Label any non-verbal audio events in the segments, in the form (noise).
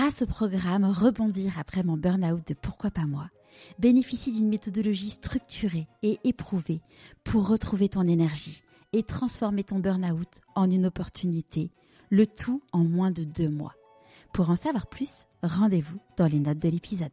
grâce au programme Rebondir après mon burn-out de Pourquoi pas moi, bénéficie d'une méthodologie structurée et éprouvée pour retrouver ton énergie et transformer ton burn-out en une opportunité, le tout en moins de deux mois. Pour en savoir plus, rendez-vous dans les notes de l'épisode.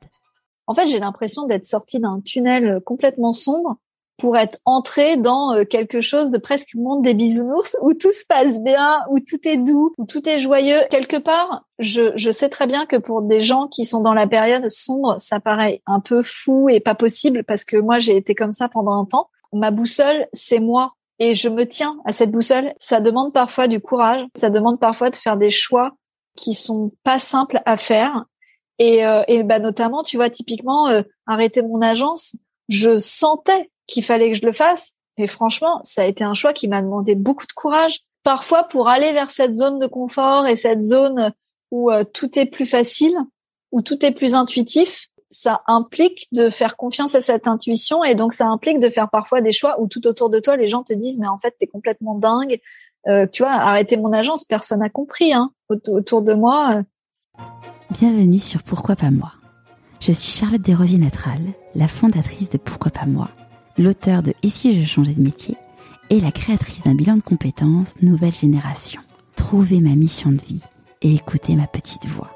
En fait, j'ai l'impression d'être sortie d'un tunnel complètement sombre pour être entré dans euh, quelque chose de presque monde des bisounours où tout se passe bien, où tout est doux, où tout est joyeux. Quelque part, je, je sais très bien que pour des gens qui sont dans la période sombre, ça paraît un peu fou et pas possible parce que moi j'ai été comme ça pendant un temps. Ma boussole, c'est moi. Et je me tiens à cette boussole. Ça demande parfois du courage. Ça demande parfois de faire des choix qui sont pas simples à faire. Et, euh, et bah notamment, tu vois, typiquement, euh, arrêter mon agence, je sentais qu'il fallait que je le fasse. Et franchement, ça a été un choix qui m'a demandé beaucoup de courage. Parfois, pour aller vers cette zone de confort et cette zone où euh, tout est plus facile, où tout est plus intuitif, ça implique de faire confiance à cette intuition et donc ça implique de faire parfois des choix où tout autour de toi, les gens te disent mais en fait, t'es complètement dingue. Euh, tu vois, arrêter mon agence, personne n'a compris. Hein, autour de moi. Euh. Bienvenue sur Pourquoi pas moi. Je suis Charlotte Desrosiers-Natral, la fondatrice de Pourquoi pas moi l'auteur de Et si je changeais de métier et la créatrice d'un bilan de compétences Nouvelle Génération. Trouvez ma mission de vie et écoutez ma petite voix.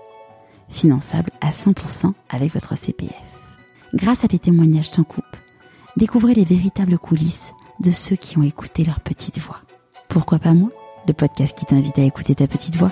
Finançable à 100% avec votre CPF. Grâce à des témoignages sans coupe, découvrez les véritables coulisses de ceux qui ont écouté leur petite voix. Pourquoi pas moi Le podcast qui t'invite à écouter ta petite voix?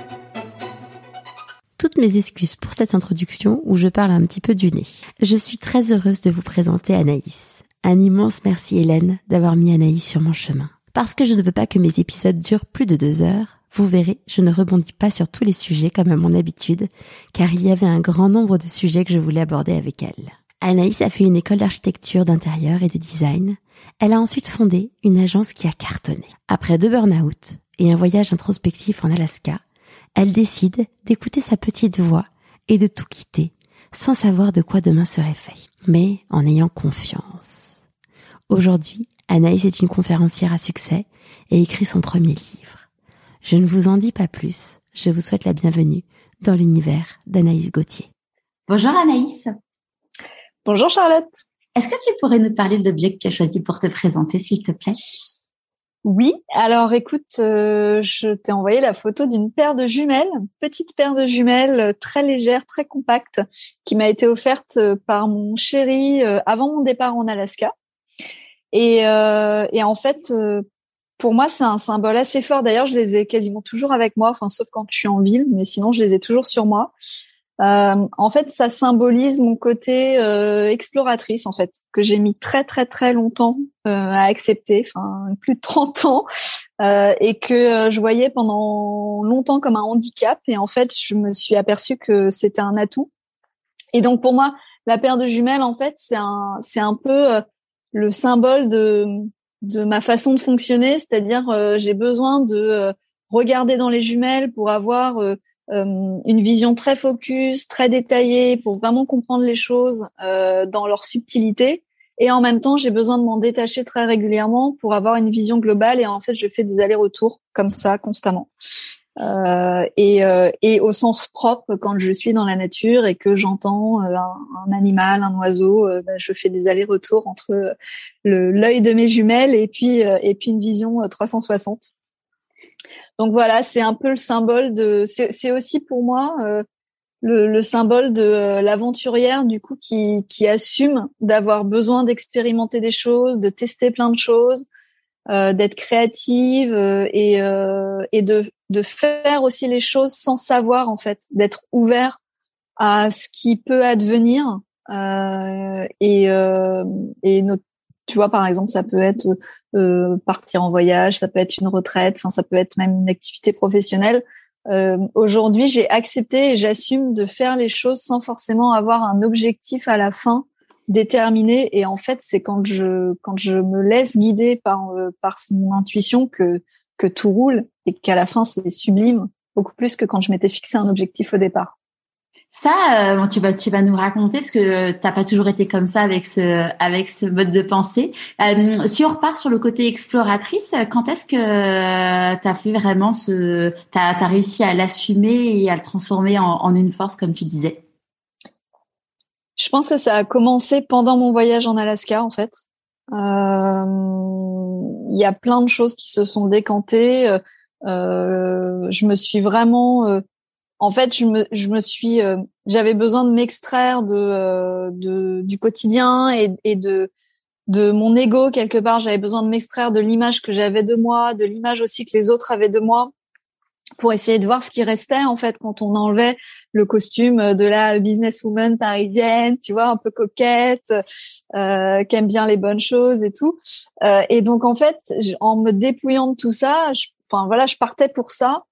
Toutes mes excuses pour cette introduction où je parle un petit peu du nez. Je suis très heureuse de vous présenter Anaïs. Un immense merci Hélène d'avoir mis Anaïs sur mon chemin. Parce que je ne veux pas que mes épisodes durent plus de deux heures, vous verrez, je ne rebondis pas sur tous les sujets comme à mon habitude, car il y avait un grand nombre de sujets que je voulais aborder avec elle. Anaïs a fait une école d'architecture d'intérieur et de design. Elle a ensuite fondé une agence qui a cartonné. Après deux burn-out et un voyage introspectif en Alaska, elle décide d'écouter sa petite voix et de tout quitter sans savoir de quoi demain serait fait, mais en ayant confiance. Aujourd'hui, Anaïs est une conférencière à succès et écrit son premier livre. Je ne vous en dis pas plus, je vous souhaite la bienvenue dans l'univers d'Anaïs Gauthier. Bonjour Anaïs. Bonjour Charlotte. Est-ce que tu pourrais nous parler de l'objet que tu as choisi pour te présenter, s'il te plaît? Oui, alors écoute, euh, je t'ai envoyé la photo d'une paire de jumelles, petite paire de jumelles euh, très légère, très compacte, qui m'a été offerte euh, par mon chéri avant mon départ en Alaska. Et, et en fait, pour moi, c'est un symbole assez fort. D'ailleurs, je les ai quasiment toujours avec moi, enfin sauf quand je suis en ville, mais sinon je les ai toujours sur moi. Euh, en fait, ça symbolise mon côté euh, exploratrice, en fait, que j'ai mis très très très longtemps euh, à accepter, enfin plus de 30 ans, et que je voyais pendant longtemps comme un handicap. Et en fait, je me suis aperçue que c'était un atout. Et donc pour moi, la paire de jumelles, en fait, c'est un c'est un peu le symbole de de ma façon de fonctionner, c'est-à-dire j'ai besoin de regarder dans les jumelles pour avoir euh, une vision très focus, très détaillée pour vraiment comprendre les choses euh, dans leur subtilité. Et en même temps, j'ai besoin de m'en détacher très régulièrement pour avoir une vision globale. Et en fait, je fais des allers-retours comme ça constamment. Euh, et, euh, et, au sens propre, quand je suis dans la nature et que j'entends euh, un, animal, un oiseau, bah, je fais des allers-retours entre l'œil de mes jumelles et puis et puis une vision 360. Donc voilà, c'est un peu le symbole de. C'est aussi pour moi euh, le, le, symbole de euh, l'aventurière du coup qui, qui assume d'avoir besoin d'expérimenter des choses, de tester plein de choses, euh, d'être créative et, et de, de faire aussi les choses sans savoir en fait, d'être ouvert à ce qui peut advenir et, et notre tu vois, par exemple, ça peut être euh, partir en voyage, ça peut être une retraite, ça peut être même une activité professionnelle. Euh, Aujourd'hui, j'ai accepté et j'assume de faire les choses sans forcément avoir un objectif à la fin déterminé. Et en fait, c'est quand je quand je me laisse guider par euh, par mon intuition que que tout roule et qu'à la fin c'est sublime beaucoup plus que quand je m'étais fixé un objectif au départ. Ça, euh, tu vas tu vas nous raconter parce que t'as pas toujours été comme ça avec ce avec ce mode de pensée. Euh, si on repart sur le côté exploratrice, quand est-ce que tu as fait vraiment ce t'as as réussi à l'assumer et à le transformer en, une force comme tu disais? Je pense que ça a commencé pendant mon voyage en Alaska en fait. Euh, il y a plein de choses qui se sont décantées. Euh, je me suis vraiment en fait, je me, je me suis, euh, j'avais besoin de m'extraire de, euh, de, du quotidien et, et de, de mon ego quelque part. J'avais besoin de m'extraire de l'image que j'avais de moi, de l'image aussi que les autres avaient de moi, pour essayer de voir ce qui restait en fait quand on enlevait le costume de la businesswoman parisienne, tu vois, un peu coquette, euh, qui aime bien les bonnes choses et tout. Euh, et donc en fait, en me dépouillant de tout ça, je, enfin voilà, je partais pour ça.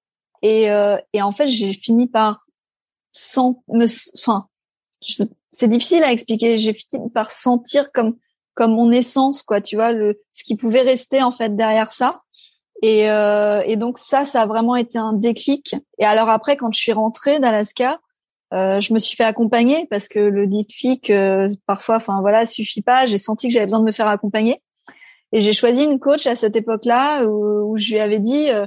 Et, euh, et en fait, j'ai fini par sans me, enfin, c'est difficile à expliquer. J'ai fini par sentir comme comme mon essence, quoi. Tu vois, le ce qui pouvait rester en fait derrière ça. Et, euh, et donc ça, ça a vraiment été un déclic. Et alors après, quand je suis rentrée d'Alaska, euh, je me suis fait accompagner parce que le déclic, euh, parfois, enfin voilà, suffit pas. J'ai senti que j'avais besoin de me faire accompagner. Et j'ai choisi une coach à cette époque-là où, où je lui avais dit, euh,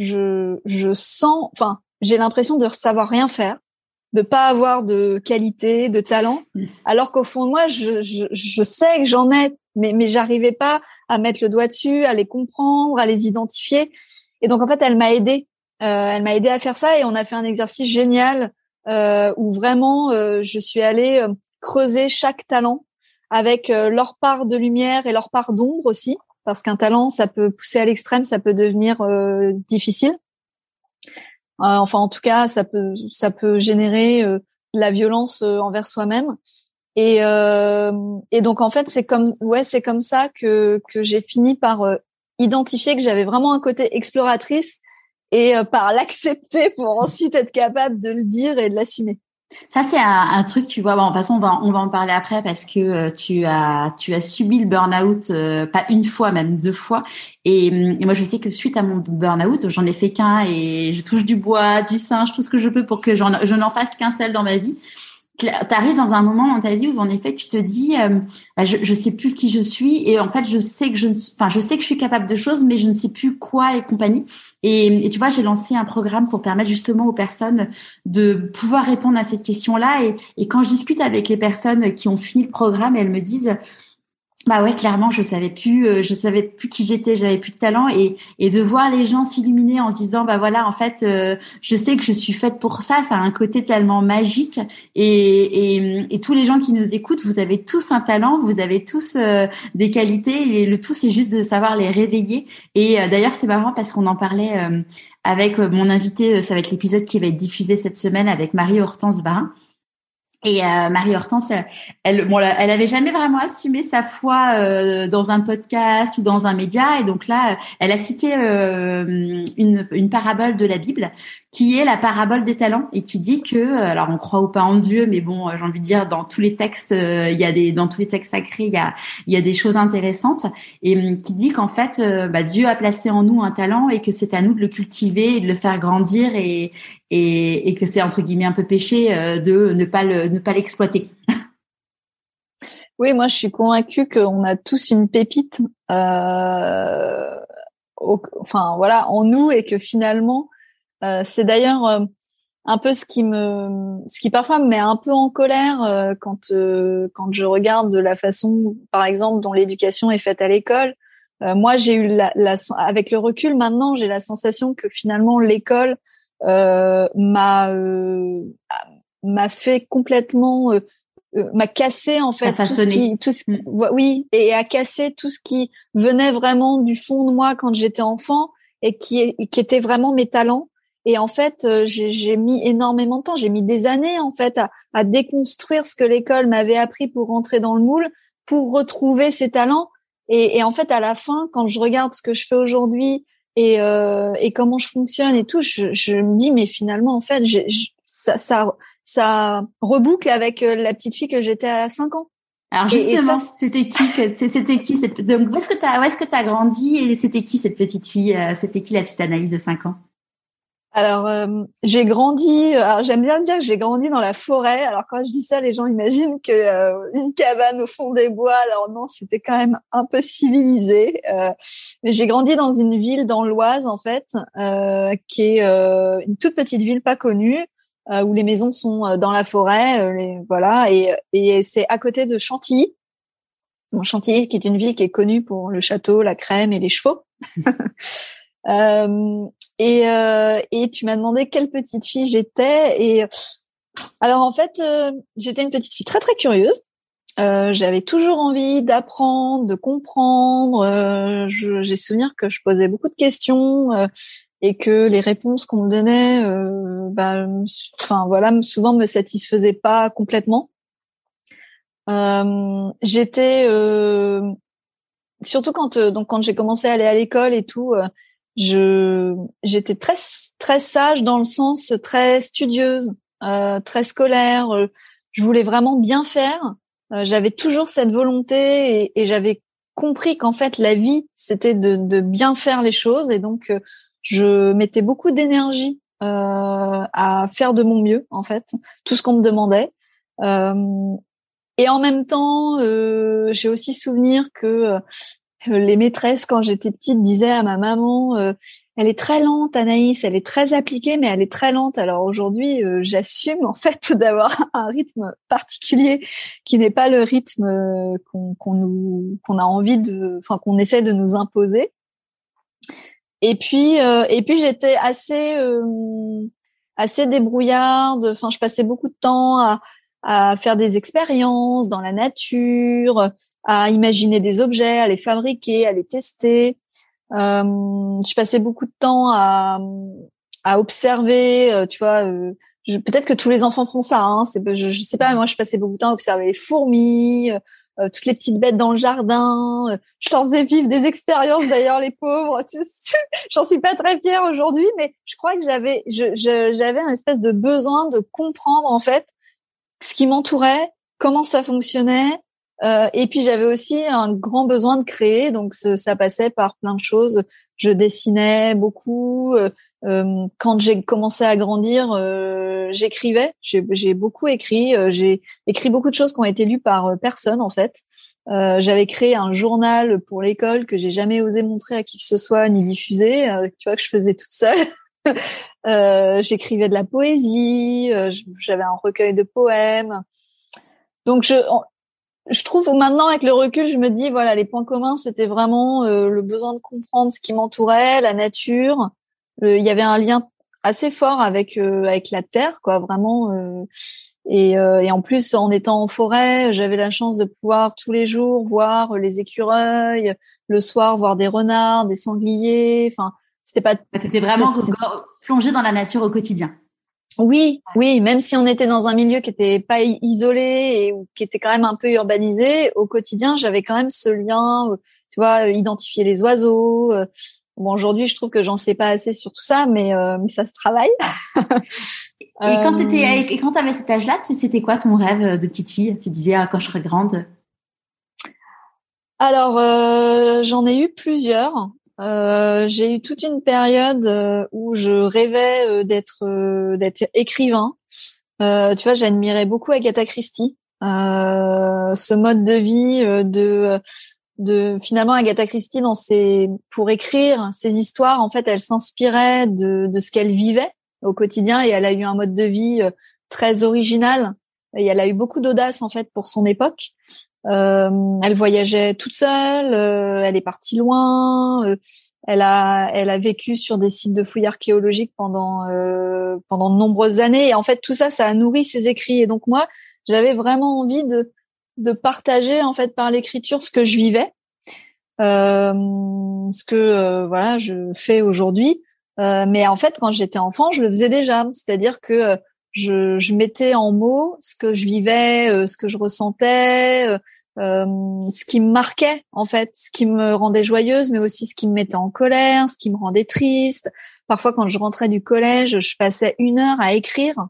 je, je sens, enfin, j'ai l'impression de savoir rien faire, de pas avoir de qualité, de talent, mm. alors qu'au fond de moi, je, je, je sais que j'en ai, mais, mais j'arrivais pas à mettre le doigt dessus, à les comprendre, à les identifier. Et donc, en fait, elle m'a aidé. Euh, elle m'a aidé à faire ça et on a fait un exercice génial euh, où vraiment, euh, je suis allée euh, creuser chaque talent avec euh, leur part de lumière et leur part d'ombre aussi parce qu'un talent, ça peut pousser à l'extrême, ça peut devenir euh, difficile. Euh, enfin, en tout cas, ça peut ça peut générer euh, de la violence envers soi-même. Et, et donc en fait, c'est comme ouais, c'est comme ça que que j'ai fini par identifier que j'avais vraiment un côté exploratrice et par (laughs) l'accepter pour ensuite être capable de le dire et de l'assumer. Ça c'est un, truc, tu vois. Bon, de toute façon, on va on va en parler après parce que euh, tu as tu as subi le burn-out euh, pas une fois, même deux fois. Et, moi, je sais que suite à mon burn-out, j'en ai fait qu'un et je touche du bois, du singe, tout ce que je peux pour que je n'en fasse qu'un seul dans ma vie. Tu arrives dans un moment dans ta vie où en effet tu te dis euh, bah, je je sais plus qui je suis et en fait je sais que je enfin je sais que je suis capable de choses mais je ne sais plus quoi et compagnie et, tu vois, j'ai lancé un programme pour permettre justement aux personnes de pouvoir répondre à cette question-là. Et quand je discute avec les personnes qui ont fini le programme, elles me disent bah ouais, clairement, je savais plus, euh, je savais plus qui j'étais, j'avais plus de talent et et de voir les gens s'illuminer en se disant bah voilà, en fait, euh, je sais que je suis faite pour ça, ça a un côté tellement magique et et, tous les gens qui nous écoutent, vous avez tous un talent, vous avez tous euh, des qualités et le tout c'est juste de savoir les réveiller. Et d'ailleurs, c'est marrant parce qu'on en parlait avec mon invité, ça va être l'épisode qui va être diffusé cette semaine avec Marie Hortense Barin. Et euh, Marie Hortense, elle, bon, elle avait jamais vraiment assumé sa foi euh, dans un podcast ou dans un média, et donc là, elle a cité euh, une, une parabole de la Bible qui est la parabole des talents et qui dit que, alors on croit ou pas en Dieu, mais bon, j'ai envie de dire dans tous les textes, il y a des, dans tous les textes sacrés, il y a, il y a des choses intéressantes et qui dit qu'en fait, bah, Dieu a placé en nous un talent et que c'est à nous de le cultiver et de le faire grandir et, et, et que c'est entre guillemets un peu péché euh, de ne pas le, ne pas l'exploiter. Oui, moi je suis convaincue qu'on a tous une pépite, euh, enfin voilà, en nous et que finalement, euh, c'est d'ailleurs euh, un peu ce qui me, ce qui parfois me met un peu en colère euh, quand euh, quand je regarde de la façon, par exemple, dont l'éducation est faite à l'école. moi, j'ai eu la, la, avec le recul maintenant, j'ai la sensation que finalement l'école euh, m'a euh, m'a fait complètement euh, m'a cassé en fait tout ce qui, tout ce, mm. oui et a cassé tout ce qui venait vraiment du fond de moi quand j'étais enfant et qui qui était vraiment mes talents et en fait j'ai mis énormément de temps. J'ai mis des années en fait à, à déconstruire ce que l'école m'avait appris pour rentrer dans le moule pour retrouver ces talents. Et, et, en fait à la fin quand je regarde ce que je fais aujourd'hui et, euh, et comment je fonctionne et tout, je, je me dis mais finalement en fait je, ça, ça ça reboucle avec euh, la petite fille que j'étais à 5 ans. Alors justement, c'était qui c'était qui cette donc où est-ce que tu as où est-ce que as grandi et c'était qui cette petite fille euh, c'était qui la petite Anaïs de 5 ans? Alors, euh, j'ai grandi. J'aime bien dire que j'ai grandi dans la forêt. Alors, quand je dis ça, les gens imaginent que euh, une cabane au fond des bois. Alors non, c'était quand même un peu civilisé. Euh, mais j'ai grandi dans une ville dans l'Oise, en fait, qui est une toute petite ville pas connue, où les maisons sont dans la forêt. Voilà, et, et c'est à côté de Chantilly. Chantilly, qui est une ville qui est connue pour le château, la crème et les chevaux. (laughs) Euh, et, euh, et tu m'as demandé quelle petite fille j'étais. Et alors en fait, euh, j'étais une petite fille très très curieuse. Euh, j'avais toujours envie d'apprendre, de comprendre. Euh, j'ai souvenir que je posais beaucoup de questions euh, et que les réponses qu'on me donnait, bah, enfin voilà, souvent me satisfaisaient pas complètement. j'étais surtout quand donc quand j'ai commencé à aller à l'école et tout, je j'étais très très sage dans le sens très studieuse, euh, très scolaire. Je voulais vraiment bien faire. Euh, j'avais toujours cette volonté et, et j'avais compris qu'en fait la vie c'était de, de, bien faire les choses et donc euh, je mettais beaucoup d'énergie euh, à faire de mon mieux en fait tout ce qu'on me demandait. Euh, et en même temps, j'ai aussi souvenir que euh, les maîtresses quand j'étais petite disaient à ma maman euh, elle est très lente Anaïs elle est très appliquée mais elle est très lente. Alors aujourd'hui euh, j'assume en fait (laughs) d'avoir un rythme particulier qui n'est pas le rythme qu'on nous qu'on a envie de enfin qu'on essaie de nous imposer. Et puis et puis j'étais assez assez débrouillarde. Enfin je passais beaucoup de temps à à faire des expériences dans la nature à imaginer des objets, à les fabriquer, à les tester. Euh, je passais beaucoup de temps à, à observer, euh, tu vois. Euh, peut-être que tous les enfants font ça. Hein, je, je sais pas. Moi, je passais beaucoup de temps à observer les fourmis, euh, toutes les petites bêtes dans le jardin. Je leur faisais vivre des expériences. D'ailleurs, les pauvres. (laughs) J'en suis pas très fière aujourd'hui, mais je crois que j'avais, je, j'avais un espèce de besoin de comprendre en fait ce qui m'entourait, comment ça fonctionnait, euh, et puis j'avais aussi un grand besoin de créer, donc ça passait par plein de choses. Je dessinais beaucoup. Euh, euh quand j'ai commencé à grandir, j'écrivais. J'ai beaucoup écrit. J'ai écrit beaucoup de choses qui ont été lues par personne en fait. J'avais créé un journal pour l'école que j'ai jamais osé montrer à qui que ce soit ni diffuser. tu vois que je faisais toute seule. (laughs) J'écrivais de la poésie. J'avais un recueil de poèmes. Donc je, je trouve maintenant avec le recul, je me dis voilà, les points communs, c'était vraiment euh, le besoin de comprendre ce qui m'entourait, la nature. Euh, il y avait un lien assez fort avec euh, avec la terre, quoi, vraiment. Et, et, en plus, en étant en forêt, j'avais la chance de pouvoir tous les jours voir les écureuils, le soir voir des renards, des sangliers. Enfin, c'était pas. C'était vraiment plonger dans la nature au quotidien. Oui, oui, même si on était dans un milieu qui était pas isolé et qui était quand même un peu urbanisé, au quotidien, j'avais quand même ce lien, euh, tu vois, euh, identifier les oiseaux. Euh. Bon, aujourd'hui, je trouve que j'en sais pas assez sur tout ça, mais mais ça se travaille. (laughs) et quand tu et quand avais cet âge-là, c'était quoi ton rêve de petite fille? Tu disais ah, quand je serai grande. Alors, j'en ai eu plusieurs. Euh, j'ai eu toute une période euh, où je rêvais euh, d'être d'être écrivain. tu vois, j'admirais beaucoup Agatha Christie. ce mode de vie de de finalement Agatha Christie dans ses pour écrire ses histoires en fait elle s'inspirait de de ce qu'elle vivait au quotidien et elle a eu un mode de vie très original et elle a eu beaucoup d'audace en fait pour son époque elle voyageait toute seule, euh, elle est partie loin. Euh, elle a, elle a vécu sur des sites de fouilles archéologiques pendant pendant de nombreuses années. Et en fait, tout ça, ça a nourri ses écrits. Et donc moi, j'avais vraiment envie de de partager en fait par l'écriture ce que je vivais, ce que voilà je fais aujourd'hui. mais en fait, quand j'étais enfant, je le faisais déjà. C'est-à-dire que je, je, mettais en mots ce que je vivais, euh, ce que je ressentais, euh, euh, ce qui me marquait en fait, ce qui me rendait joyeuse, mais aussi ce qui me mettait en colère, ce qui me rendait triste. Parfois, quand je rentrais du collège, je passais une heure à écrire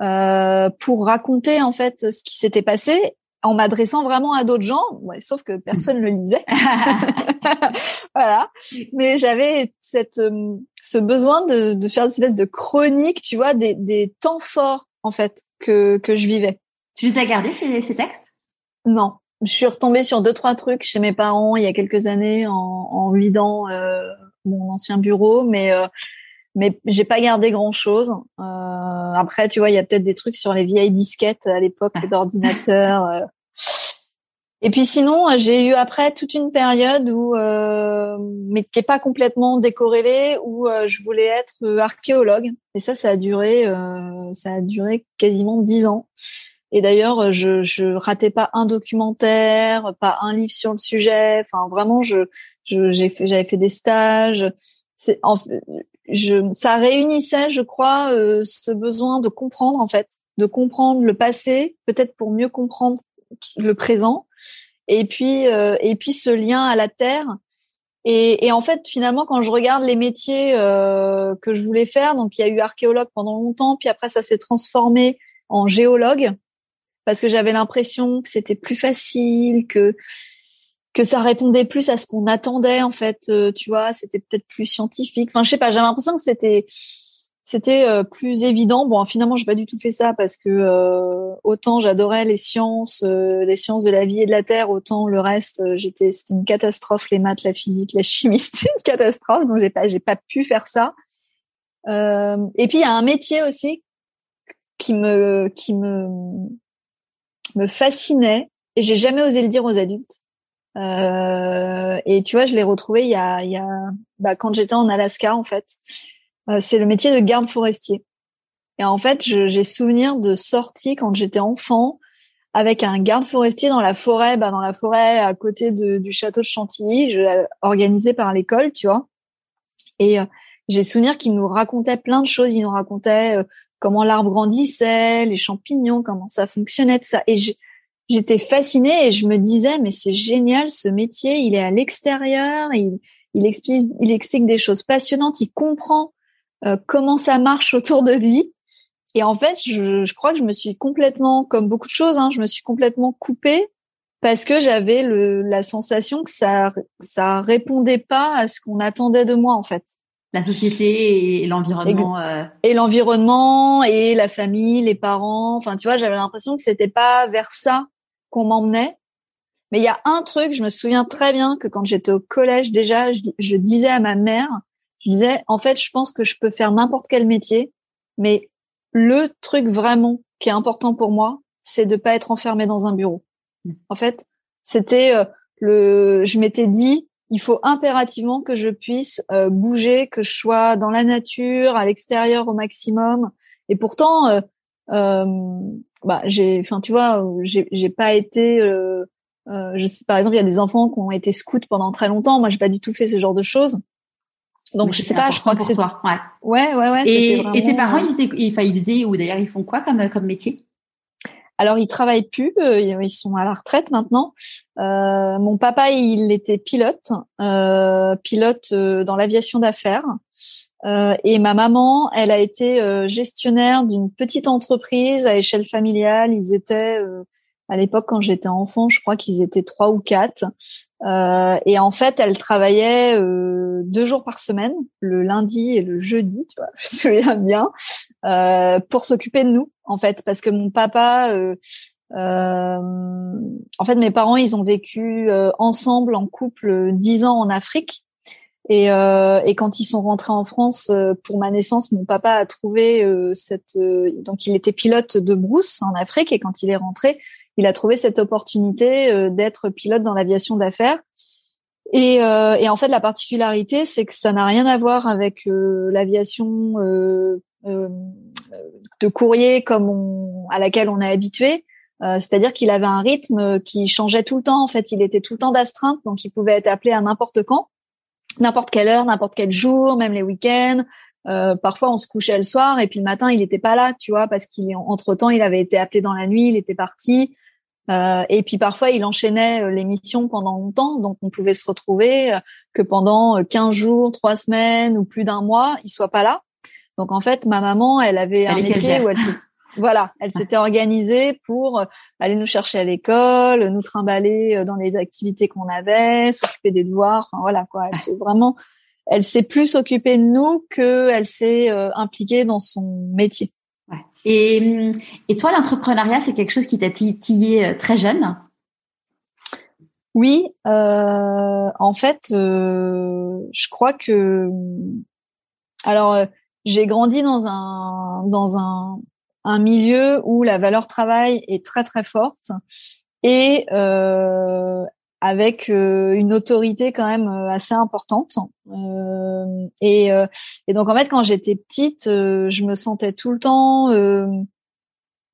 euh, pour raconter en fait ce qui s'était passé en m'adressant vraiment à d'autres gens, ouais, sauf que personne le lisait. (laughs) (laughs) voilà. Mais j'avais cette euh, ce besoin de, de faire des espèces de chroniques, tu vois, des, des temps forts en fait que que je vivais. Tu les as gardés ces, ces textes? Non, je suis retombée sur deux trois trucs chez mes parents il y a quelques années en, en vidant euh, mon ancien bureau, mais euh, mais j'ai pas gardé grand chose. Euh, après, tu vois, il y a peut-être des trucs sur les vieilles disquettes à l'époque d'ordinateur. Euh. Et puis sinon, j'ai eu après toute une période où, euh, mais qui est pas complètement décorrélée, où euh, je voulais être archéologue. Et ça, ça a duré, ça a duré quasiment dix ans. Et d'ailleurs, je, je ratais pas un documentaire, pas un livre sur le sujet. Enfin, vraiment, je, j'ai fait, j'avais fait des stages. C'est, en, je, ça réunissait, je crois, euh, ce besoin de comprendre en fait, de comprendre le passé, peut-être pour mieux comprendre le présent, et puis euh, et puis ce lien à la terre. Et, et, en fait, finalement, quand je regarde les métiers euh, que je voulais faire, donc il y a eu archéologue pendant longtemps, puis après ça s'est transformé en géologue parce que j'avais l'impression que c'était plus facile, que que ça répondait plus à ce qu'on attendait en fait euh, tu vois c'était peut-être plus scientifique. Enfin je sais pas j'avais l'impression que c'était c'était euh, plus évident. Bon finalement j'ai pas du tout fait ça parce que euh, autant j'adorais les sciences les sciences de la vie et de la terre autant le reste j'étais c'était une catastrophe les maths la physique la chimie (laughs) c'était une catastrophe. Donc j'ai pas j'ai pas pu faire ça. Et puis il y a un métier aussi qui me qui me me fascinait et j'ai jamais osé le dire aux adultes euh, et tu vois, je l'ai retrouvé il y a, il y a bah, quand j'étais en Alaska en fait. Euh, c'est le métier de garde forestier. Et en fait, j'ai souvenir de sorties quand j'étais enfant avec un garde forestier dans la forêt, bah, dans la forêt à côté de, du château de Chantilly, organisé par l'école, tu vois. Et euh, j'ai souvenir qu'il nous racontait plein de choses. Il nous racontait euh, comment l'arbre grandissait, les champignons, comment ça fonctionnait, tout ça. Et j'étais fascinée et je me disais mais c'est génial ce métier, il est à l'extérieur, il, il explique il explique des choses passionnantes, il comprend euh, comment ça marche (laughs) autour de lui. Et en fait, je, je, crois que je me suis complètement, comme beaucoup de choses, hein, je me suis complètement coupée parce que j'avais le, la sensation que ça ça répondait pas à ce qu'on attendait de moi en fait. La société et l'environnement. Euh... Et l'environnement et la famille, les parents. Enfin, tu vois, j'avais l'impression que c'était pas vers ça qu'on m'emmenait. Mais il y a un truc, je me souviens très bien que quand j'étais au collège déjà, je, disais à ma mère, je disais, en fait, je pense que je peux faire n'importe quel métier, mais le truc vraiment qui est important pour moi, c'est de pas être enfermé dans un bureau. En fait, c'était euh, le, je m'étais dit, il faut impérativement que je puisse euh, bouger, que je sois dans la nature, à l'extérieur au maximum. Et pourtant, euh, bah j'ai enfin tu vois j'ai j'ai pas été euh, euh, je sais par exemple il y a des enfants qui ont été scouts pendant très longtemps moi j'ai pas du tout fait ce genre de choses donc je sais pas je crois que c'est toi ouais ouais ouais ouais et, et tes parents ils faisaient enfin, ils faisaient ou d'ailleurs ils font quoi comme comme métier? Alors ils travaillent plus, euh, ils sont à la retraite maintenant. Euh, mon papa il était pilote, euh, pilote dans l'aviation d'affaires. Euh, et ma maman, elle a été euh, gestionnaire d'une petite entreprise à échelle familiale. Ils étaient, euh, à l'époque quand j'étais enfant, je crois qu'ils étaient trois ou quatre. et en fait, elle travaillait deux jours par semaine, le lundi et le jeudi, tu vois, (laughs) je me souviens bien, pour s'occuper de nous, en fait, parce que mon papa. en fait, mes parents, ils ont vécu ensemble en couple dix ans en Afrique. Et, euh, et, quand ils sont rentrés en France euh, pour ma naissance, mon papa a trouvé euh, cette euh, donc il était pilote de brousse en Afrique et quand il est rentré, il a trouvé cette opportunité d'être pilote dans l'aviation d'affaires. Et, et, en fait, la particularité, c'est que ça n'a rien à voir avec l'aviation de courrier comme on, à laquelle on est habitué. C'est-à-dire qu'il avait un rythme qui changeait tout le temps. En fait, il était tout le temps d'astreinte, donc il pouvait être appelé à n'importe quand n'importe quelle heure, n'importe quel jour, même les week-ends. Euh, parfois, on se couchait le soir et puis le matin, il n'était pas là, tu vois, parce qu'il entre temps, il avait été appelé dans la nuit, il était parti. Euh, et puis parfois, il enchaînait euh, les missions pendant longtemps, donc on pouvait se retrouver que pendant 15 jours, trois semaines ou plus d'un mois, il soit pas là. Donc en fait, ma maman, elle avait un métier où elle Voilà, elle s'était organisée pour euh, aller nous chercher à l'école, nous trimballer euh, dans les activités qu'on avait, s'occuper des devoirs. Enfin voilà quoi. Elle s'est vraiment, elle s'est plus occupée de nous que elle s'est euh, impliquée dans son métier. Ouais. Et, et toi, l'entrepreneuriat, c'est quelque chose qui t'a titillé très jeune? Oui, euh, en fait, je crois que alors j'ai grandi dans un dans un un milieu où la valeur travail est très très forte et euh, avec euh, une autorité quand même euh, assez importante. Euh, et, et, donc en fait, quand j'étais petite, je me sentais tout le temps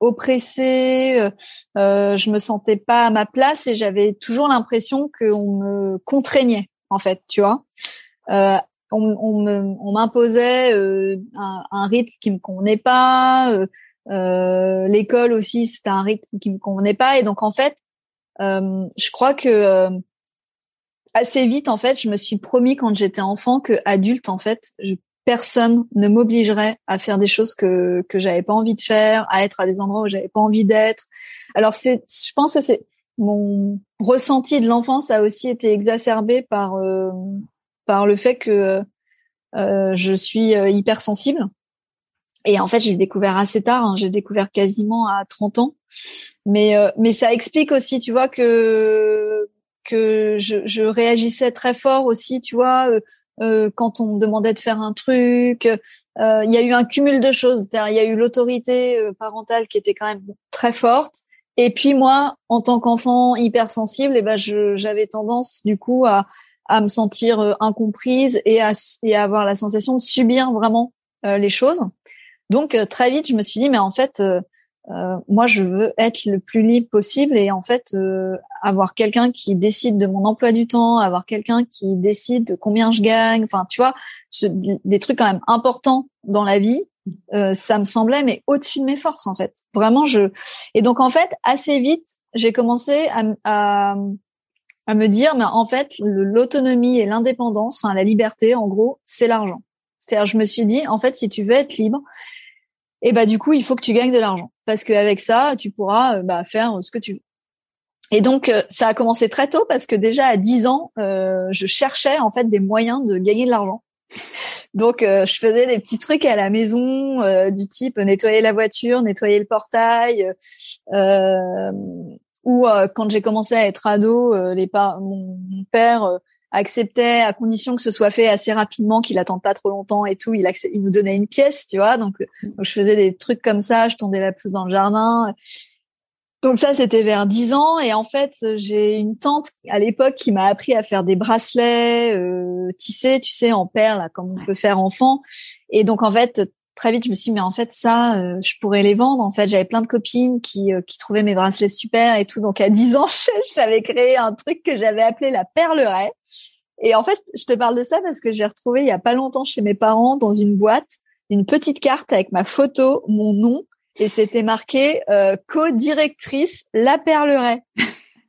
oppressée, je me sentais pas à ma place et j'avais toujours l'impression qu'on me contraignait en fait, tu vois. on, on m'imposait un, un, rythme qui me convenait pas. Euh, l'école aussi, c'était un rythme qui me convenait pas. Et donc en fait, euh, je crois que euh, assez vite, en fait, je me suis promis quand j'étais enfant que adulte, en fait, je, personne ne m'obligerait à faire des choses que que j'avais pas envie de faire, à être à des endroits où j'avais pas envie d'être. Alors c'est, je pense que c'est mon ressenti de l'enfance a aussi été exacerbé par par le fait que je suis hypersensible et en fait, j'ai découvert assez tard. Hein. J'ai découvert quasiment à 30 ans. Mais euh, mais ça explique aussi, tu vois, que que je, je réagissais très fort aussi, tu vois, euh, euh quand on me demandait de faire un truc. Euh, il y a eu un cumul de choses. Il y a eu l'autorité parentale qui était quand même très forte. Et puis moi, en tant qu'enfant hypersensible, et eh ben j'avais tendance du coup à à me sentir incomprise et à, et à avoir la sensation de subir vraiment les choses. Donc euh, très vite, je me suis dit, mais en fait, euh, euh, moi, je veux être le plus libre possible et en fait, avoir quelqu'un qui décide de mon emploi du temps, avoir quelqu'un qui décide de combien je gagne, enfin, tu vois, des trucs quand même importants dans la vie. ça me semblait mais au-dessus de mes forces en fait. Vraiment, je et donc en fait, assez vite, j'ai commencé à, à, à me dire, mais en fait, l'autonomie et l'indépendance, enfin la liberté, en gros, c'est l'argent. C'est-à-dire, je me suis dit, en fait, si tu veux être libre, et bah du coup il faut que tu gagnes de l'argent parce qu'avec ça tu pourras euh, bah, faire ce que tu veux. Et donc euh, ça a commencé très tôt parce que déjà à 10 ans euh, je cherchais en fait des moyens de gagner de l'argent. Donc je faisais des petits trucs à la maison du type nettoyer la voiture, nettoyer le portail. ou quand j'ai commencé à être ado, les pas mon père acceptait à condition que ce soit fait assez rapidement, qu'il attende pas trop longtemps et tout. Il, il nous donnait une pièce, tu vois. Donc, je faisais des trucs comme ça, je tendais la pelouse dans le jardin. Donc ça, c'était vers 10 ans. Et en fait, j'ai une tante à l'époque qui m'a appris à faire des bracelets euh, tissés, tu sais, en perles, comme on peut faire enfant. Et donc, en fait, très vite, je me suis dit, mais en fait, ça, euh, je pourrais les vendre. En fait, j'avais plein de copines qui, euh, qui trouvaient mes bracelets super et tout. Donc, à 10 ans, (laughs) j'avais créé un truc que j'avais appelé la perleraie. Et en fait, je te parle de ça parce que j'ai retrouvé il y a pas longtemps chez mes parents dans une boîte une petite carte avec ma photo, mon nom, et c'était marqué euh, co-directrice La Perleraie. (laughs)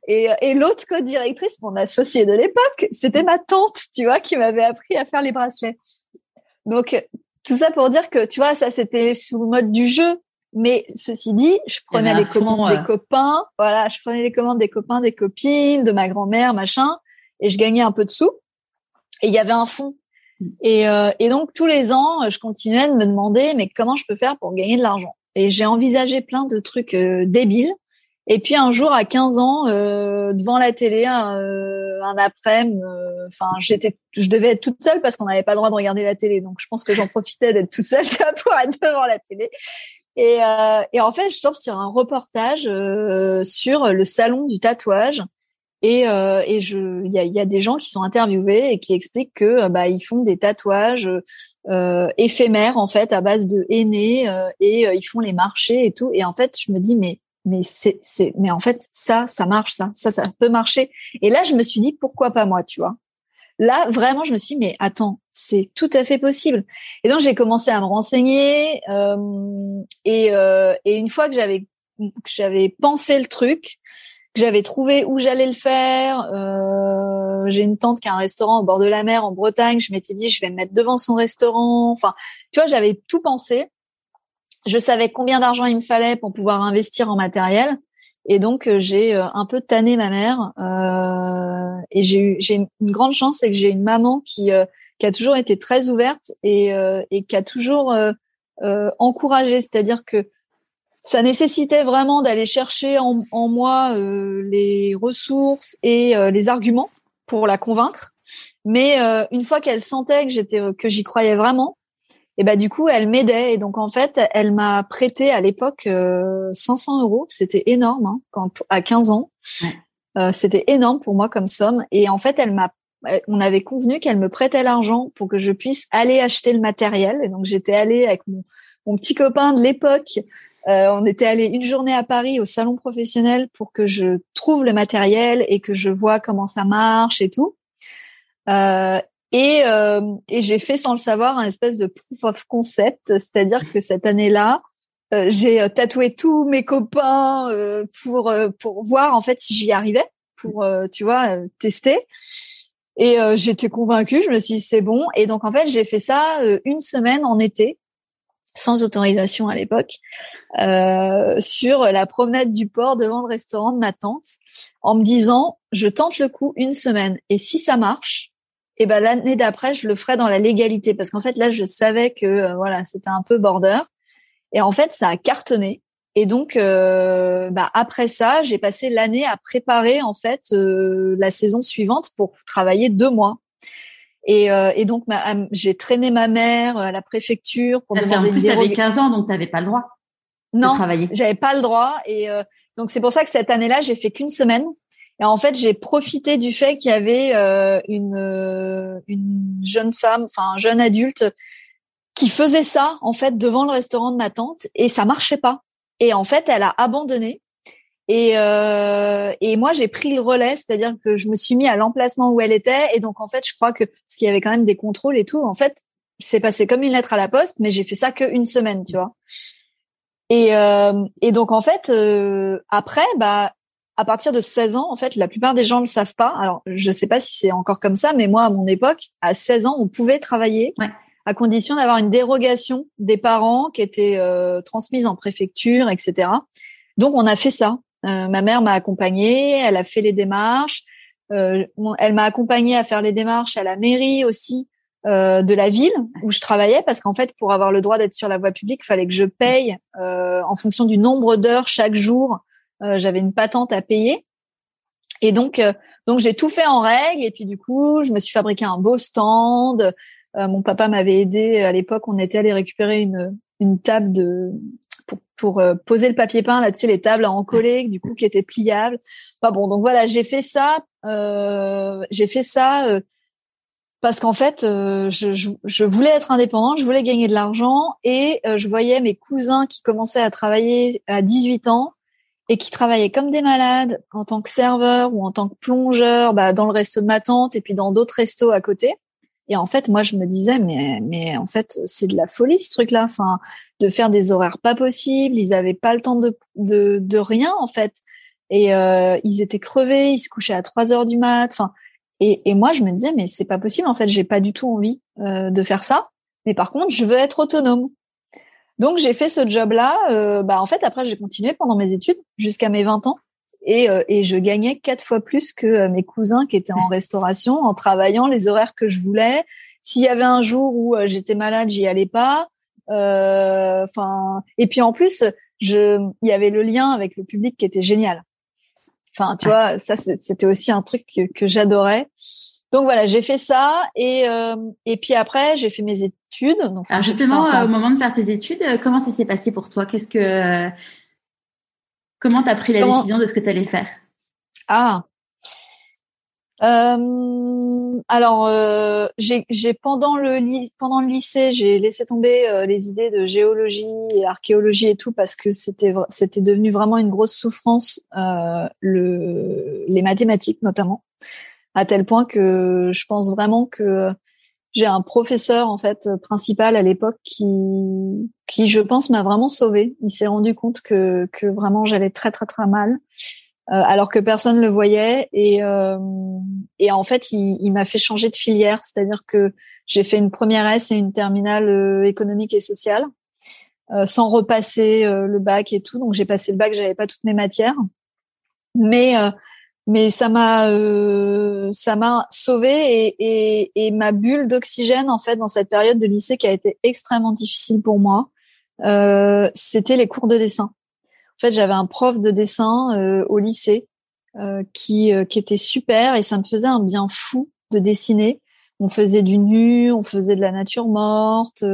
Et, et l'autre co-directrice, mon associée de l'époque, c'était ma tante, tu vois, qui m'avait appris à faire les bracelets. Donc tout ça pour dire que, tu vois, ça c'était sous le mode du jeu. Mais ceci dit, je prenais les commandes des copains, voilà, je prenais les commandes des copains, des copines, de ma grand-mère, machin, et je gagnais un peu de sous. Et il y avait un fond. Mm. Et, euh, et donc tous les ans, je continuais de me demander, mais comment je peux faire pour gagner de l'argent? Et j'ai envisagé plein de trucs euh, débiles. Et puis un jour, à 15 ans, euh, devant la télé, euh, un après-midi, euh, enfin, j'étais, je devais être toute seule parce qu'on n'avait pas le droit de regarder la télé. Donc, je pense que j'en profitais d'être toute seule (laughs) pour être devant la télé. Et, euh, et en fait, je tombe sur un reportage sur le salon du tatouage. Et, et je, il y a, y a, des gens qui sont interviewés et qui expliquent que bah ils font des tatouages éphémères en fait à base de henné et ils font les marchés et tout. Et en fait, je me dis mais mais c'est c'est mais en fait ça ça marche ça ça ça peut marcher. Et là je me suis dit pourquoi pas moi tu vois? Là vraiment je me suis dit mais attends c'est tout à fait possible. Et donc j'ai commencé à me renseigner euh, et euh, et une fois que j'avais que j'avais pensé le truc que j'avais trouvé où j'allais le faire euh, j'ai une tante qui a un restaurant au bord de la mer en Bretagne je m'étais dit je vais me mettre devant son restaurant. Enfin tu vois j'avais tout pensé. Je savais combien d'argent il me fallait pour pouvoir investir en matériel. Et donc j'ai un peu tanné ma mère euh, et j'ai eu j'ai une, grande chance c'est que j'ai une maman qui qui a toujours été très ouverte et et qui a toujours encouragé, c'est-à-dire que ça nécessitait vraiment d'aller chercher en, en moi euh, les ressources et euh, les arguments pour la convaincre. Mais euh, une fois qu'elle sentait que j'étais que j'y croyais vraiment, et ben du coup elle m'aidait et donc en fait elle m'a prêté à l'époque 500 euros. C'était énorme hein, quand à 15 ans. C'était énorme pour moi comme somme et en fait elle m'a on avait convenu qu'elle me prêtait l'argent pour que je puisse aller acheter le matériel. Et donc j'étais allée avec mon, mon petit copain de l'époque euh, on était allé une journée à Paris au salon professionnel pour que je trouve le matériel et que je vois comment ça marche et tout. Euh, et, euh, et j'ai fait sans le savoir un espèce de proof of concept, c'est-à-dire que cette année-là, j'ai tatoué tous mes copains pour pour voir en fait si j'y arrivais, pour tu vois tester. Et j'étais convaincue, je me suis dit c'est bon. Et donc en fait j'ai fait ça une semaine en été sans autorisation à l'époque, euh, sur la promenade du port devant le restaurant de ma tante, en me disant je tente le coup une semaine et si ça marche, eh ben l'année d'après je le ferai dans la légalité parce qu'en fait là je savais que euh, voilà c'était un peu border. Et en fait ça a cartonné. Et donc euh, bah, après ça j'ai passé l'année à préparer en fait euh, la saison suivante pour travailler deux mois et, euh, et donc, j'ai traîné ma mère à la préfecture pour demander En plus, tu avais 15 ans, donc tu n'avais pas le droit non, j'avais pas le droit. Et euh, donc, c'est pour ça que cette année-là, j'ai fait qu'une semaine. Et en fait, j'ai profité du fait qu'il y avait euh, une, euh, une jeune femme, enfin un jeune adulte, qui faisait ça en fait devant le restaurant de ma tante et ça marchait pas. Et en fait, elle a abandonné. Et, euh, et moi, j'ai pris le relais, c'est-à-dire que je me suis mis à l'emplacement où elle était. Et donc, en fait, je crois que parce qu'il y avait quand même des contrôles et tout, en fait, c'est passé comme une lettre à la poste, mais j'ai fait ça qu'une semaine, tu vois. Et, euh, et donc, en fait, euh, après, bah, à partir de 16 ans, en fait, la plupart des gens ne le savent pas. Alors, je sais pas si c'est encore comme ça, mais moi, à mon époque, à 16 ans, on pouvait travailler. à condition d'avoir une dérogation des parents qui était euh, transmise en préfecture, etc. Donc on a fait ça. Euh, ma mère m'a accompagnée, elle a fait les démarches. Euh, elle m'a accompagnée à faire les démarches à la mairie aussi euh, de la ville où je travaillais parce qu'en fait pour avoir le droit d'être sur la voie publique, il fallait que je paye en fonction du nombre d'heures chaque jour. J'avais une patente à payer. Et donc, donc j'ai tout fait en règle. Et puis du coup, je me suis fabriqué un beau stand. mon papa m'avait aidé à l'époque. On était allé récupérer une, une table de pour, euh, poser le papier peint là tu sais les tables en collé du coup qui étaient pliables. Pas bon donc voilà j'ai fait ça euh, j'ai fait ça euh, parce qu'en fait je, je, je, voulais être indépendante je voulais gagner de l'argent et je voyais mes cousins qui commençaient à travailler à 18 ans et qui travaillaient comme des malades en tant que serveur ou en tant que plongeur bah, dans le resto de ma tante et puis dans d'autres restos à côté et en fait, moi, je me disais, mais, mais en fait, c'est de la folie ce truc-là. Enfin, de faire des horaires pas possibles. Ils avaient pas le temps de, de, de rien en fait. Et euh, ils étaient crevés. Ils se couchaient à 3 heures du mat. Enfin, et, et moi, je me disais, mais c'est pas possible. En fait, j'ai pas du tout envie euh, de faire ça. Mais par contre, je veux être autonome. Donc, j'ai fait ce job-là. Euh, bah, en fait, après, j'ai continué pendant mes études jusqu'à mes 20 ans et, euh, et je gagnais quatre fois plus que euh, mes cousins qui étaient en (laughs) restauration en travaillant les horaires que je voulais. S'il y avait un jour où euh, j'étais malade, j'y allais pas. Enfin, et puis en plus, je, il y avait le lien avec le public qui était génial. Enfin, tu vois, ça c'était aussi un truc que, que j'adorais. Donc voilà, j'ai fait ça et et puis après j'ai fait mes études. Donc, Alors justement, au moment de faire tes études, comment ça s'est passé pour toi? Qu'est-ce que Comment tu as pris la décision de ce que tu allais faire? Ah. Euh, alors, euh, j'ai pendant le pendant le lycée, j'ai laissé tomber euh, les idées de géologie et archéologie et tout parce que c'était c'était devenu vraiment une grosse souffrance le les mathématiques notamment à tel point que je pense vraiment que j'ai un professeur en fait principal à l'époque qui qui je pense m'a vraiment sauvée. Il s'est rendu compte que que vraiment j'allais très très très mal euh, alors que personne le voyait et euh, et en fait il, il m'a fait changer de filière, c'est-à-dire que j'ai fait une première S et une terminale euh, économique et sociale. sans repasser le bac et tout. Donc j'ai passé le bac, j'avais pas toutes mes matières, mais mais ça m'a ça m'a sauvé et, et, et ma bulle d'oxygène en fait dans cette période de lycée qui a été extrêmement difficile pour moi. C'était les cours de dessin. En fait, j'avais un prof de dessin au lycée qui qui était super et ça me faisait un bien fou de dessiner on faisait du nu, on faisait de la nature morte,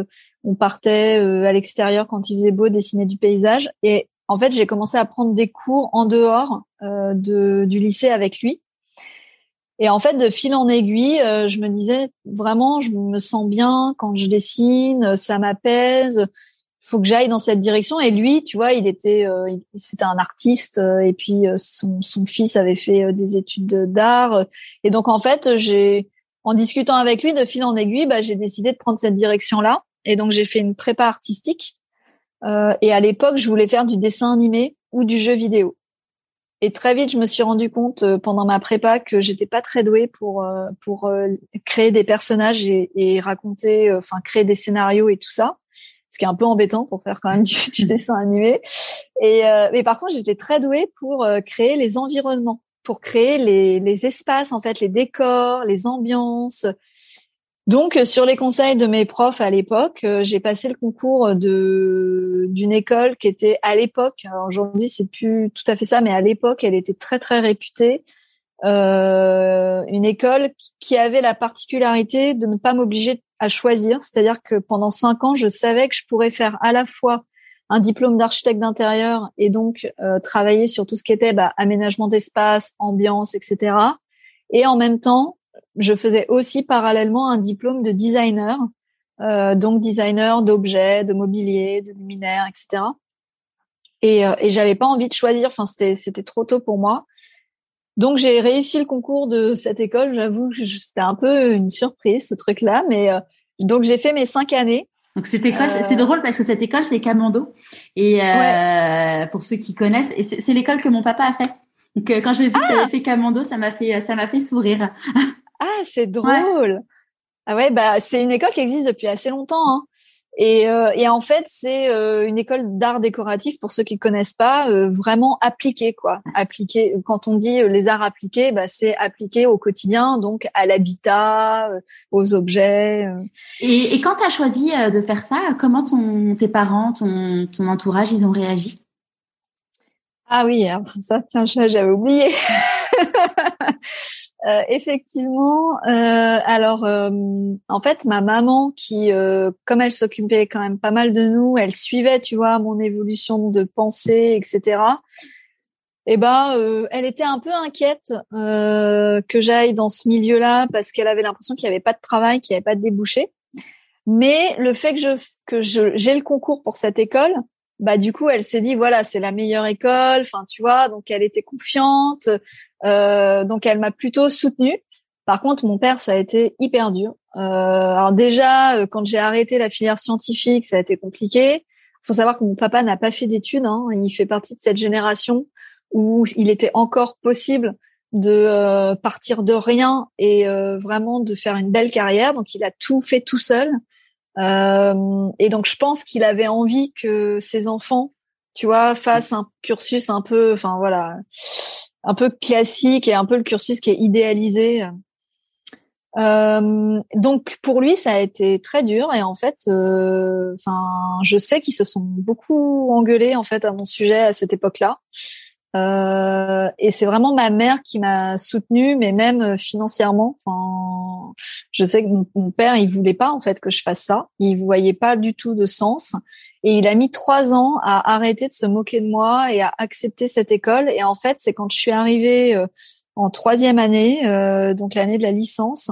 on partait euh, à l'extérieur quand il faisait beau dessiner du paysage. Et en fait, j'ai commencé à prendre des cours en dehors euh, de, du lycée avec lui. Et en fait, de fil en aiguille, euh, je me disais vraiment, je me sens bien quand je dessine, ça m'apaise. Faut que j'aille dans cette direction. Et lui, tu vois, il était, c'était un artiste. et puis son, son fils avait fait des études d'art. Et donc en fait, j'ai en discutant avec lui de fil en aiguille, bah, j'ai décidé de prendre cette direction-là. Et donc j'ai fait une prépa artistique. Euh, et à l'époque, je voulais faire du dessin animé ou du jeu vidéo. Et très vite, je me suis rendu compte euh, pendant ma prépa que j'étais pas très douée pour euh, pour créer des personnages et, et raconter, enfin créer des scénarios et tout ça, ce qui est un peu embêtant pour faire quand même du, du dessin animé. Et mais par contre, j'étais très douée pour créer les environnements pour créer les, les, espaces, en fait, les décors, les ambiances. Donc, sur les conseils de mes profs à l'époque, euh, j'ai passé le concours de d'une école qui était à l'époque. Aujourd'hui, c'est plus tout à fait ça, mais à l'époque, elle était très très réputée. Euh, une école qui avait la particularité de ne pas m'obliger à choisir, c'est-à-dire que pendant cinq ans, je savais que je pourrais faire à la fois un diplôme d'architecte d'intérieur et donc euh, travailler sur tout ce qui était bah, aménagement d'espace, ambiance, etc. Et en même temps, je faisais aussi parallèlement un diplôme de designer, euh, donc designer d'objets, de mobilier, de luminaires, etc. Et, euh, et j'avais pas envie de choisir. Enfin, c'était c'était trop tôt pour moi. Donc j'ai réussi le concours de cette école. J'avoue, c'était un peu une surprise ce truc-là, mais euh, donc j'ai fait mes cinq années. Donc cette école, c'est euh. drôle parce que cette école c'est Camando et euh, pour ceux qui connaissent, c'est l'école que mon papa a fait. Donc euh, quand j'ai vu ah qu'il avait fait Camando, ça m'a fait ça m'a fait sourire. Ah c'est drôle. Ah ouais bah c'est une école qui existe depuis assez longtemps. Hein. Et, euh, et, en fait, c'est euh, une école d'art décoratif pour ceux qui connaissent pas, euh, vraiment appliquée quoi. Appliquée. Quand on dit les arts appliqués, bah, c'est appliqué au quotidien, donc à l'habitat, aux objets. Et, et, quand tu as choisi de faire ça, comment ton, tes parents, ton, ton entourage, ils ont réagi? Ah oui, ça, tiens, (laughs) j'avais oublié. Euh, effectivement, euh, alors euh, en fait, ma maman qui, comme elle s'occupait quand même pas mal de nous, elle suivait, tu vois, mon évolution de pensée, etc. Et eh ben, elle était un peu inquiète que j'aille dans ce milieu-là parce qu'elle avait l'impression qu'il n'y avait pas de travail, qu'il n'y avait pas de débouché. Mais le fait que je que j'ai le concours pour cette école, bah du coup elle s'est dit voilà c'est la meilleure école. Enfin tu vois donc elle était confiante. Euh, donc elle m'a plutôt soutenue. Par contre mon père ça a été hyper dur. Euh, alors déjà euh, quand j'ai arrêté la filière scientifique ça a été compliqué. Faut savoir que mon papa n'a pas fait d'études hein. il fait partie de cette génération où il était encore possible de euh, partir de rien et euh, vraiment de faire une belle carrière. Donc il a tout fait tout seul euh, et donc, je pense qu'il avait envie que ses enfants, tu vois, fassent un cursus un peu, enfin voilà, un peu classique et un peu le cursus qui est idéalisé. Euh, donc pour lui, ça a été très dur et en fait, euh, enfin, je sais qu'ils se sont beaucoup engueulés en fait à mon sujet à cette époque-là. Et c'est vraiment ma mère qui m'a soutenue, mais même financièrement. Je sais que mon, père, il voulait pas en fait que je fasse ça. Il voyait pas du tout de sens. Et il a mis trois ans à arrêter de se moquer de moi et à accepter cette école. Et en fait, c'est quand je suis arrivée euh, en troisième année, donc l'année de la licence,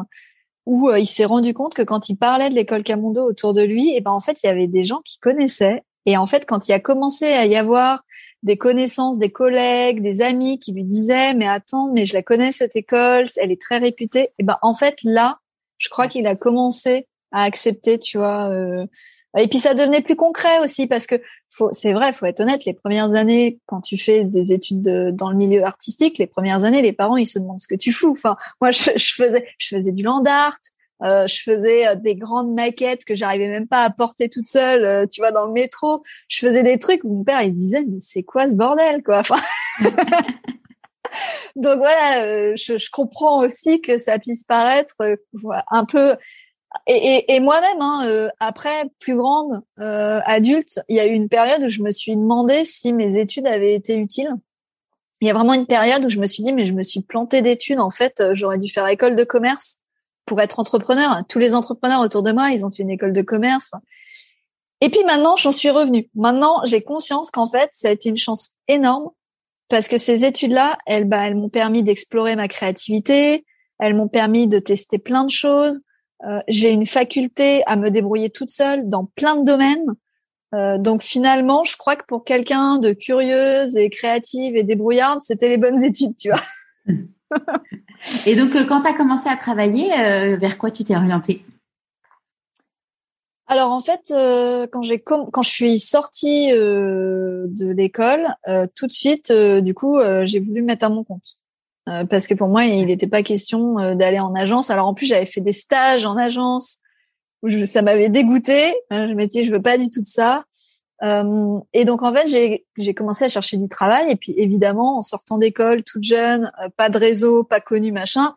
où il s'est rendu compte que quand il parlait de l'école Camondo autour de lui, et eh ben en fait, il y avait des gens qui connaissaient. Et en fait, quand il a commencé à y avoir des connaissances, des collègues, des amis qui lui disaient mais attends, mais je la connais cette école, elle est très réputée. Et ben en fait là, je crois qu'il a commencé à accepter, tu vois. Euh... Et puis ça devenait plus concret aussi parce que c'est vrai, faut être honnête. Les premières années, quand tu fais des études dans le milieu artistique, les premières années, les parents ils se demandent ce que tu fous. Enfin, moi je, je faisais, je faisais du land art. Je faisais des grandes maquettes que j'arrivais même pas à porter toute seule, tu vois, dans le métro. Je faisais des trucs où mon père il disait mais c'est quoi ce bordel quoi? Enfin, (laughs) donc voilà, je, je, comprends aussi que ça puisse paraître un peu et, et, moi-même, hein, euh, après plus grande, euh, adulte, il y a eu une période où je me suis demandé si mes études avaient été utiles. Il y a vraiment une période où je me suis dit, mais je me suis plantée d'études. En fait, euh, j'aurais dû faire école de commerce pour être entrepreneur. Tous les entrepreneurs autour de moi, ils ont fait une école de commerce. Et puis maintenant, j'en suis revenue. Maintenant, j'ai conscience qu'en fait, ça a été une chance énorme parce que ces études-là, elles, bah, elles m'ont permis d'explorer ma créativité, elles m'ont permis de tester plein de choses. Euh, j'ai une faculté à me débrouiller toute seule dans plein de domaines. Euh, donc finalement, je crois que pour quelqu'un de curieuse et créative et débrouillarde, c'était les bonnes (laughs) études, tu vois. (laughs) et donc, euh, quand tu as commencé à travailler, vers quoi tu t'es orientée? Alors en fait, quand j'ai quand je suis sortie de l'école, tout de suite, du coup, j'ai voulu me mettre à mon compte. Euh, parce que pour moi, il n'était pas question euh, d'aller en agence. Alors en plus, j'avais fait des stages en agence où ça m'avait dégoûté. Euh, je me dit, je veux pas du tout de ça. Et donc en fait, j'ai, commencé à chercher du travail. Et puis évidemment, en sortant d'école, toute jeune, pas de réseau, pas connu, machin,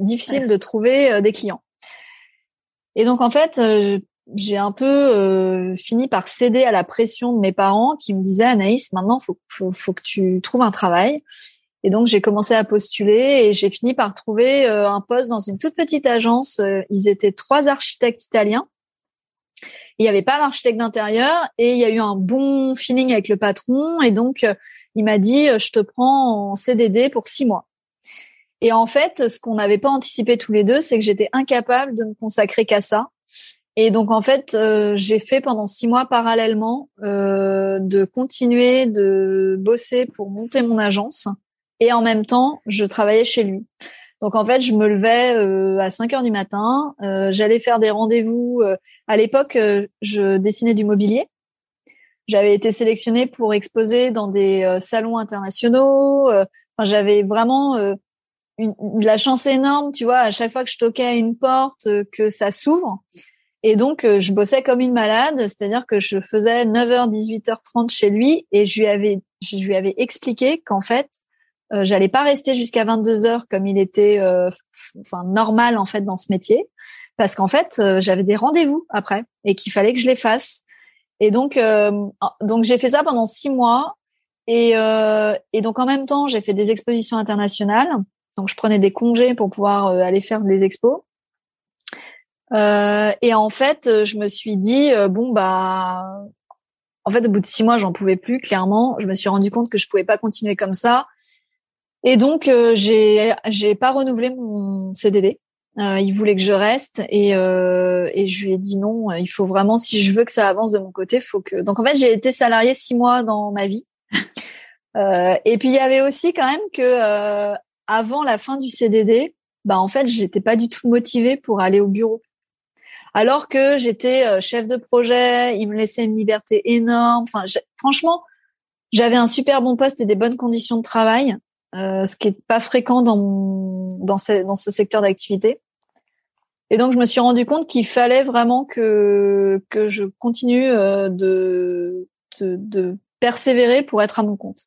difficile de trouver des clients. Et donc en fait, j'ai un peu fini par céder à la pression de mes parents qui me disaient Anaïs, maintenant faut, faut, faut que tu trouves un travail. Et donc j'ai commencé à postuler et j'ai fini par trouver euh, un poste dans une toute petite agence. Euh, ils étaient trois architectes italiens. Il n'y avait pas d'architecte d'intérieur et il y a eu un bon feeling avec le patron et donc euh, il m'a dit je te prends en CDD pour six mois. Et en fait, ce qu'on n'avait pas anticipé tous les deux, c'est que j'étais incapable de me consacrer qu'à ça. Et donc en fait, j'ai fait pendant six mois parallèlement de continuer de bosser pour monter mon agence et en même temps, je travaillais chez lui. Donc en fait, je me levais euh, à 5 heures du matin, euh, j'allais faire des rendez-vous. Euh, à l'époque, je dessinais du mobilier. J'avais été sélectionnée pour exposer dans des salons internationaux. Enfin, j'avais vraiment une, la chance énorme, tu vois, à chaque fois que je toquais à une porte, que ça s'ouvre. Et donc, je bossais comme une malade, c'est-à-dire que je faisais 9h, 18h30 chez lui et je lui avais, je lui avais expliqué qu'en fait, euh, j'allais pas rester jusqu'à 22 heures comme il était euh, enfin normal en fait dans ce métier. Parce qu'en fait euh, j'avais des rendez-vous après et qu'il fallait que je les fasse. Et donc donc j'ai fait ça pendant six mois. Et et donc en même temps j'ai fait des expositions internationales. Donc je prenais des congés pour pouvoir aller faire des expos. Et en fait je me suis dit bon bah en fait au bout de six mois j'en pouvais plus clairement. Je me suis rendu compte que je pouvais pas continuer comme ça et donc euh, j'ai j'ai pas renouvelé mon CDD. Euh, il voulait que je reste et euh, et je lui ai dit non. Il faut vraiment si je veux que ça avance de mon côté, faut que. Donc en fait j'ai été salariée six mois dans ma vie. (laughs) Euh, et puis il y avait aussi quand même que euh, avant la fin du CDD, bah en fait j'étais pas du tout motivée pour aller au bureau. Alors que j'étais euh, chef de projet, il me laissait une liberté énorme. Enfin franchement j'avais un super bon poste et des bonnes conditions de travail. Euh, ce qui est pas fréquent dans dans ce, dans ce secteur d'activité. Et donc je me suis rendu compte qu'il fallait vraiment que que je continue euh, de, de, de persévérer pour être à mon compte.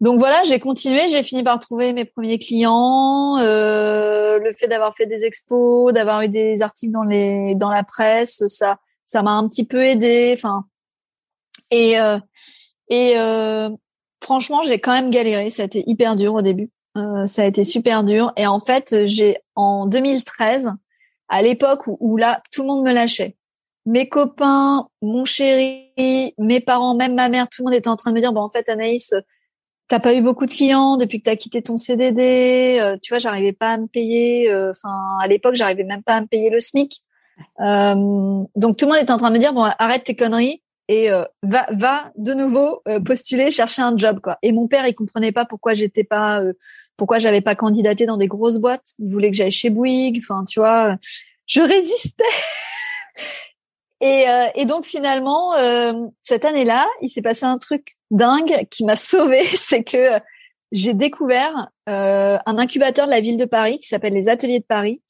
Donc voilà, j'ai continué, j'ai fini par trouver mes premiers clients. Euh, le fait d'avoir fait des expos, d'avoir eu des articles dans les dans la presse, ça ça m'a un petit peu aidé. Enfin et euh, et euh, franchement, j'ai quand même galéré. Ça a été hyper dur au début. Euh, ça a été super dur. Et en fait, j'ai en 2013, à l'époque où, là, tout le monde me lâchait. Mes copains, mon chéri, mes parents, même ma mère, tout le monde était en train de me dire, bon, en fait, Anaïs, t'as pas eu beaucoup de clients depuis que t'as quitté ton CDD. Euh, tu vois, j'arrivais pas à me payer. Euh, enfin, à l'époque, j'arrivais même pas à me payer le SMIC. donc tout le monde était en train de me dire, bon, arrête tes conneries et euh, va va de nouveau euh, postuler chercher un job quoi. Et mon père il comprenait pas pourquoi j'étais pas euh, pourquoi j'avais pas candidaté dans des grosses boîtes. Il voulait que j'aille chez Bouygues enfin tu vois. Je résistais. (laughs) Et et donc finalement cette année-là il s'est passé un truc dingue qui m'a sauvée. (laughs) C'est que j'ai découvert un incubateur de la ville de Paris qui s'appelle les Ateliers de Paris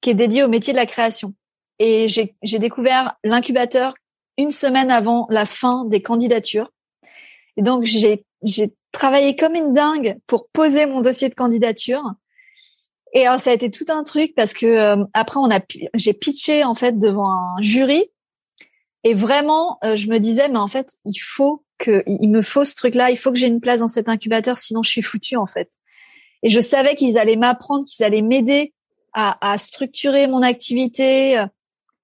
qui est dédié au métier de la création. Et j'ai découvert l'incubateur une semaine avant la fin des candidatures. Donc, j'ai travaillé comme une dingue pour poser mon dossier de candidature. Et alors, ça a été tout un truc parce que euh, après, on a, j'ai pitché en fait devant un jury. Et vraiment, euh, je me disais, mais en fait, il faut que, il me faut ce truc-là, il faut que j'ai une place dans cet incubateur, sinon je suis foutue en fait. Et je savais qu'ils allaient m'apprendre, qu'ils allaient m'aider à, à, structurer mon activité.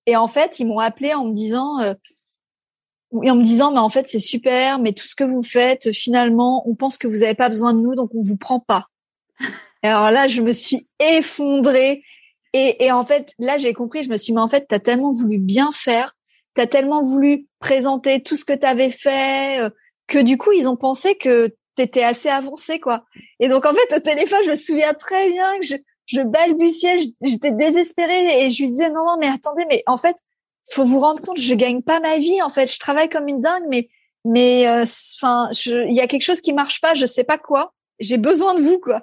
Et en fait, ils m'ont appelé en me disant, euh, et en me disant, mais en fait, c'est super, mais tout ce que vous faites, finalement, on pense que vous n'avez pas besoin de nous, donc on vous prend pas. Et alors là, je me suis effondrée. Et, et en fait, là, j'ai compris, je me suis dit, mais en fait, tu as tellement voulu bien faire, tu as tellement voulu présenter tout ce que tu avais fait, euh, que du coup, ils ont pensé que tu étais assez avancé, quoi. Et donc, en fait, au téléphone, je me souviens très bien que je, je balbutiais, j'étais désespérée et je lui disais, non, non, mais attendez, mais en fait, faut vous rendre compte, je gagne pas ma vie, en fait. Je travaille comme une dingue, mais mais euh, enfin, il y a quelque chose qui marche pas, je sais pas quoi. J'ai besoin de vous, quoi.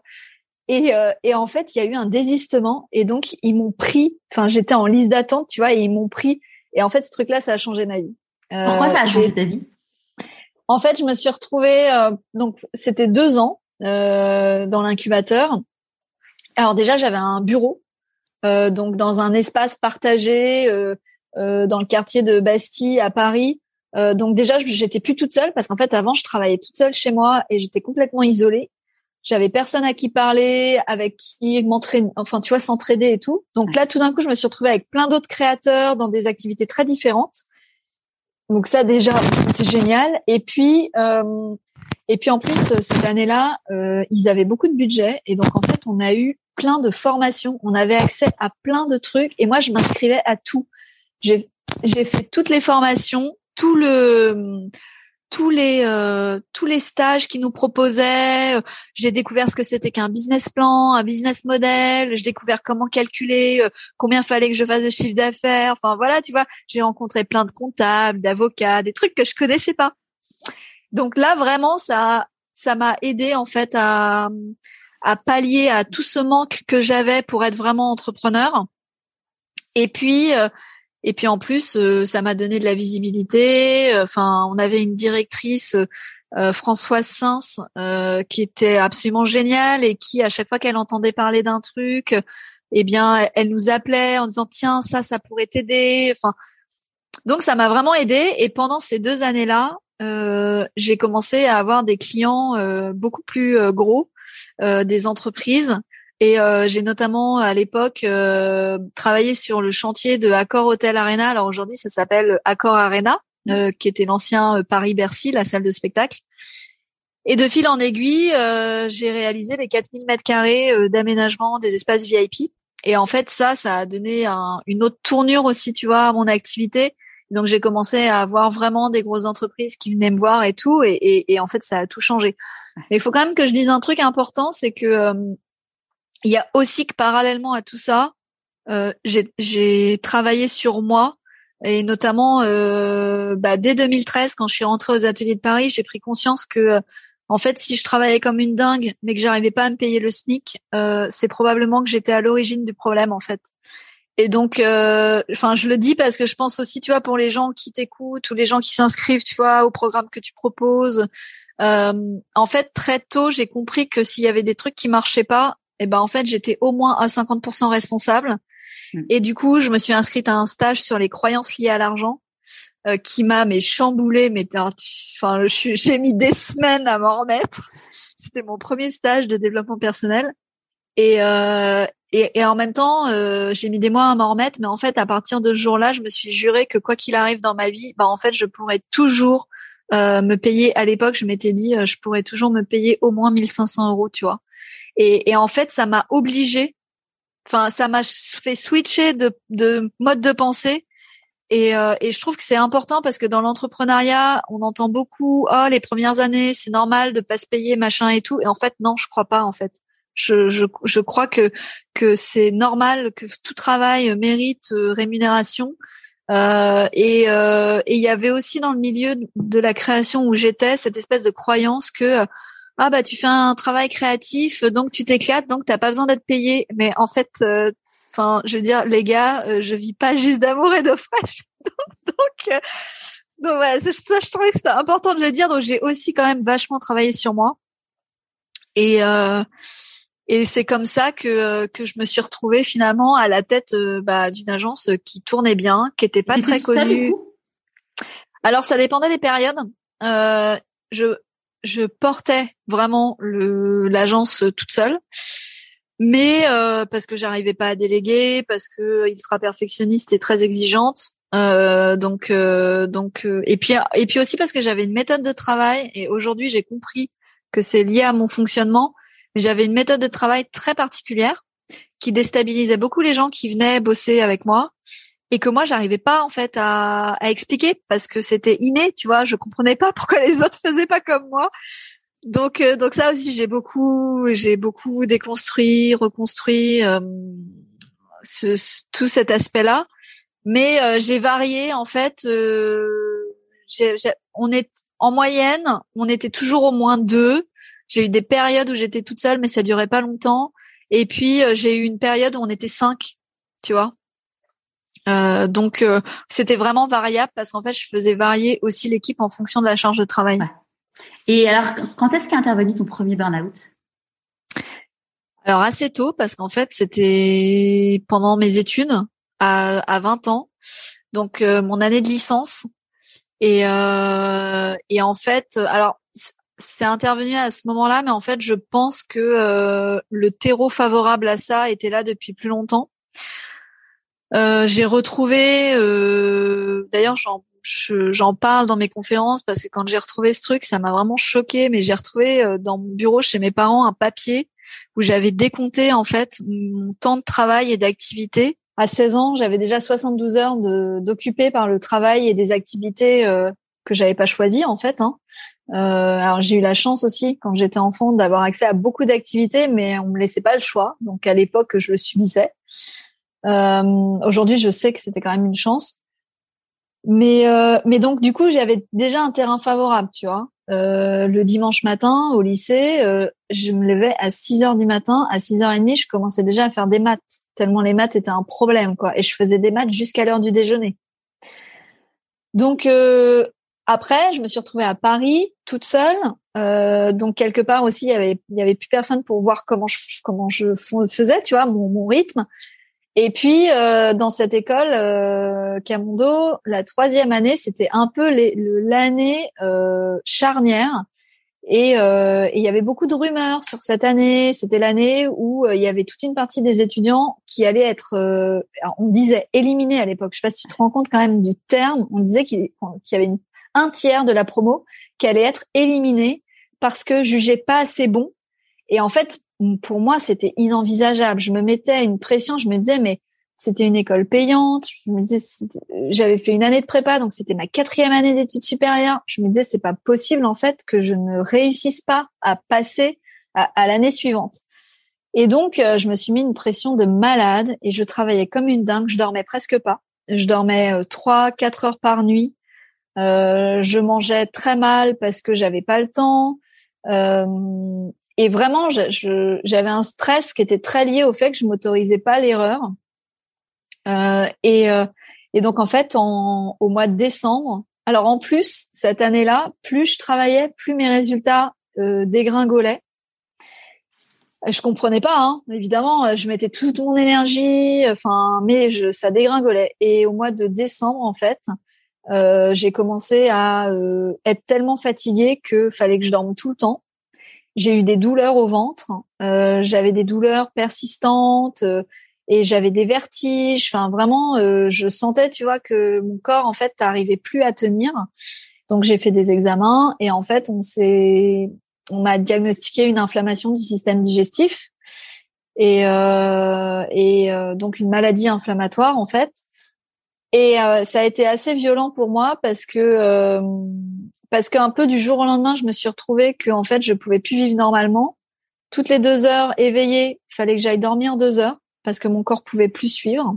Et, euh, et en fait, il y a eu un désistement et donc ils m'ont pris. Enfin, j'étais en liste d'attente, tu vois, et ils m'ont pris. Et en fait, ce truc-là, ça a changé ma vie. Euh, Pourquoi ça a changé ta vie? En fait, je me suis retrouvée. Euh, donc, c'était deux ans dans l'incubateur. Alors déjà, j'avais un bureau, donc dans un espace partagé dans le quartier de Bastille à Paris. donc déjà, j'étais plus toute seule parce qu'en fait, avant, je travaillais toute seule chez moi et j'étais complètement isolée j'avais personne à qui parler, avec qui m'entraîner, enfin tu vois, s'entraider et tout. Donc là, tout d'un coup, je me suis retrouvée avec plein d'autres créateurs dans des activités très différentes. Donc ça déjà, c'était génial. Et puis, euh, et puis en plus cette année-là, euh, ils avaient beaucoup de budget et donc en fait, on a eu plein de formations. On avait accès à plein de trucs et moi, je m'inscrivais à tout. J'ai fait toutes les formations, tout le tous les euh, tous les stages qu'ils nous proposaient. J'ai découvert ce que c'était qu'un business plan, un business model. J'ai découvert comment calculer, euh, combien fallait que je fasse de chiffre d'affaires. Enfin voilà, tu vois, j'ai rencontré plein de comptables, d'avocats, des trucs que je connaissais pas. Donc là vraiment ça ça m'a aidé en fait à à pallier à tout ce manque que j'avais pour être vraiment entrepreneur. Et puis euh, et puis en plus, euh, ça m'a donné de la visibilité. Enfin, on avait une directrice, euh, Françoise Sins, euh, qui était absolument géniale et qui, à chaque fois qu'elle entendait parler d'un truc, eh bien, elle nous appelait en disant tiens, ça, ça pourrait t'aider. Enfin, donc ça m'a vraiment aidé. Et pendant ces deux années-là, j'ai commencé à avoir des clients beaucoup plus gros, des entreprises et euh, j'ai notamment à l'époque euh, travaillé sur le chantier de Accor Hotel Arena. Alors aujourd'hui, ça s'appelle Accor Arena, euh, qui était l'ancien Paris-Bercy, la salle de spectacle. Et de fil en aiguille, j'ai réalisé les 4000 mètres carrés d'aménagement des espaces VIP. Et en fait, ça, ça a donné un, une autre tournure aussi, tu vois, à mon activité. Donc j'ai commencé à avoir vraiment des grosses entreprises qui venaient me voir et tout, et, et, et en fait ça a tout changé. Mais il faut quand même que je dise un truc important, c'est que il y a aussi que parallèlement à tout ça, euh, j'ai travaillé sur moi et notamment euh, bah, dès 2013 quand je suis rentrée aux ateliers de Paris, j'ai pris conscience que en fait si je travaillais comme une dingue mais que j'arrivais pas à me payer le SMIC, euh, c'est probablement que j'étais à l'origine du problème en fait. Et donc, euh, enfin, je le dis parce que je pense aussi, tu vois, pour les gens qui t'écoutent ou les gens qui s'inscrivent, tu vois, au programme que tu proposes. Euh, en fait, très tôt, j'ai compris que s'il y avait des trucs qui marchaient pas, et eh ben en fait j'étais au moins à 50% responsable. Hmm. Et du coup, je me suis inscrite à un stage sur les croyances liées à l'argent euh, qui m'a mais chamboulé, mais enfin j'ai mis des semaines à m'en remettre. C'était mon premier stage de développement personnel. Et, euh, et, et, en même temps, euh, j'ai mis des mois à m'en remettre, mais en fait, à partir de ce jour-là, je me suis juré que quoi qu'il arrive dans ma vie, bah en fait, je pourrais toujours euh, me payer. À l'époque, je m'étais dit, euh, je pourrais toujours me payer au moins 1500 euros, tu vois. Et, et en fait, ça m'a obligé, enfin, ça m'a fait switcher de, de mode de pensée. Et, euh, et je trouve que c'est important parce que dans l'entrepreneuriat, on entend beaucoup, oh, les premières années, c'est normal de pas se payer, machin et tout. Et en fait, non, je crois pas, en fait. Je, je, je crois que que c'est normal que tout travail mérite euh, rémunération. Euh, et euh, il y avait aussi dans le milieu de la création où j'étais cette espèce de croyance que ah bah tu fais un travail créatif, donc tu t'éclates, donc t'as pas besoin d'être payé. Mais en fait, euh, Enfin, je veux dire, les gars, euh, je vis pas juste d'amour et d'eau fraîche. (laughs) donc, euh, donc voilà, ça, je trouvais que c'était important de le dire. Donc j'ai aussi quand même vachement travaillé sur moi. Et euh, et c'est comme ça que que je me suis retrouvée finalement à la tête bah, d'une agence qui tournait bien, qui était pas très connue. Alors ça dépendait des périodes. Euh, je je portais vraiment l'agence toute seule mais euh, parce que j'arrivais pas à déléguer, parce que ultra perfectionniste et très exigeante. Euh, donc euh, donc euh, et puis et puis aussi parce que j'avais une méthode de travail et aujourd'hui j'ai compris que c'est lié à mon fonctionnement. Mais j'avais une méthode de travail très particulière qui déstabilisait beaucoup les gens qui venaient bosser avec moi et que moi j'arrivais pas en fait à, à expliquer parce que c'était inné, tu vois, je comprenais pas pourquoi les autres (laughs) faisaient pas comme moi. Donc, euh, donc ça aussi, j'ai beaucoup, j'ai beaucoup déconstruit, reconstruit euh, ce, tout cet aspect-là. Mais euh, j'ai varié en fait. on est en moyenne, on était toujours au moins deux. J'ai eu des périodes où j'étais toute seule, mais ça durait pas longtemps. Et puis j'ai eu une période où on était cinq, tu vois. Donc c'était vraiment variable parce qu'en fait je faisais varier aussi l'équipe en fonction de la charge de travail. Et alors, quand est-ce qu'est intervenu ton premier burn-out? Alors assez tôt, parce qu'en fait, c'était pendant mes études à, à 20 ans, donc euh, mon année de licence. Et, euh, et en fait, alors c'est intervenu à ce moment-là, mais en fait, je pense que euh, le terreau favorable à ça était là depuis plus longtemps. Euh, j'ai retrouvé, euh, d'ailleurs, j'en j'en parle dans mes conférences parce que quand j'ai retrouvé ce truc, ça m'a vraiment choqué. Mais j'ai retrouvé euh, dans mon bureau chez mes parents un papier où j'avais décompté en fait mon temps de travail et d'activité. À 16 ans, j'avais déjà 72 heures d'occupé par le travail et des activités euh, que j'avais pas choisies en fait. Hein. Euh, alors j'ai eu la chance aussi quand j'étais enfant d'avoir accès à beaucoup d'activités, mais on me laissait pas le choix. Donc à l'époque, je le subissais. Euh, Aujourd'hui, je sais que c'était quand même une chance. Mais euh, mais donc du coup j'avais déjà un terrain favorable, tu vois. Euh, le dimanche matin au lycée, euh, je me levais à 6 heures du matin. À 6 heures et demie, je commençais déjà à faire des maths, tellement les maths étaient un problème, quoi. Et je faisais des maths jusqu'à l'heure du déjeuner. Donc euh, après, je me suis retrouvée à Paris toute seule. Euh, donc quelque part aussi, il y avait il y avait plus personne pour voir comment je comment je faisais, tu vois, mon, mon rythme. Et puis euh, dans cette école euh, Camondo, la troisième année, c'était un peu l'année euh, charnière. Euh, et il y avait beaucoup de rumeurs sur cette année. C'était l'année où il y avait toute une partie des étudiants qui allaient être, on disait éliminés à l'époque. Je sais pas si tu te rends compte quand même du terme. On disait qu'il y avait un tiers de la promo qui allait être éliminé parce que jugé pas assez bon. Et en fait, pour moi, c'était inenvisageable. Je me mettais une pression. Je me disais, mais c'était une école payante. J'avais fait une année de prépa, donc c'était ma quatrième année d'études supérieures. Je me disais, c'est pas possible en fait que je ne réussisse pas à passer à, l'année suivante. Et donc, euh, je me suis mis une pression de malade et je travaillais comme une dingue. Je dormais presque pas. Je dormais euh, trois, quatre heures par nuit. Euh, je mangeais très mal parce que j'avais pas le temps. Euh, et vraiment, j'avais un stress qui était très lié au fait que je m'autorisais pas l'erreur. Euh, et, euh, et donc en fait, au mois de décembre, alors en plus cette année-là, plus je travaillais, plus mes résultats euh, dégringolaient. Je comprenais pas, hein. évidemment, je mettais toute mon énergie, enfin, mais ça dégringolait. Et au mois de décembre, en fait, j'ai commencé à être tellement fatiguée que fallait que je dorme tout le temps. J'ai eu des douleurs au ventre, euh, j'avais des douleurs persistantes euh, et j'avais des vertiges. Enfin, vraiment, euh, je sentais, tu vois, que mon corps en fait n'arrivait plus à tenir. Donc j'ai fait des examens et en fait on s'est, on m'a diagnostiqué une inflammation du système digestif et euh, et donc une maladie inflammatoire en fait. Et ça a été assez violent pour moi parce que parce qu'un peu du jour au lendemain, je me suis retrouvée que en fait, je pouvais plus vivre normalement. Toutes les deux heures éveillée, il fallait que j'aille dormir deux heures parce que mon corps pouvait plus suivre.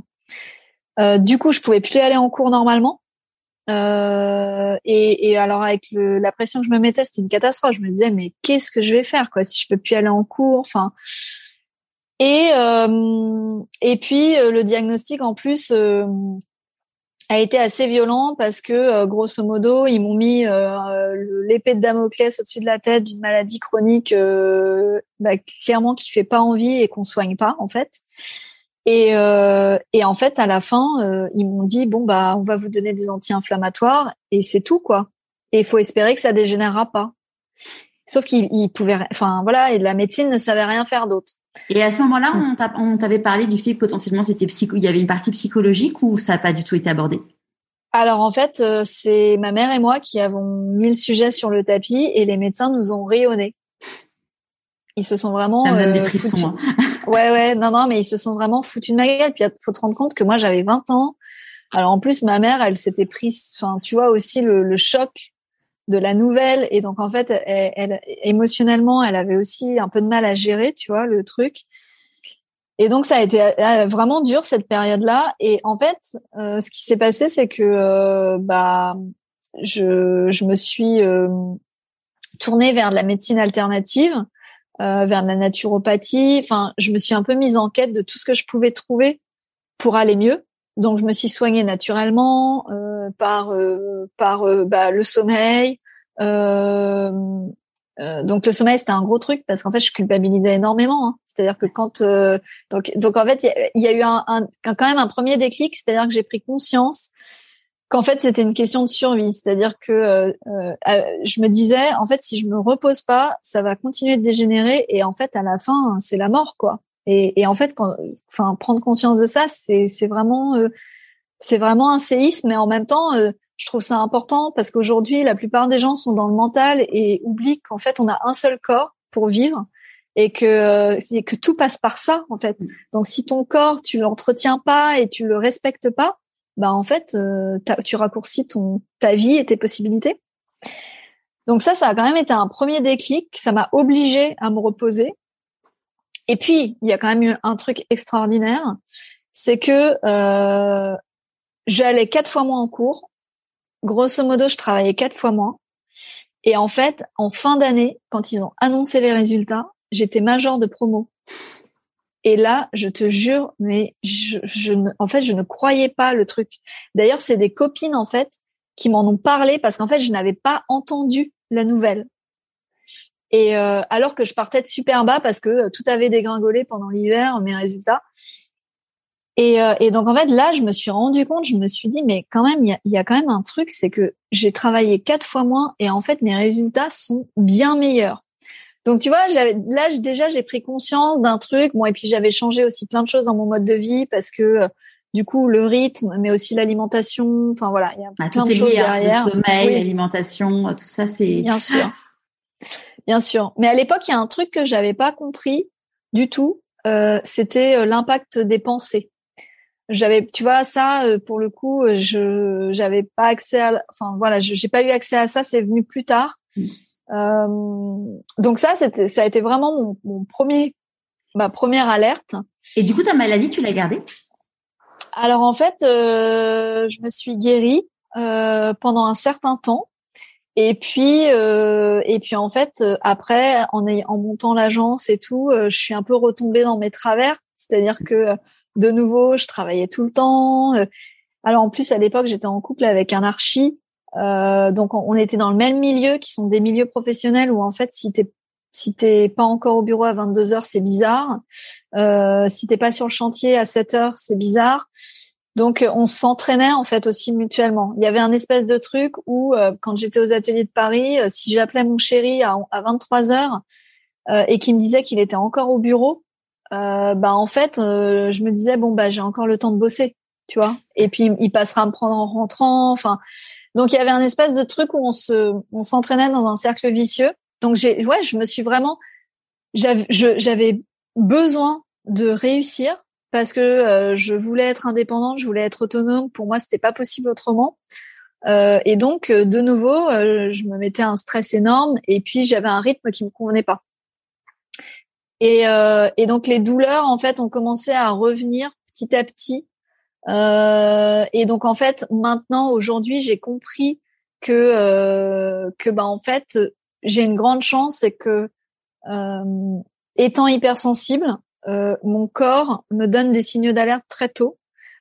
Euh, du coup, je pouvais plus aller en cours normalement. Euh, et, et, alors avec le, la pression que je me mettais, c'était une catastrophe. Je me disais mais qu'est-ce que je vais faire quoi si je peux plus aller en cours Enfin, Et et puis le diagnostic en plus a été assez violent parce que grosso modo ils m'ont mis l'épée de Damoclès au-dessus de la tête d'une maladie chronique bah, clairement qui fait pas envie et qu'on soigne pas en fait. Et, euh, et en fait, à la fin, euh, ils m'ont dit bon bah on va vous donner des anti-inflammatoires et c'est tout quoi. Et il faut espérer que ça dégénérera pas. Sauf qu'ils pouvaient, enfin voilà, et la médecine ne savait rien faire d'autre. Et à ce moment-là, on t'avait parlé du fait que potentiellement c'était psycho, il y avait une partie psychologique ou ça n'a pas du tout été abordé? Alors en fait, euh, c'est ma mère et moi qui avons mis le sujet sur le tapis et les médecins nous ont rayonnés. Ils se sont vraiment. Ça me donne des frissons. Hein. (laughs) Ouais, ouais, non, non, mais ils se sont vraiment foutus de ma gueule. Puis il faut te rendre compte que moi j'avais 20 ans. Alors en plus, ma mère, elle s'était prise, enfin, tu vois aussi le, le, choc de la nouvelle, et donc en fait, elle, émotionnellement, elle avait aussi un peu de mal à gérer, tu vois, le truc. Et donc ça a été euh, vraiment dur cette période-là. Et en fait, euh, ce qui s'est passé, c'est que euh, bah je, je me suis tournée vers de la médecine alternative euh, vers la naturopathie. Enfin, je me suis un peu mise en quête de tout ce que je pouvais trouver pour aller mieux. Donc, je me suis soignée naturellement euh, par euh, par bah, le sommeil. donc, le sommeil c'était un gros truc parce qu'en fait, je culpabilisais énormément. Hein. C'est-à-dire que quand donc donc en fait, il y, a eu un, un, quand même un premier déclic, c'est-à-dire que j'ai pris conscience qu'en fait c'était une question de survie, c'est-à-dire que euh, euh, je me disais en fait si je me repose pas, ça va continuer de dégénérer et en fait à la fin c'est la mort quoi. Et, et en fait quand, enfin prendre conscience de ça c'est vraiment euh, c'est vraiment un séisme mais en même temps je trouve ça important parce qu'aujourd'hui la plupart des gens sont dans le mental et oublient qu'en fait on a un seul corps pour vivre et que c'est que tout passe par ça en fait. Donc si ton corps tu l'entretiens pas et tu le respectes pas, bah en fait, euh, tu raccourcis ton ta vie et tes possibilités. Donc ça, ça a quand même été un premier déclic. Ça m'a obligé à me reposer. Et puis, il y a quand même eu un truc extraordinaire, c'est que euh, j'allais quatre fois moins en cours. Grosso modo, je travaillais quatre fois moins. Et en fait, en fin d'année, quand ils ont annoncé les résultats, j'étais major de promo. Et là, je te jure, mais en fait, je ne croyais pas le truc. D'ailleurs, c'est des copines en fait qui m'en ont parlé parce qu'en fait, je n'avais pas entendu la nouvelle. Et euh, alors que je partais de super bas parce que euh, tout avait dégringolé pendant l'hiver, mes résultats. Et, euh, et, donc en fait là, je me suis rendu compte, je me suis dit mais quand même, il y a, y a, quand même un truc, c'est que j'ai travaillé quatre fois moins et en fait mes résultats sont bien meilleurs. Donc tu vois, là déjà j'ai pris conscience d'un truc. Bon et puis j'avais changé aussi plein de choses dans mon mode de vie parce que euh, du coup le rythme, mais aussi l'alimentation. Enfin voilà, il y a ah, plein de choses hein, derrière. Le sommeil, l'alimentation, tout ça c'est. Bien sûr, bien sûr. Mais à l'époque, il y a un truc que j'avais pas compris du tout. Euh, c'était euh, l'impact des pensées. J'avais, tu vois, ça pour le coup, je j'avais pas accès à. Enfin voilà, j'ai pas eu accès à ça. C'est venu plus tard. Mm. Euh, donc ça, c'était, ça a été vraiment mon, mon, premier, ma première alerte. Et du coup, ta maladie, tu l'as gardée? Alors en fait, euh, je me suis guérie euh, pendant un certain temps. Et puis, euh, et puis en fait, après, en, en montant l'agence et tout, je suis un peu retombée dans mes travers. C'est-à-dire que de nouveau, je travaillais tout le temps. Alors en plus, à l'époque, j'étais en couple avec un archi euh, donc on, était dans le même milieu, qui sont des milieux professionnels où en fait si t'es si t'es pas encore au bureau à 22 heures, c'est bizarre. Euh, si t'es pas sur le chantier à 7 heures, c'est bizarre. Donc on s'entraînait en fait aussi mutuellement. Il y avait un espèce de truc où euh, quand j'étais aux ateliers de Paris, euh, si j'appelais mon chéri à, à 23 heures et qu'il me disait qu'il était encore au bureau, bah en fait je me disais bon bah j'ai encore le temps de bosser, tu vois. Et puis il passera à me prendre en rentrant. Enfin donc il y avait un espèce de truc où on se, on s'entraînait dans un cercle vicieux. Donc j'ai, ouais, je me suis vraiment, j'avais besoin de réussir parce que euh, je voulais être indépendante, je voulais être autonome. Pour moi, c'était pas possible autrement. Euh, et donc, euh, de nouveau, euh, je me mettais un stress énorme et puis j'avais un rythme qui me convenait pas. Et, et donc, les douleurs, en fait, ont commencé à revenir petit à petit euh, et donc en fait, maintenant, aujourd'hui, j'ai compris que euh, que bah en fait, j'ai une grande chance, c'est que euh, étant hypersensible, mon corps me donne des signaux d'alerte très tôt.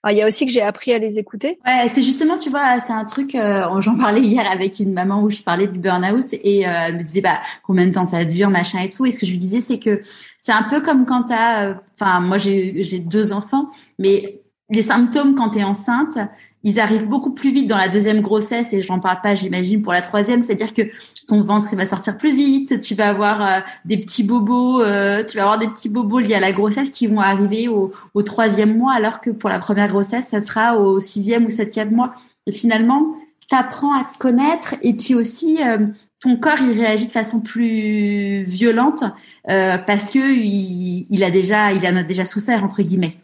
il y a aussi que j'ai appris à les écouter. Ouais, c'est justement, tu vois, c'est un truc. J'en parlais hier avec une maman où je parlais du burn-out et elle me disait bah combien de temps ça dure, machin et tout. Et ce que je lui disais, c'est que c'est un peu comme quand t'as, enfin moi j'ai j'ai deux enfants, mais les symptômes quand tu es enceinte, ils arrivent beaucoup plus vite dans la deuxième grossesse et j'en parle pas, j'imagine, pour la troisième. C'est-à-dire que ton ventre il va sortir plus vite, tu vas avoir euh, des petits bobos, euh, tu vas avoir des petits bobos liés à la grossesse qui vont arriver au, au, troisième mois, alors que pour la première grossesse, ça sera au sixième ou septième mois. Et finalement, tu apprends à te connaître et puis aussi euh, ton corps il réagit de façon plus violente parce que il, il a déjà il en a déjà souffert entre guillemets.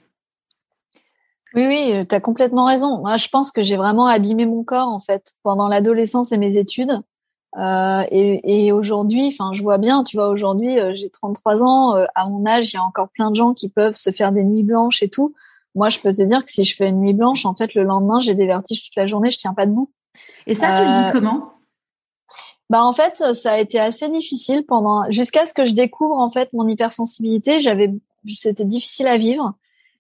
Oui, oui, tu as complètement raison. Moi, je pense que j'ai vraiment abîmé mon corps en fait pendant l'adolescence et mes études. Euh, et, et aujourd'hui, enfin, je vois bien, tu vois, aujourd'hui, euh, j'ai 33 ans. Euh, à mon âge, il y a encore plein de gens qui peuvent se faire des nuits blanches et tout. Moi, je peux te dire que si je fais une nuit blanche, en fait, le lendemain, j'ai des vertiges toute la journée, je tiens pas debout. Et ça, tu le dis euh, comment? Bah en fait, ça a été assez difficile pendant jusqu'à ce que je découvre en fait mon hypersensibilité. J'avais, c'était difficile à vivre.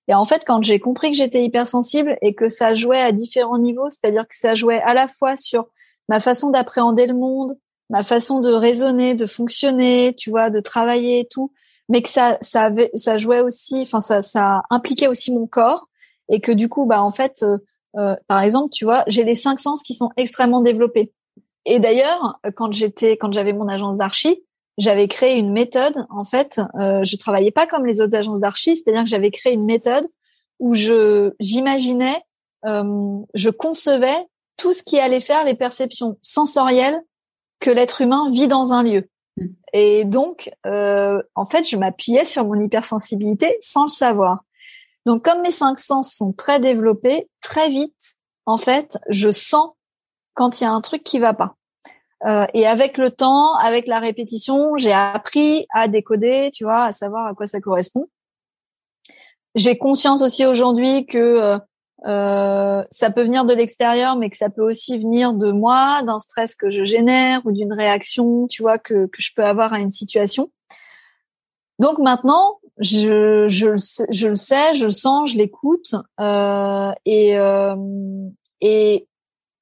Et en fait, quand j'ai compris que j'étais hypersensible et que ça jouait à différents niveaux, c'est-à-dire que ça jouait à la fois sur ma façon d'appréhender le monde, ma façon de raisonner, de fonctionner, tu vois, de travailler et tout, mais que ça, ça jouait aussi, enfin, ça, ça impliquait aussi mon corps et que du coup, bah, en fait, euh, euh, par exemple, tu vois, j'ai les cinq sens qui sont extrêmement développés. Et d'ailleurs, quand j'étais, quand j'avais mon agence d'archi, j'avais créé une méthode. En fait, euh, je travaillais pas comme les autres agences d'archi, c'est-à-dire que j'avais créé une méthode où je j'imaginais, euh, je concevais tout ce qui allait faire les perceptions sensorielles que l'être humain vit dans un lieu. Mm. Et donc, euh, en fait, je m'appuyais sur mon hypersensibilité sans le savoir. Donc, comme mes cinq sens sont très développés, très vite, en fait, je sens quand il y a un truc qui va pas. Euh, et avec le temps, avec la répétition, j'ai appris à décoder, tu vois, à savoir à quoi ça correspond. J'ai conscience aussi aujourd'hui que euh, euh, ça peut venir de l'extérieur, mais que ça peut aussi venir de moi, d'un stress que je génère ou d'une réaction, tu vois, que, que je peux avoir à une situation. Donc maintenant, je, je, le sais, je le sens, je l'écoute, euh, et, euh, et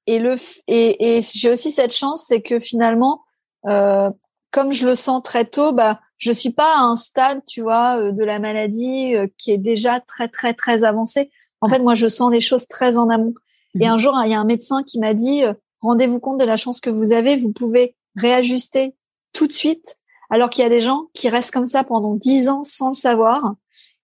et le et, et j'ai aussi cette chance, c'est que finalement, euh, comme je le sens très tôt, bah je suis pas à un stade, tu vois, euh, de la maladie euh, qui est déjà très très très avancé. En fait, moi, je sens les choses très en amont. Et mhm. un jour, il y a un médecin qui m'a dit rendez-vous compte de la chance que vous avez, vous pouvez réajuster tout de suite, alors qu'il y a des gens qui restent comme ça pendant dix ans sans le savoir.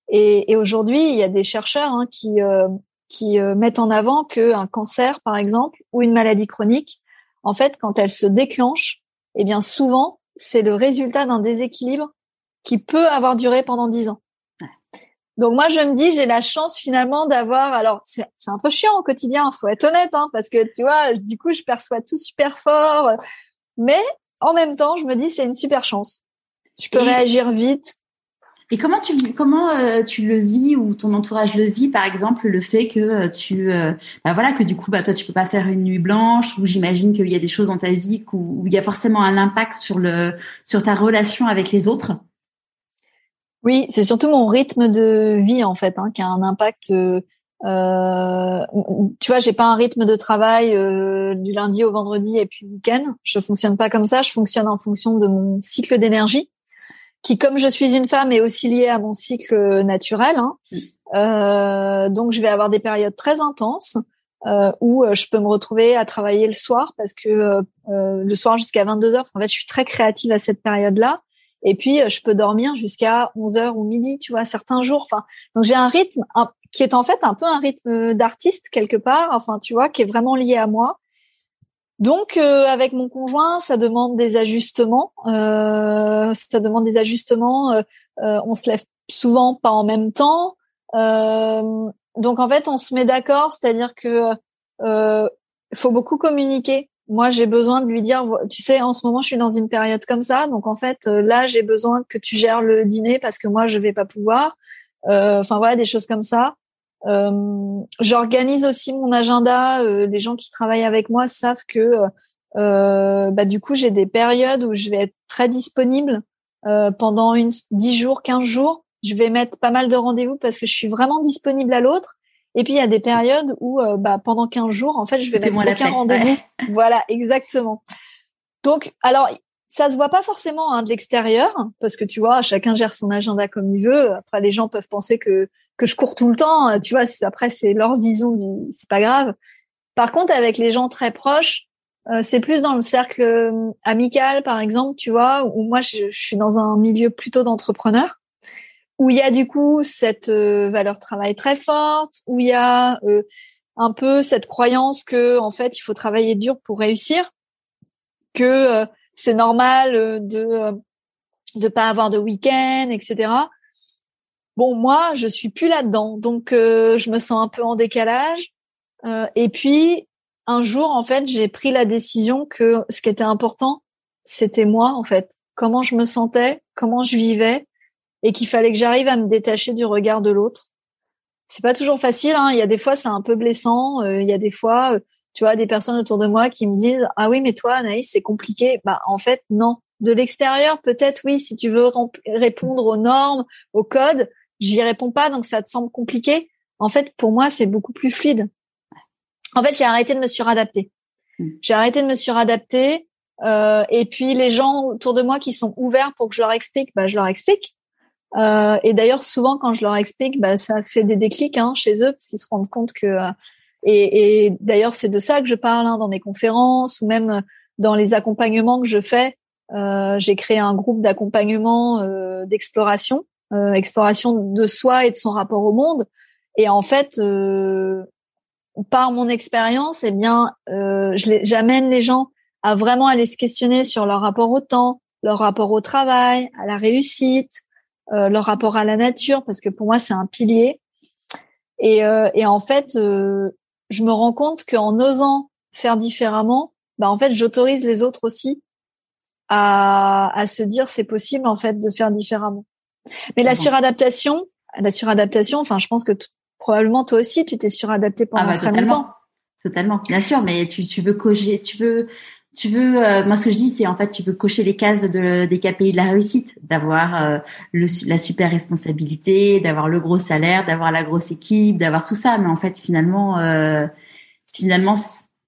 Et, et aujourd'hui, il y a des chercheurs hein, qui euh, qui euh, mettent en avant qu'un cancer, par exemple, ou une maladie chronique, en fait, quand elle se déclenche, eh bien souvent, c'est le résultat d'un déséquilibre qui peut avoir duré pendant dix ans. Donc moi, je me dis, j'ai la chance finalement d'avoir. Alors c'est un peu chiant au quotidien, faut être honnête, hein, parce que tu vois, du coup, je perçois tout super fort, mais en même temps, je me dis, c'est une super chance. Je peux réagir vite. Et comment tu comment euh, tu le vis ou ton entourage le vit par exemple le fait que euh, tu euh, bah voilà que du coup bah toi tu peux pas faire une nuit blanche ou j'imagine qu'il y a des choses dans ta vie où, il y a forcément un impact sur le sur ta relation avec les autres? Oui, c'est surtout mon rythme de vie en fait hein, qui a un impact. Euh, tu vois, j'ai pas un rythme de travail du lundi au vendredi et puis week-end. Je fonctionne pas comme ça. Je fonctionne en fonction de mon cycle d'énergie qui, comme je suis une femme, est aussi liée à mon cycle naturel. Hein. Euh, donc, je vais avoir des périodes très intenses euh, où euh, je peux me retrouver à travailler le soir parce que euh, euh le soir jusqu'à 22 heures, parce qu'en fait, je suis très créative à cette période-là. Et puis, je peux dormir jusqu'à 11 heures ou midi, tu vois, certains jours. Enfin, donc j'ai un rythme qui est en fait un peu un rythme d'artiste quelque part. Enfin, tu vois, qui est vraiment lié à moi. Donc euh, avec mon conjoint, ça demande des ajustements. Euh, ça demande des ajustements. Euh, euh, on se lève souvent pas en même temps. donc en fait, on se met d'accord, c'est-à-dire que faut beaucoup communiquer. Moi, j'ai besoin de lui dire, tu sais, en ce moment, je suis dans une période comme ça, donc en fait, là, j'ai besoin que tu gères le dîner parce que moi, je vais pas pouvoir. Enfin voilà, des choses comme ça. Euh, J'organise aussi mon agenda. Euh, les gens qui travaillent avec moi savent que euh, bah, du coup j'ai des périodes où je vais être très disponible euh, pendant une 10 jours, 15 jours. je vais mettre pas mal de rendez-vous parce que je suis vraiment disponible à l'autre. Et puis il y a des périodes où euh, bah, pendant 15 jours, en fait, je vais mettre aucun rendez-vous. Voilà, exactement. Donc, alors ça se voit pas forcément hein, de l'extérieur parce que tu vois, chacun gère son agenda comme il veut. Après, les gens peuvent penser que que je cours tout le temps. Tu vois, après c'est leur vision, c'est pas grave. Par contre, avec les gens très proches, euh, c'est plus dans le cercle euh, amical, par exemple, tu vois, où moi je, suis dans un milieu plutôt d'entrepreneurs, où il y a du coup cette euh, valeur travail très forte, où il y a un peu cette croyance que en fait il faut travailler dur pour réussir, que c'est normal de de pas avoir de week-end, etc. Bon, moi, je suis plus là-dedans, donc je me sens un peu en décalage. et puis, un jour, en fait, j'ai pris la décision que ce qui était important, c'était moi, en fait. Comment je me sentais, comment je vivais, et qu'il fallait que j'arrive à me détacher du regard de l'autre. C'est pas toujours facile. Hein. Il y a des fois, c'est un peu blessant. Euh, il y a des fois, euh, tu vois, des personnes autour de moi qui me disent ah oui, mais toi, Anaïs, c'est compliqué. Bah en fait, non. De l'extérieur, peut-être oui, si tu veux répondre aux normes, aux codes, j'y réponds pas, donc ça te semble compliqué. En fait, pour moi, c'est beaucoup plus fluide. En fait, j'ai arrêté de me suradapter. Hmm. J'ai arrêté de me suradapter. Euh, et puis les gens autour de moi qui sont ouverts pour que je leur explique, bah, je leur explique. Euh, et d'ailleurs, souvent quand je leur explique, bah, ça fait des déclics hein, chez eux parce qu'ils se rendent compte que. Euh, et, et d'ailleurs, c'est de ça que je parle hein, dans mes conférences ou même dans les accompagnements que je fais. Euh, j'ai créé un groupe d'accompagnement euh, d'exploration, euh, exploration de soi et de son rapport au monde. Et en fait, par mon expérience, eh bien, euh, j'amène les gens à vraiment aller se questionner sur leur rapport au temps, leur rapport au travail, à la réussite, euh, leur rapport à la nature, parce que pour moi c'est un pilier. Et, euh, et en fait, euh, je me rends compte qu'en osant faire différemment, bah en fait, j'autorise les autres aussi à, à se dire c'est possible en fait de faire différemment. Mais la suradaptation, la suradaptation, enfin, je pense que probablement toi aussi, tu t'es suradapté pendant ah bah, très longtemps. Totalement, bien sûr, mais tu, tu veux cocher, tu veux, tu veux. Euh, moi, ce que je dis, c'est en fait, tu veux cocher les cases de, des KPI de la réussite, d'avoir euh, la super responsabilité, d'avoir le gros salaire, d'avoir la grosse équipe, d'avoir tout ça. Mais en fait, finalement, euh, finalement,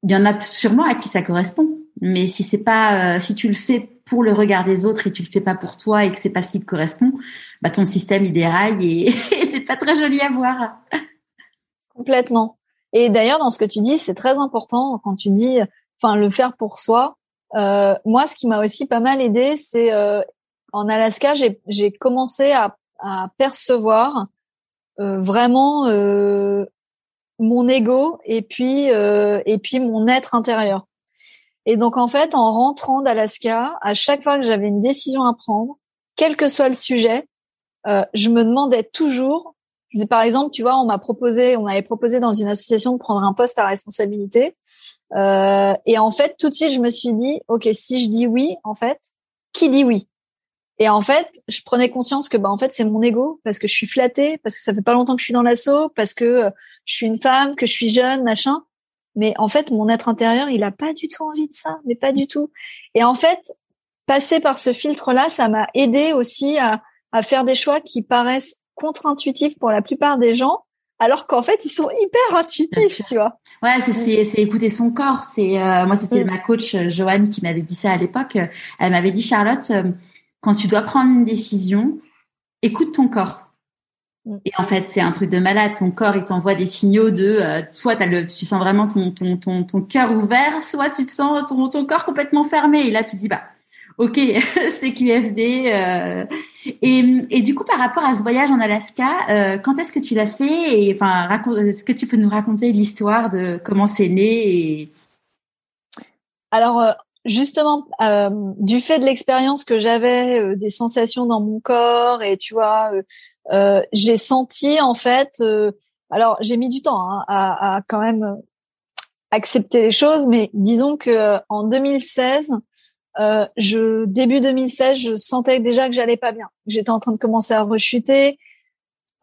il y en a sûrement à qui ça correspond. Mais si c'est pas, si tu le fais pour le regard des autres et tu le fais pas pour toi et que c'est pas ce qui te correspond, bah ton système il déraille et, (laughs) et c'est pas très joli à voir. Complètement. Et d'ailleurs dans ce que tu dis, c'est très important quand tu dis, enfin le faire pour soi. Euh, moi, ce qui m'a aussi pas mal aidé, c'est euh, en Alaska, j'ai commencé à, à percevoir euh, vraiment euh, mon ego et puis euh, et puis mon être intérieur. Et donc en fait, en rentrant d'Alaska, à chaque fois que j'avais une décision à prendre, quel que soit le sujet, euh, je me demandais toujours. Par exemple, tu vois, on m'a proposé, on m'avait proposé dans une association de prendre un poste à responsabilité. Euh, et en fait, tout de suite, je me suis dit, ok, si je dis oui, en fait, qui dit oui? Et en fait, je prenais conscience que, bah, en fait, c'est mon ego parce que je suis flattée, parce que ça fait pas longtemps que je suis dans l'assaut, parce que euh, je suis une femme, que je suis jeune, machin. Mais en fait, mon être intérieur, il a pas du tout envie de ça, mais pas du tout. Et en fait, passer par ce filtre-là, ça m'a aidé aussi à, à faire des choix qui paraissent contre-intuitifs pour la plupart des gens, alors qu'en fait, ils sont hyper intuitifs, tu vois. Ouais, c'est c'est écouter son corps. C'est euh, moi, c'était mm. ma coach euh, Joanne qui m'avait dit ça à l'époque. Elle m'avait dit Charlotte, euh, quand tu dois prendre une décision, écoute ton corps. Mm. Et en fait, c'est un truc de malade. Ton corps, il t'envoie des signaux de soit as le, tu sens vraiment ton ton ton ton cœur ouvert, soit tu te sens ton ton corps complètement fermé. Et là, tu te dis bah ok, (laughs) c'est QFD. Euh, et, du coup, par rapport à ce voyage en Alaska, euh, quand est-ce que tu l'as fait? Enfin, est-ce que tu peux nous raconter l'histoire de comment c'est né Alors, euh, justement, du fait de l'expérience que j'avais, des sensations dans mon corps, et tu vois, j'ai senti en fait. alors, j'ai mis du temps hein, à, à, quand même accepter les choses, mais disons que en 2016 euh, je début 2016, je sentais déjà que j'allais pas bien. J'étais en train de commencer à rechuter.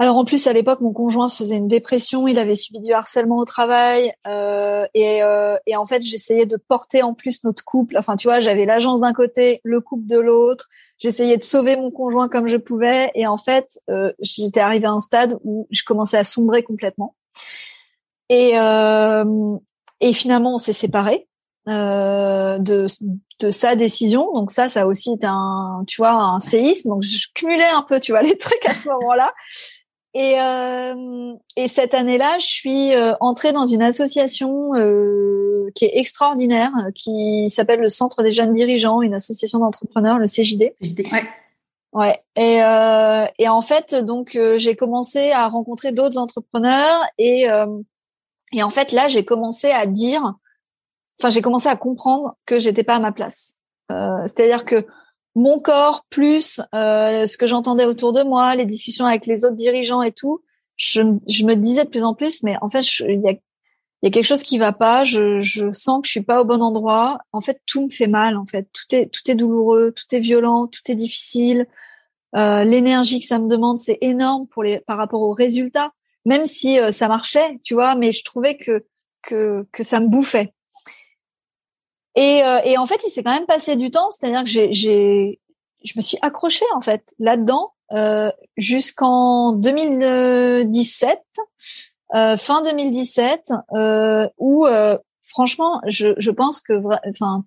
Alors en plus à l'époque mon conjoint faisait une dépression, il avait subi du harcèlement au travail euh, et, euh, et, en fait j'essayais de porter en plus notre couple. Enfin tu vois j'avais l'agence d'un côté, le couple de l'autre. J'essayais de sauver mon conjoint comme je pouvais et en fait euh, j'étais arrivée à un stade où je commençais à sombrer complètement. Et euh, et finalement on s'est séparés euh, de de sa décision. Donc ça ça a aussi été un tu vois un séisme. Donc je cumulais un peu tu vois (laughs) les trucs à ce moment-là. Et, euh, et cette année-là, je suis euh, entrée dans une association euh, qui est extraordinaire, qui s'appelle le Centre des jeunes dirigeants, une association d'entrepreneurs, le CJD. CJD. Ouais. Ouais. Et, euh, et en fait, donc euh, j'ai commencé à rencontrer d'autres entrepreneurs et euh, et en fait là, j'ai commencé à dire, enfin j'ai commencé à comprendre que j'étais pas à ma place. C'est-à-dire que mon corps plus euh, ce que j'entendais autour de moi, les discussions avec les autres dirigeants et tout, je, je me disais de plus en plus, mais en fait, il y a, y a quelque chose qui va pas. Je, je sens que je suis pas au bon endroit. En fait, tout me fait mal. En fait, tout est tout est douloureux, tout est violent, tout est difficile. Euh, L'énergie que ça me demande, c'est énorme pour les par rapport aux résultats. Même si euh, ça marchait, tu vois, mais je trouvais que que que ça me bouffait. Et, euh, et en fait, il s'est quand même passé du temps, c'est-à-dire que j'ai, j'ai, je me suis accrochée en fait là-dedans euh, jusqu'en 2017, euh, fin 2017, euh, où euh, franchement, je, je pense que, enfin,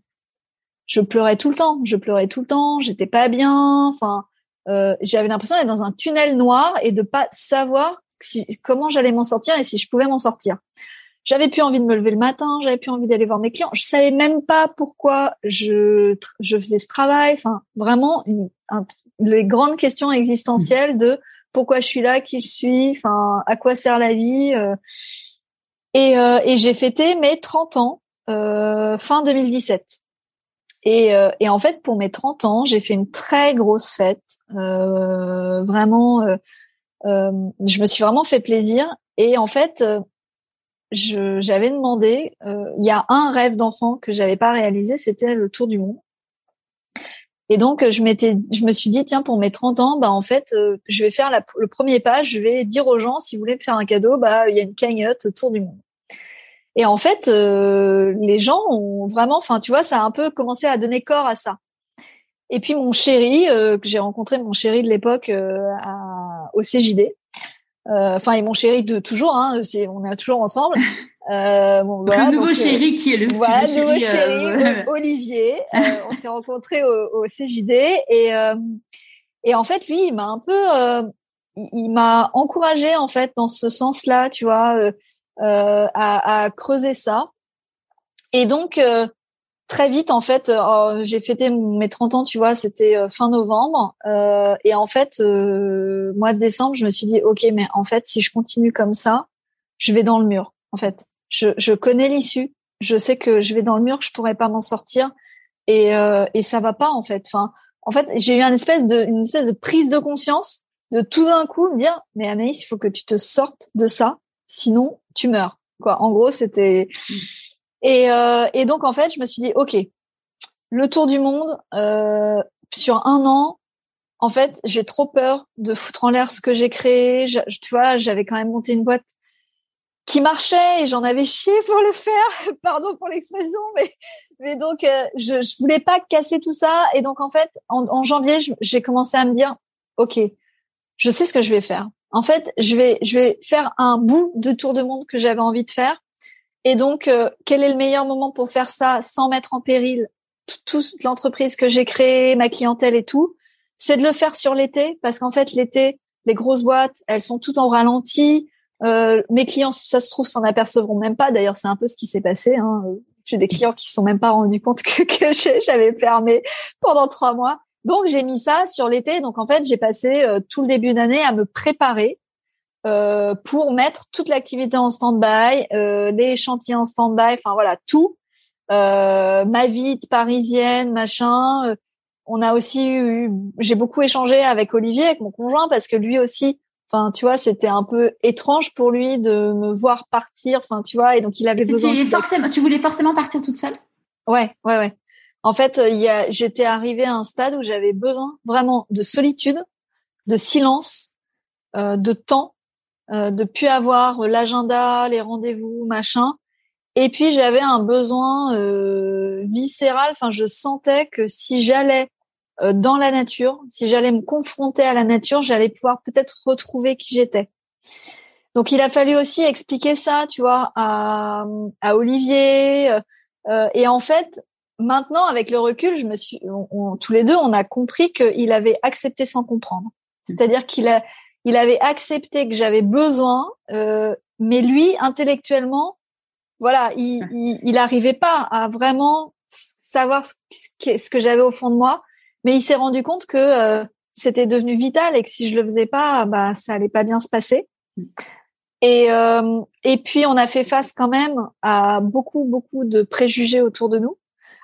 je pleurais tout le temps, je pleurais tout le temps, j'étais pas bien, enfin, euh, j'avais l'impression d'être dans un tunnel noir et de pas savoir si, comment j'allais m'en sortir et si je pouvais m'en sortir. J'avais plus envie de me lever le matin, j'avais plus envie d'aller voir mes clients. Je savais même pas pourquoi je je faisais ce travail. Enfin, vraiment les grandes questions existentielles de pourquoi je suis là, qui je suis, enfin, à quoi sert la vie. Euh. et, euh, et j'ai fêté mes 30 ans euh, fin 2017. Et, euh, et en fait, pour mes 30 ans, j'ai fait une très grosse fête. Euh, vraiment, je me suis vraiment fait plaisir. Et en fait, j'avais demandé, euh, il y a un rêve d'enfant que j'avais pas réalisé, c'était le tour du monde. Et donc je m'étais, je me suis dit tiens pour mes 30 ans, bah en fait euh, je vais faire le premier pas, je vais dire aux gens si vous voulez me faire un cadeau, bah il y a une cagnotte tour du monde. Et en fait euh, les gens ont vraiment, enfin tu vois, ça a un peu commencé à donner corps à ça. Et puis mon chéri, que j'ai rencontré mon chéri de l'époque au CJD, enfin, et mon chéri de toujours, hein, c'est, on est toujours ensemble. (laughs) Euh, bon, voilà, le nouveau euh, chéri qui est le, voilà, le nouveau chéri, Olivier. (laughs) on s'est rencontrés au, au, CJD et et en fait, lui, il m'a un peu, il, m'a encouragé en fait dans ce sens-là, tu vois, à, à, creuser ça. Et donc, très vite, en fait, euh, j'ai fêté mes 30 ans, tu vois, c'était euh, fin novembre. Euh, et en fait, mois de décembre, je me suis dit, OK, mais en fait, si je continue comme ça, je vais dans le mur. En fait, je, je connais l'issue. Je sais que je vais dans le mur, je pourrais pas m'en sortir. Et, et ça va pas, en fait. Enfin, en fait, j'ai eu une espèce de, une espèce de prise de conscience de tout d'un coup me dire, mais Anaïs, il faut que tu te sortes de ça, sinon tu meurs. Quoi. En gros, c'était, mmh. Et, euh, et donc en fait, je me suis dit, ok, le tour du monde euh, sur un an. En fait, j'ai trop peur de foutre en l'air ce que j'ai créé. Tu vois, j'avais quand même monté une boîte qui marchait et j'en avais chié pour le faire. (laughs) Pardon pour l'expression, mais mais donc euh, je, je voulais pas casser tout ça. Et donc en fait, en, en janvier, j'ai commencé à me dire, ok, je sais ce que je vais faire. En fait, je vais je vais faire un bout de tour de monde que j'avais envie de faire et donc, euh, quel est le meilleur moment pour faire ça sans mettre en péril toute l'entreprise que j'ai créée, ma clientèle et tout? C'est de le faire sur l'été, parce qu'en fait, l'été, les grosses boîtes, elles sont toutes en ralenti. Euh, mes clients, ça se trouve, s'en apercevront même pas. D'ailleurs, c'est un peu ce qui s'est passé. Hein. J'ai des clients qui se sont même pas rendus compte que, (laughs) j'avais fermé pendant trois mois. Donc, j'ai mis ça sur l'été. Donc, en fait, j'ai passé euh, tout le début d'année à me préparer euh, pour mettre toute l'activité en stand-by, euh, les chantiers en stand-by, enfin voilà, tout. Euh, ma vie parisienne, machin. Euh, on a aussi eu, j'ai beaucoup échangé avec Olivier, avec mon conjoint, parce que lui aussi, enfin tu vois, c'était un peu étrange pour lui de me voir partir, enfin tu vois, et donc il avait besoin. Forcément, tu voulais forcément partir toute seule? Ouais, ouais, ouais. En fait, il y a, j'étais arrivée à un stade où j'avais besoin vraiment de solitude, de silence, euh, de temps euh, de plus avoir l'agenda, les rendez-vous, machin. Et puis j'avais un besoin euh, viscéral. Enfin, je sentais que si j'allais euh, dans la nature, si j'allais me confronter à la nature, j'allais pouvoir peut-être retrouver qui j'étais. Donc il a fallu aussi expliquer ça, tu vois, à, à Olivier. Euh, et en fait, maintenant avec le recul, je me suis, tous les deux, on a compris qu'il avait accepté sans comprendre. C'est-à-dire qu'il a, il avait accepté que j'avais besoin, euh, mais lui, intellectuellement, voilà, il, il, arrivait pas à vraiment savoir ce, ce que j'avais au fond de moi, mais il s'est rendu compte que euh, c'était devenu vital et que si je le faisais pas, bah ça allait pas bien se passer. Et euh, et puis on a fait face quand même à beaucoup beaucoup de préjugés autour de nous.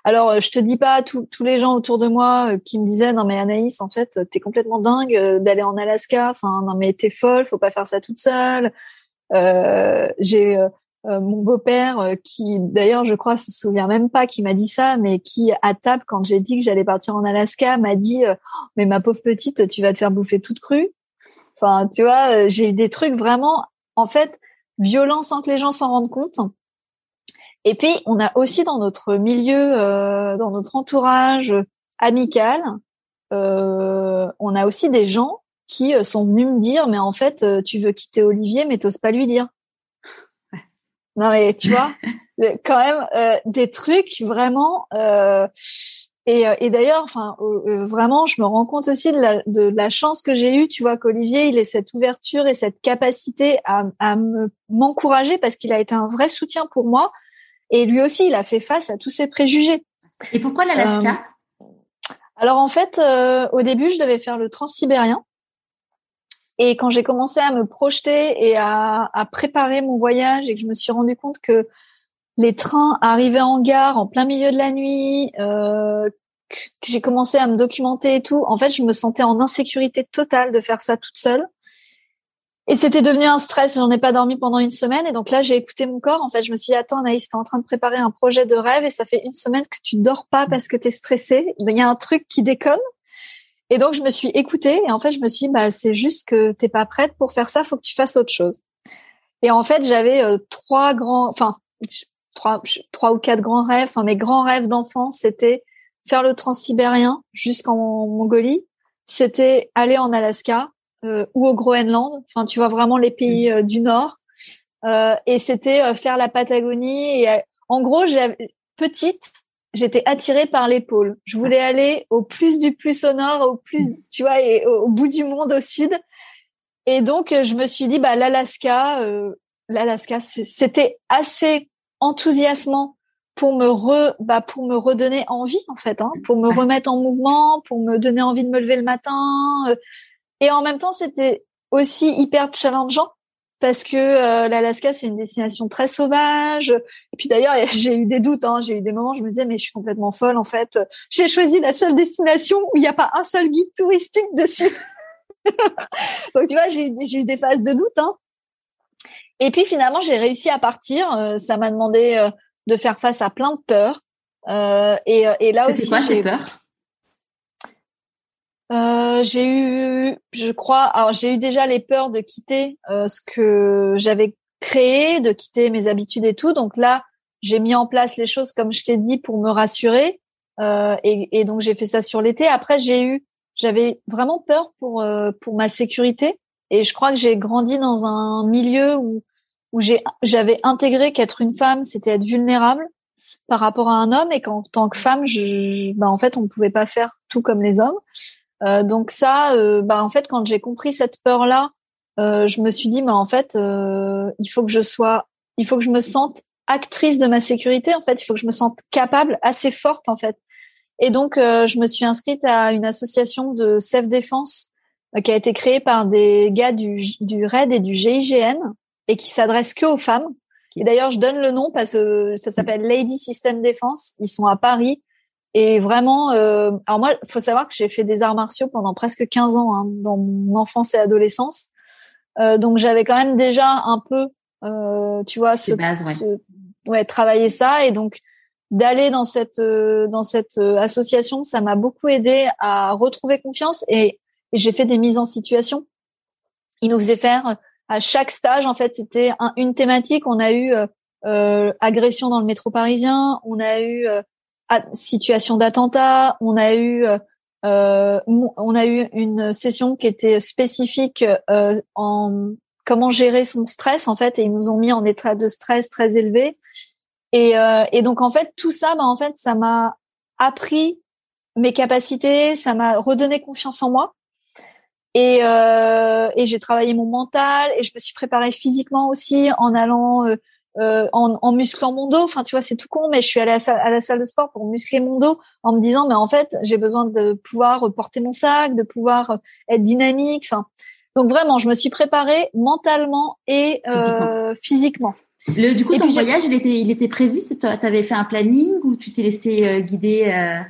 Alors, euh, je te dis pas tous les gens autour de moi euh, qui me disaient non mais Anaïs, en fait, t'es complètement dingue euh, d'aller en Alaska. Enfin, non mais t'es folle, faut pas faire ça toute seule. Euh, J'ai mon beau-père qui, d'ailleurs, je crois, se souvient même pas qui m'a dit ça, mais qui à table quand j'ai dit que j'allais partir en Alaska m'a dit mais ma pauvre petite, tu vas te faire bouffer toute crue. Enfin, tu vois, j'ai eu des trucs vraiment, en fait, violents sans que les gens s'en rendent compte. Et puis, on a aussi dans notre milieu, euh, dans notre entourage amical, euh, on a aussi des gens qui euh, sont venus me dire, mais en fait, tu veux quitter Olivier, mais t'oses pas lui dire. (laughs) Non mais tu vois, (laughs) quand même des trucs vraiment. et, et d'ailleurs, enfin, vraiment, je me rends compte aussi de la, de la chance que j'ai eue, tu vois, qu'Olivier, il ait cette ouverture et cette capacité à, à m'encourager parce qu'il a été un vrai soutien pour moi et lui aussi, il a fait face à tous ces préjugés. Et pourquoi l'Alaska? Euh, Alors en fait, euh, au début, je devais faire le transsibérien. Et quand j'ai commencé à me projeter et à, à, préparer mon voyage et que je me suis rendu compte que les trains arrivaient en gare en plein milieu de la nuit, euh, que j'ai commencé à me documenter et tout, en fait, je me sentais en insécurité totale de faire ça toute seule. Et c'était devenu un stress. J'en ai pas dormi pendant une semaine. Et donc là, j'ai écouté mon corps. En fait, je me suis dit, attends, Naïs, t'es en train de préparer un projet de rêve et ça fait une semaine que tu dors pas parce que t'es stressée. Il y a un truc qui déconne. Et donc, je me suis écoutée. Et en fait, je me suis dit, bah, c'est juste que t'es pas prête pour faire ça. Faut que tu fasses autre chose. Et en fait, j'avais euh, trois grands, enfin, trois, trois ou quatre grands rêves. Enfin, mes grands rêves d'enfance, c'était faire le transsibérien jusqu'en Mongolie. C'était aller en Alaska euh, ou au Groenland. Enfin, tu vois vraiment les pays euh, du Nord. Euh, et c'était faire la Patagonie. Et en gros, petite, j'étais attirée par pôles. Je voulais aller au plus du plus au nord, au plus, tu vois, et au, bout du monde au sud. Et donc, je me suis dit, bah, l'Alaska, l'Alaska, c'était assez enthousiasmant pour me re, bah, pour me redonner envie, en fait, hein, pour me remettre en mouvement, pour me donner envie de me lever le matin, et en même temps, c'était aussi hyper challengeant parce que euh, l'Alaska c'est une destination très sauvage. Et puis d'ailleurs, j'ai eu des doutes. Hein. J'ai eu des moments, où je me disais mais je suis complètement folle en fait. J'ai choisi la seule destination où il n'y a pas un seul guide touristique dessus. (laughs) Donc tu vois, j'ai eu des phases de doute. Hein. Et puis finalement, j'ai réussi à partir. Euh, ça m'a demandé euh, de faire face à plein de peurs. et, et là aussi, quoi ces peurs? Euh, j'ai eu, je crois, alors j'ai eu déjà les peurs de quitter euh, ce que j'avais créé, de quitter mes habitudes et tout. Donc là, j'ai mis en place les choses comme je t'ai dit pour me rassurer. Euh, et, et, donc j'ai fait ça sur l'été. Après, j'ai eu, j'avais vraiment peur pour euh, pour ma sécurité. Et je crois que j'ai grandi dans un milieu où où j'ai j'avais intégré qu'être une femme, c'était être vulnérable par rapport à un homme et qu'en tant que femme, je, bah en fait, on ne pouvait pas faire tout comme les hommes. Euh, donc ça, euh, bah en fait, quand j'ai compris cette peur-là, euh, je me suis dit, mais en fait, il faut que je sois, il faut que je me sente actrice de ma sécurité. En fait, il faut que je me sente capable, assez forte en fait. Et donc, je me suis inscrite à une association de self-défense qui a été créée par des gars du, du RAID et du GIGN et qui s'adresse que aux femmes. Et d'ailleurs, je donne le nom parce que ça s'appelle Lady System Défense. Ils sont à Paris. Et vraiment, euh, alors moi, faut savoir que j'ai fait des arts martiaux pendant presque 15 ans hein, dans mon enfance et adolescence. Euh, donc j'avais quand même déjà un peu, euh, tu vois, ce, ouais. travailler ça. Et donc d'aller dans cette euh, dans cette euh, association, ça m'a beaucoup aidé à retrouver confiance. Et, et j'ai fait des mises en situation. Ils nous faisaient faire à chaque stage, en fait, c'était une thématique. On a eu euh, agression dans le métro parisien, on a eu situation d'attentat, on a eu on a eu une session qui était spécifique en comment gérer son stress en fait et ils nous ont mis en état de stress très élevé et, et donc en fait tout ça bah en fait ça m'a appris mes capacités, ça m'a redonné confiance en moi. Et, euh, et j'ai travaillé mon mental et je me suis préparée physiquement aussi en allant euh, en, en, musclant mon dos. Enfin, tu vois, c'est tout con, mais je suis allée à la, salle, de sport pour muscler mon dos en me disant, mais en fait, j'ai besoin de pouvoir porter mon sac, de pouvoir être dynamique. Enfin, donc vraiment, je me suis préparée mentalement et euh, physiquement. Le, du coup, ton voyage, il était, il était prévu? Tu avais fait un planning ou tu t'es laissé euh, guider euh?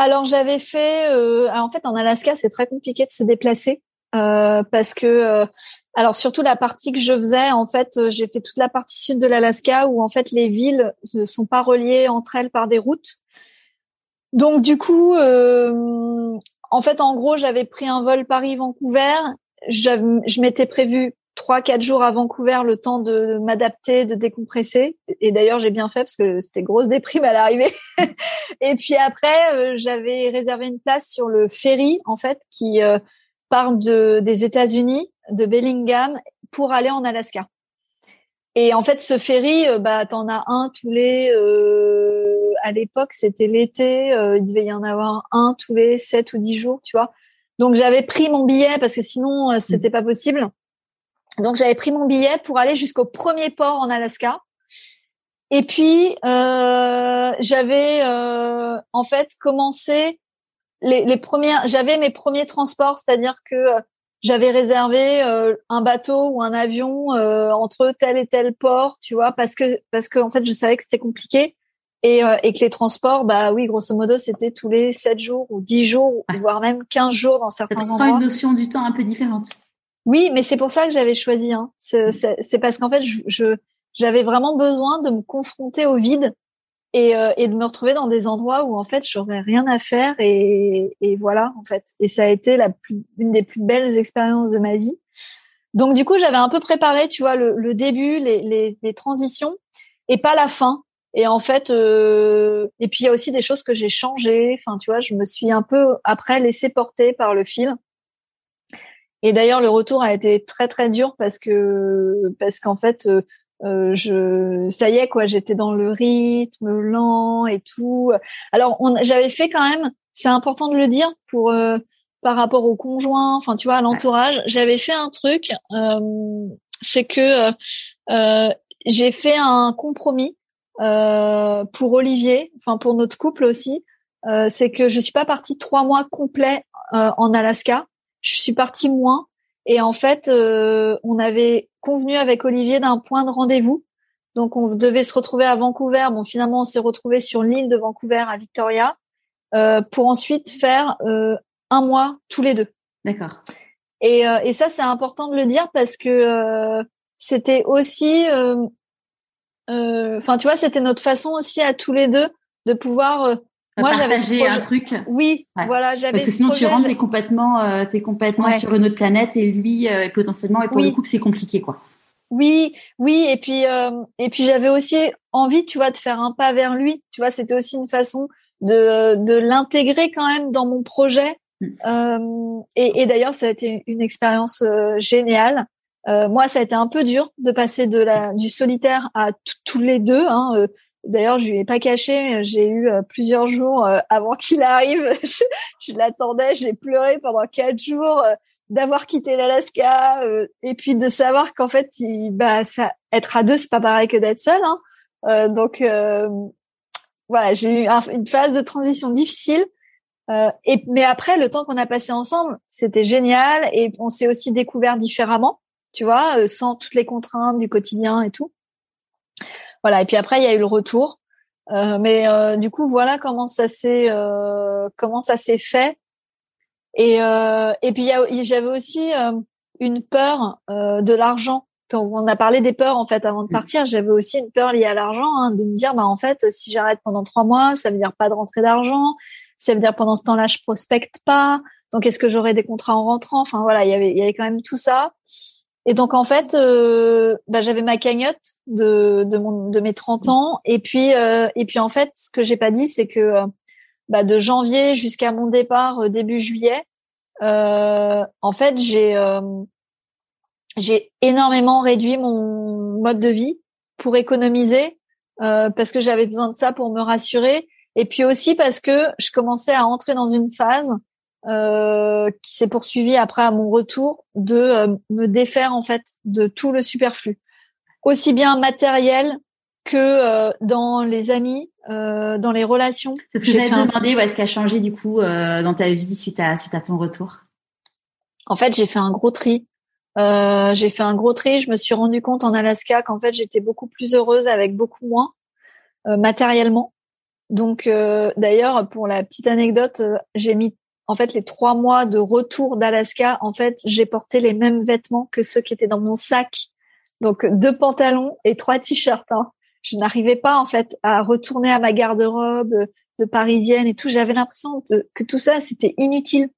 Alors j'avais fait, euh, en fait en Alaska c'est très compliqué de se déplacer euh, parce que, euh, alors surtout la partie que je faisais, en fait j'ai fait toute la partie sud de l'Alaska où en fait les villes ne sont pas reliées entre elles par des routes. Donc du coup, en fait en gros j'avais pris un vol Paris-Vancouver. Je m'étais prévu trois quatre jours à Vancouver le temps de m'adapter, de décompresser. Et d'ailleurs j'ai bien fait parce que c'était grosse déprime à l'arrivée. (laughs) et puis après euh, j'avais réservé une place sur le ferry en fait qui euh, part de des États-Unis, de Bellingham pour aller en Alaska. Et en fait ce ferry, euh, bah t'en as un tous les à l'époque c'était l'été, il devait y en avoir un tous les sept ou dix jours, tu vois. Donc j'avais pris mon billet parce que sinon c'était pas possible. Donc j'avais pris mon billet pour aller jusqu'au premier port en Alaska. Et puis euh, j'avais euh, en fait commencé les, les premières. J'avais mes premiers transports, c'est-à-dire que euh, j'avais réservé euh, un bateau ou un avion euh, entre tel et tel port, tu vois, parce que parce que en fait je savais que c'était compliqué et, et que les transports, bah oui, grosso modo, c'était tous les 7 jours ou 10 jours, voire même 15 jours dans certains endroits. C'est une notion du temps un peu différente. Oui, mais c'est pour ça que j'avais choisi. Hein. C'est parce qu'en fait, je j'avais vraiment besoin de me confronter au vide et, euh, et de me retrouver dans des endroits où en fait j'aurais rien à faire et, et voilà en fait. Et ça a été la plus, une des plus belles expériences de ma vie. Donc du coup, j'avais un peu préparé, tu vois, le, le début, les, les, les, transitions et pas la fin. Et en fait, euh, et puis il y a aussi des choses que j'ai changées. Enfin, tu vois, je me suis un peu après laissé porter par le fil. Et d'ailleurs, le retour a été très très dur parce que parce qu'en fait, euh, euh, je ça y est quoi, j'étais dans le rythme lent et tout. Alors, j'avais fait quand même. C'est important de le dire pour euh, par rapport au conjoint, enfin tu vois, à l'entourage. J'avais fait un truc, c'est que j'ai fait un compromis pour Olivier, enfin pour notre couple aussi. c'est que je suis pas partie trois mois complets en Alaska je suis partie moins. Et en fait, euh, on avait convenu avec Olivier d'un point de rendez-vous. Donc, on devait se retrouver à Vancouver. Bon, finalement, on s'est retrouvé sur l'île de Vancouver à Victoria euh, pour ensuite faire euh, un mois tous les deux. D'accord. Et, et ça, c'est important de le dire parce que c'était aussi, enfin, tu vois, c'était notre façon aussi à tous les deux de pouvoir moi, j'avais un truc. Oui, voilà, j'avais. Parce que sinon, tu rentres, t'es complètement, euh, es complètement sur une autre planète et lui, euh, potentiellement, et pour le couple, c'est compliqué, quoi. Oui, oui, et puis, euh, et puis j'avais aussi envie, tu vois, de faire un pas vers lui. Tu vois, c'était aussi une façon de, de l'intégrer quand même dans mon projet. Mm. Euh, et, et d'ailleurs, ça a été une expérience euh, géniale. moi, ça a été un peu dur de passer de la du solitaire à tous les deux. Hein, D'ailleurs, je lui ai pas caché. J'ai eu euh, plusieurs jours euh, avant qu'il arrive. (laughs) je, l'attendais. J'ai pleuré pendant quatre jours euh, d'avoir quitté l'Alaska et puis de savoir qu'en fait, il, bah, ça, être à deux, c'est pas pareil que d'être seul. Hein. donc voilà, j'ai eu une phase de transition difficile. et mais après, le temps qu'on a passé ensemble, c'était génial et on s'est aussi découvert différemment. Tu vois, sans toutes les contraintes du quotidien et tout. Voilà. Et puis après, il y a eu le retour. Euh, mais euh, du coup, voilà comment ça s'est euh, comment ça s'est fait. Et euh, et puis j'avais aussi euh, une peur de l'argent. On a parlé des peurs en fait avant de partir. J'avais aussi une peur liée à l'argent, hein, de me dire bah en fait si j'arrête pendant trois mois, ça veut dire pas de rentrée d'argent. Ça veut dire pendant ce temps-là je prospecte pas. Donc est-ce que j'aurai des contrats en rentrant? Enfin voilà, il y avait il y avait quand même tout ça. Et donc en fait, euh, bah, j'avais ma cagnotte de de, mon, de mes 30 ans. Et puis euh, et puis en fait, ce que j'ai pas dit, c'est que euh, bah, de janvier jusqu'à mon départ début juillet, en fait, j'ai j'ai énormément réduit mon mode de vie pour économiser parce que j'avais besoin de ça pour me rassurer. Et puis aussi parce que je commençais à entrer dans une phase euh, qui s'est poursuivi après à mon retour de euh, me défaire en fait de tout le superflu, aussi bien matériel que euh, dans les amis, dans les relations. C'est ce que j'avais demandé. Où est-ce qu'a changé du coup dans ta vie suite à suite à ton retour En fait, j'ai fait un gros tri. j'ai fait un gros tri. Je me suis rendu compte en Alaska qu'en fait j'étais beaucoup plus heureuse avec beaucoup moins matériellement. Donc d'ailleurs, pour la petite anecdote, j'ai mis en fait, les trois mois de retour d'Alaska, en fait, j'ai porté les mêmes vêtements que ceux qui étaient dans mon sac. Donc, deux pantalons et trois t-shirts. Hein. Je n'arrivais pas, en fait, à retourner à ma garde-robe de parisienne et tout. J'avais l'impression que tout ça, c'était inutile.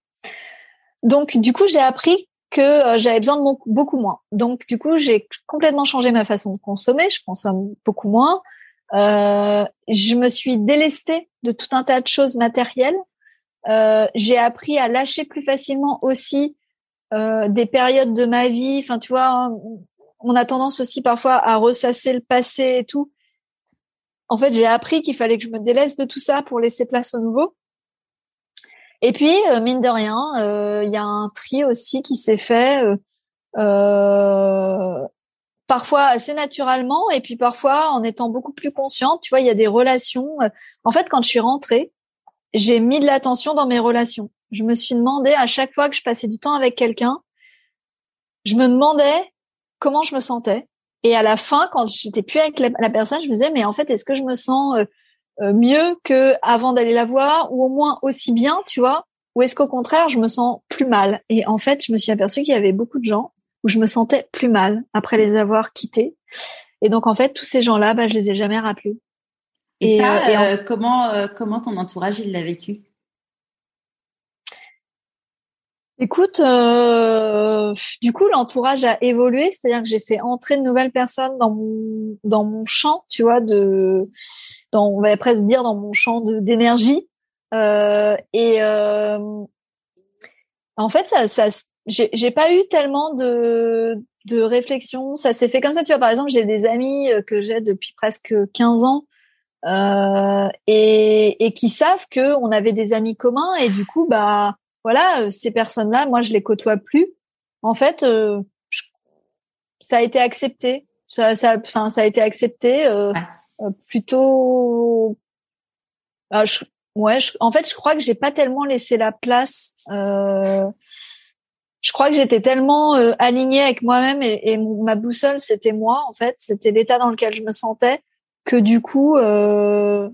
Donc, du coup, j'ai appris que euh, j'avais besoin de beaucoup moins. Donc, du coup, j'ai complètement changé ma façon de consommer. Je consomme beaucoup moins. Euh, je me suis délestée de tout un tas de choses matérielles euh, j'ai appris à lâcher plus facilement aussi euh, des périodes de ma vie. Enfin, tu vois, on a tendance aussi parfois à ressasser le passé et tout. En fait, j'ai appris qu'il fallait que je me délaisse de tout ça pour laisser place au nouveau. Et puis, euh, mine de rien, il y a un tri aussi qui s'est fait parfois assez naturellement et puis parfois en étant beaucoup plus consciente. Tu vois, il y a des relations. En fait, quand je suis rentrée, j'ai mis de l'attention dans mes relations. Je me suis demandé à chaque fois que je passais du temps avec quelqu'un, je me demandais comment je me sentais. Et à la fin, quand j'étais plus avec la, personne, je me disais mais en fait, est-ce que je me sens euh, euh, mieux que avant d'aller la voir, ou au moins aussi bien, tu vois, ou est-ce qu'au contraire, je me sens plus mal? Et en fait, je me suis aperçue qu'il y avait beaucoup de gens où je me sentais plus mal après les avoir quittés. Et donc en fait, tous ces gens-là, bah, je les ai jamais rappelés. Et, ça, euh, euh, comment euh, comment ton entourage il l'a vécu? Écoute, du coup, l'entourage a évolué, c'est-à-dire que j'ai fait entrer de nouvelles personnes dans mon dans mon champ, tu vois, de dans on va presque dire dans mon champ d'énergie. et en fait, ça, ça j'ai pas eu tellement de de réflexion. Ça s'est fait comme ça, tu vois. Par exemple, j'ai des amis que j'ai depuis presque 15 ans euh, et, et, qui savent que on avait des amis communs et du coup bah voilà euh, ces personnes-là moi je les côtoie plus. En fait euh, ça a été accepté. Ça ça enfin ça a été accepté euh, plutôt je, ouais en fait je crois que j'ai pas tellement laissé la place je crois que j'étais tellement alignée avec moi-même et, et ma boussole c'était moi en fait. C'était l'état dans lequel je me sentais que du coup, euh,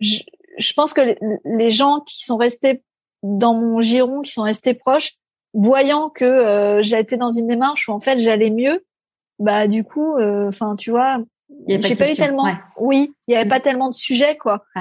je, je, pense que les gens qui sont restés dans mon giron, qui sont restés proches, voyant que euh, j'ai été dans une démarche où en fait j'allais mieux, bah du coup, euh, enfin tu vois, j'ai pas, eu tellement, oui, il y avait pas tellement de sujets quoi. Ah,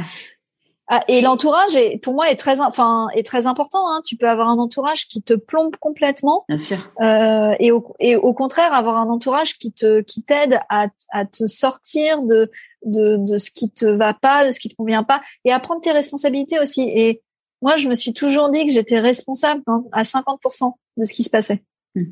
et l'entourage est, pour moi, est très, enfin, est très important. Hein. Tu peux avoir un entourage qui te plombe complètement. Bien sûr. Euh, et, au, et au contraire, avoir un entourage qui te, qui t'aide à, à te sortir de, de, de ce qui te va pas, de ce qui te convient pas, et à prendre tes responsabilités aussi. Et moi, je me suis toujours dit que j'étais responsable hein, à 50% de ce qui se passait. Hmm.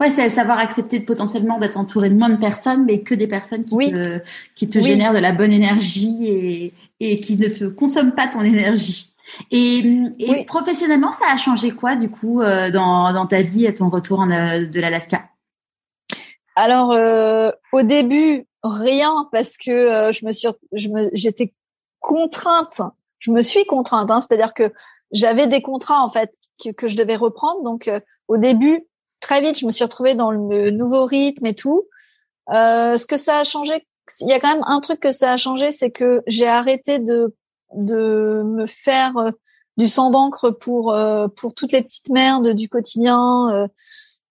Ouais, c'est savoir accepter de potentiellement d'être entouré de moins de personnes, mais que des personnes qui te, qui te génèrent de la bonne énergie et, et qui ne te consomment pas ton énergie. Et, et professionnellement, ça a changé quoi du coup euh, dans, dans ta vie et ton retour en, euh, de l'Alaska? Alors euh, au début rien parce que euh, je me suis je me j'étais contrainte, je me suis contrainte, hein, c'est-à-dire que j'avais des contrats en fait que, que je devais reprendre. Donc au début très vite, je me suis retrouvée dans le nouveau rythme et tout. Euh, ce que ça a changé, il y a quand même un truc que ça a changé, c'est que j'ai arrêté de de me faire euh, du sang d'encre pour euh, pour toutes les petites merdes du quotidien,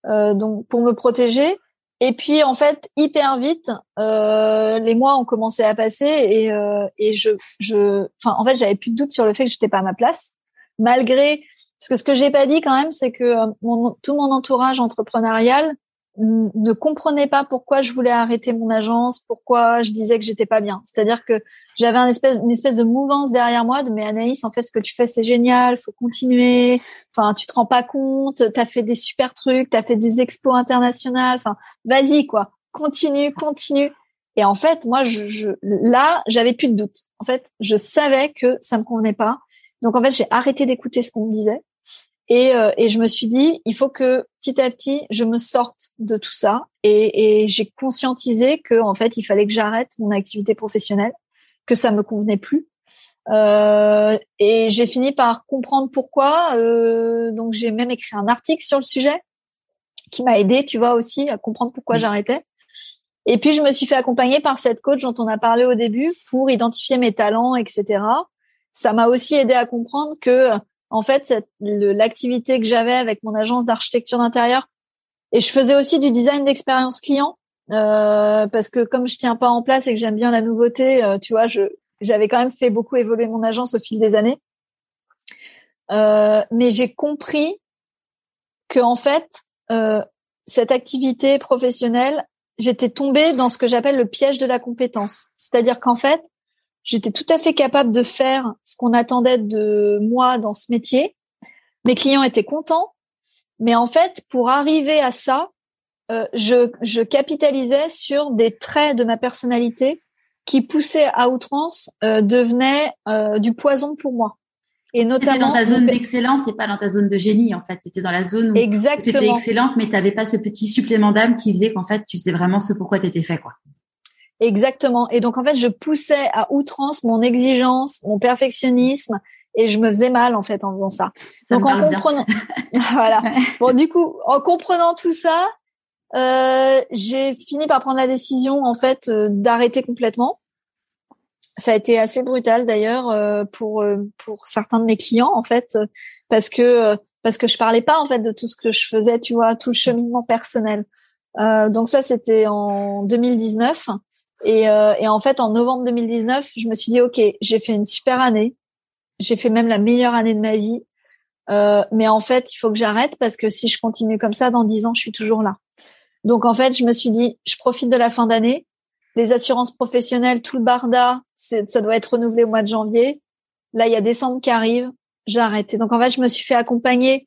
euh, donc pour me protéger. Et puis en fait, hyper vite, les mois ont commencé à passer et et je je, enfin en fait, j'avais plus de doute sur le fait que j'étais pas à ma place, malgré parce que ce que j'ai pas dit quand même, c'est que mon, tout mon entourage entrepreneurial ne comprenait pas pourquoi je voulais arrêter mon agence, pourquoi je disais que j'étais pas bien. C'est-à-dire que j'avais une espèce, une espèce de mouvance derrière moi de mais Anaïs, en fait, ce que tu fais, c'est génial, faut continuer. Enfin, tu te rends pas compte, t'as fait des super trucs, t'as fait des expos internationales. Enfin, vas-y, quoi. Continue, continue. Et en fait, moi, je, je là, j'avais plus de doute. En fait, je savais que ça me convenait pas. Donc, en fait, j'ai arrêté d'écouter ce qu'on me disait. Et, euh, et je me suis dit, il faut que petit à petit, je me sorte de tout ça. Et, et j'ai conscientisé que, en fait, il fallait que j'arrête mon activité professionnelle que ça me convenait plus. Euh, et j'ai fini par comprendre pourquoi. Euh, donc j'ai même écrit un article sur le sujet qui m'a aidé, tu vois aussi, à comprendre pourquoi mmh. j'arrêtais. Et puis je me suis fait accompagner par cette coach dont on a parlé au début pour identifier mes talents, etc. Ça m'a aussi aidé à comprendre que en fait l'activité que j'avais avec mon agence d'architecture d'intérieur et je faisais aussi du design d'expérience client euh, parce que comme je tiens pas en place et que j'aime bien la nouveauté, euh, tu vois, j'avais quand même fait beaucoup évoluer mon agence au fil des années. Euh, mais j'ai compris que en fait, cette activité professionnelle, j'étais tombée dans ce que j'appelle le piège de la compétence. C'est-à-dire qu'en fait, j'étais tout à fait capable de faire ce qu'on attendait de moi dans ce métier. Mes clients étaient contents, mais en fait, pour arriver à ça, euh, je, je, capitalisais sur des traits de ma personnalité qui poussaient à outrance, euh, devenaient euh, du poison pour moi. Et notamment dans ta zone d'excellence et pas dans ta zone de génie en fait. C'était dans la zone où tu étais excellente, mais tu n'avais pas ce petit supplément d'âme qui faisait qu'en fait tu sais vraiment ce pourquoi tu étais fait quoi. Exactement. Et donc en fait je poussais à outrance mon exigence, mon perfectionnisme et je me faisais mal en fait en faisant ça. ça donc en comprenant, (laughs) voilà. Bon du coup en comprenant tout ça, euh, j'ai fini par prendre la décision en fait euh, d'arrêter complètement. Ça a été assez brutal d'ailleurs euh, pour pour certains de mes clients en fait parce que parce que je parlais pas en fait de tout ce que je faisais, tu vois, tout le cheminement personnel. donc ça c'était en 2019 et, et en fait en novembre 2019 je me suis dit ok j'ai fait une super année, j'ai fait même la meilleure année de ma vie, mais en fait il faut que j'arrête parce que si je continue comme ça dans dix ans je suis toujours là. Donc en fait, je me suis dit, je profite de la fin d'année. Les assurances professionnelles, tout le barda, ça doit être renouvelé au mois de janvier. Là, il y a décembre qui arrive. J'ai arrêté. Donc en fait, je me suis fait accompagner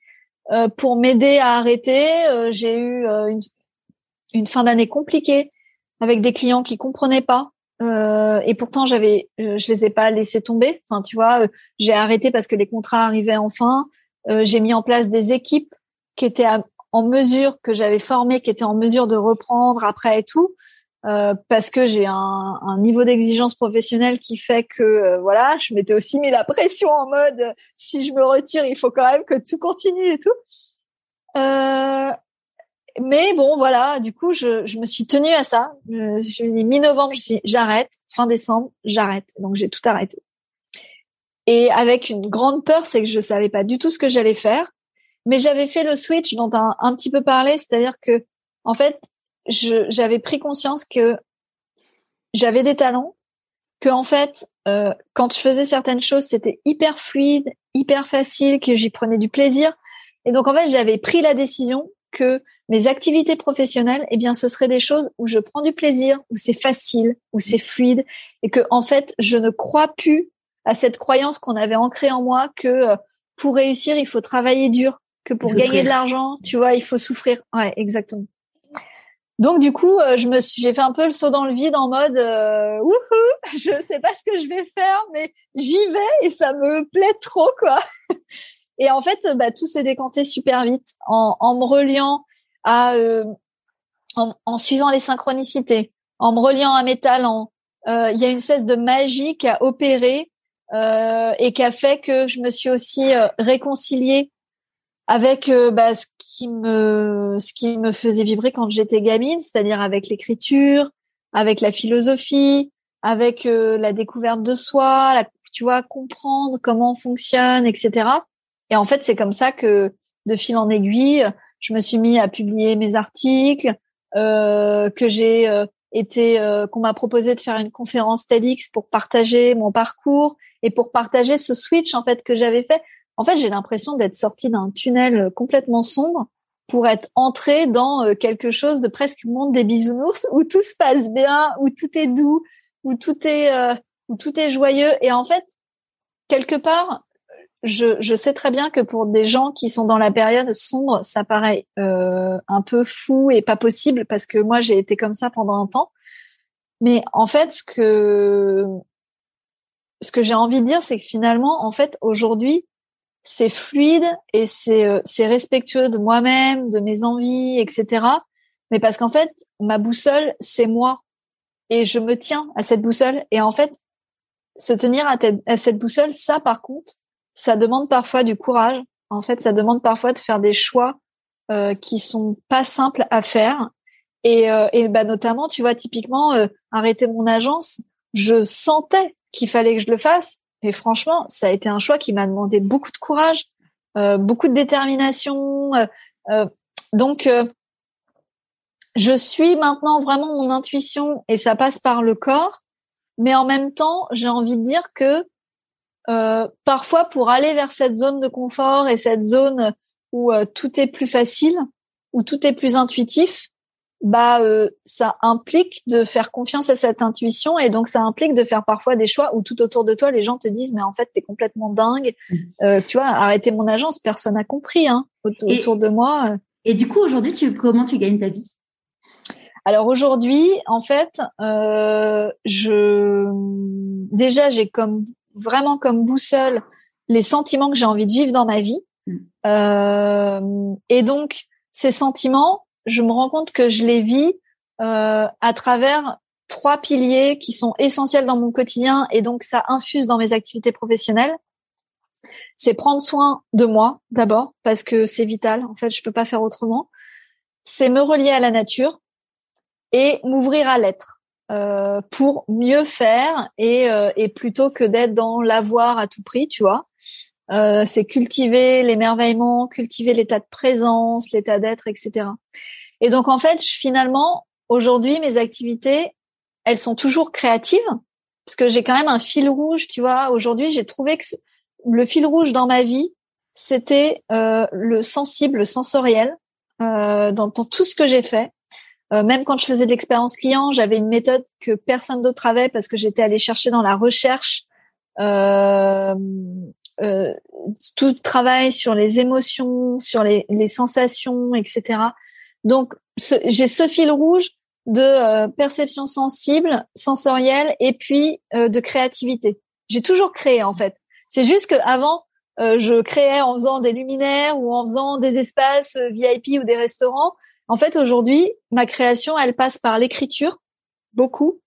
euh, pour m'aider à arrêter. Euh, j'ai eu euh, une, une, fin d'année compliquée avec des clients qui comprenaient pas. et pourtant, j'avais, je les ai pas laissés tomber. Enfin, tu vois, j'ai arrêté parce que les contrats arrivaient enfin. j'ai mis en place des équipes qui étaient en mesure que j'avais formé, qui était en mesure de reprendre après et tout, euh, parce que j'ai un, un, niveau d'exigence professionnelle qui fait que euh, voilà, je m'étais aussi mis la pression en mode si je me retire, il faut quand même que tout continue et tout. Mais bon, voilà, du coup, je, je me suis tenue à ça. Je, je mi-novembre, je suis j'arrête. Fin décembre, j'arrête. Donc j'ai tout arrêté. Et avec une grande peur, c'est que je savais pas du tout ce que j'allais faire. Mais j'avais fait le switch dont un, un petit peu parlé, c'est-à-dire que en fait, j'avais pris conscience que j'avais des talents, que en fait, euh, quand je faisais certaines choses, c'était hyper fluide, hyper facile, que j'y prenais du plaisir. Et donc en fait, j'avais pris la décision que mes activités professionnelles, eh bien, ce seraient des choses où je prends du plaisir, où c'est facile, où c'est fluide, et que en fait, je ne crois plus à cette croyance qu'on avait ancrée en moi que euh, pour réussir, il faut travailler dur, que pour gagner de l'argent, tu vois, il faut souffrir. Ouais, exactement. Donc du coup, euh, je me j'ai fait un peu le saut dans le vide en mode euh, wouhou, (laughs) je sais pas ce que je vais faire, mais j'y vais et ça me plaît trop quoi. (laughs) et en fait, bah, tout s'est décanté super vite en, en me reliant à, euh, en, en, suivant les synchronicités, en me reliant à mes talents. Euh, il y a une espèce de magie qui a opéré et qui a fait que je me suis aussi réconciliée avec euh, bah, ce qui me ce qui me faisait vibrer quand j'étais gamine, c'est-à-dire avec l'écriture, avec la philosophie, avec euh, la découverte de soi, la, tu vois, comprendre comment on fonctionne, etc. Et en fait, c'est comme ça que de fil en aiguille, je me suis mis à publier mes articles, euh, que j'ai euh, été, qu'on m'a proposé de faire une conférence TEDx pour partager mon parcours et pour partager ce switch en fait que j'avais fait en fait, j'ai l'impression d'être sortie d'un tunnel complètement sombre pour être entrée dans quelque chose de presque monde des bisounours où tout se passe bien, où tout est doux, où tout est où tout est joyeux. Et en fait, quelque part, je, je, sais très bien que pour des gens qui sont dans la période sombre, ça paraît euh, un peu fou et pas possible parce que moi j'ai été comme ça pendant un temps. Mais en fait, ce que ce que j'ai envie de dire, c'est que finalement, en fait, aujourd'hui, c'est fluide et c'est euh, c'est respectueux de moi-même, de mes envies, etc. Mais parce qu'en fait, ma boussole, c'est moi et je me tiens à cette boussole. Et en fait, se tenir à, à cette boussole, ça, par contre, ça demande parfois du courage. En fait, ça demande parfois de faire des choix euh, qui sont pas simples à faire. Et, euh, et bah, notamment, tu vois, typiquement, euh, arrêter mon agence, je sentais qu'il fallait que je le fasse. Et franchement, ça a été un choix qui m'a demandé beaucoup de courage, euh, beaucoup de détermination. Euh, donc, je suis maintenant vraiment mon intuition et ça passe par le corps. Mais en même temps, j'ai envie de dire que euh, parfois pour aller vers cette zone de confort et cette zone où euh, tout est plus facile, où tout est plus intuitif, bah euh, ça implique de faire confiance à cette intuition et donc ça implique de faire parfois des choix où tout autour de toi les gens te disent mais en fait t'es complètement dingue, mmh. tu vois arrêter mon agence personne n'a compris hein autour de moi. Et du coup aujourd'hui tu comment tu gagnes ta vie? Alors aujourd'hui, en fait, euh, je déjà j'ai comme vraiment comme boussole les sentiments que j'ai envie de vivre dans ma vie. Mm. Euh, et donc, ces sentiments, je me rends compte que je les vis euh, à travers trois piliers qui sont essentiels dans mon quotidien et donc ça infuse dans mes activités professionnelles. C'est prendre soin de moi d'abord parce que c'est vital. En fait, je peux pas faire autrement. C'est me relier à la nature et m'ouvrir à l'être. Euh, pour mieux faire et, euh, et plutôt que d'être dans l'avoir à tout prix, tu vois. Euh, c'est cultiver l'émerveillement, cultiver l'état de présence, l'état d'être, etc. Et donc en fait, finalement, aujourd'hui, mes activités, elles sont toujours créatives parce que j'ai quand même un fil rouge, tu vois. Aujourd'hui, j'ai trouvé que le fil rouge dans ma vie, c'était euh, le sensible, le sensoriel dans, dans tout ce que j'ai fait. Euh, même quand je faisais de l'expérience client, j'avais une méthode que personne d'autre avait parce que j'étais allée chercher dans la recherche euh, euh, tout travail sur les émotions, sur les, les sensations, etc. Donc j'ai ce fil rouge de euh, perception sensible, sensorielle et puis de créativité. J'ai toujours créé en fait. C'est juste que avant je créais en faisant des luminaires ou en faisant des espaces VIP ou des restaurants en fait, aujourd'hui, ma création, elle passe par l'écriture, beaucoup,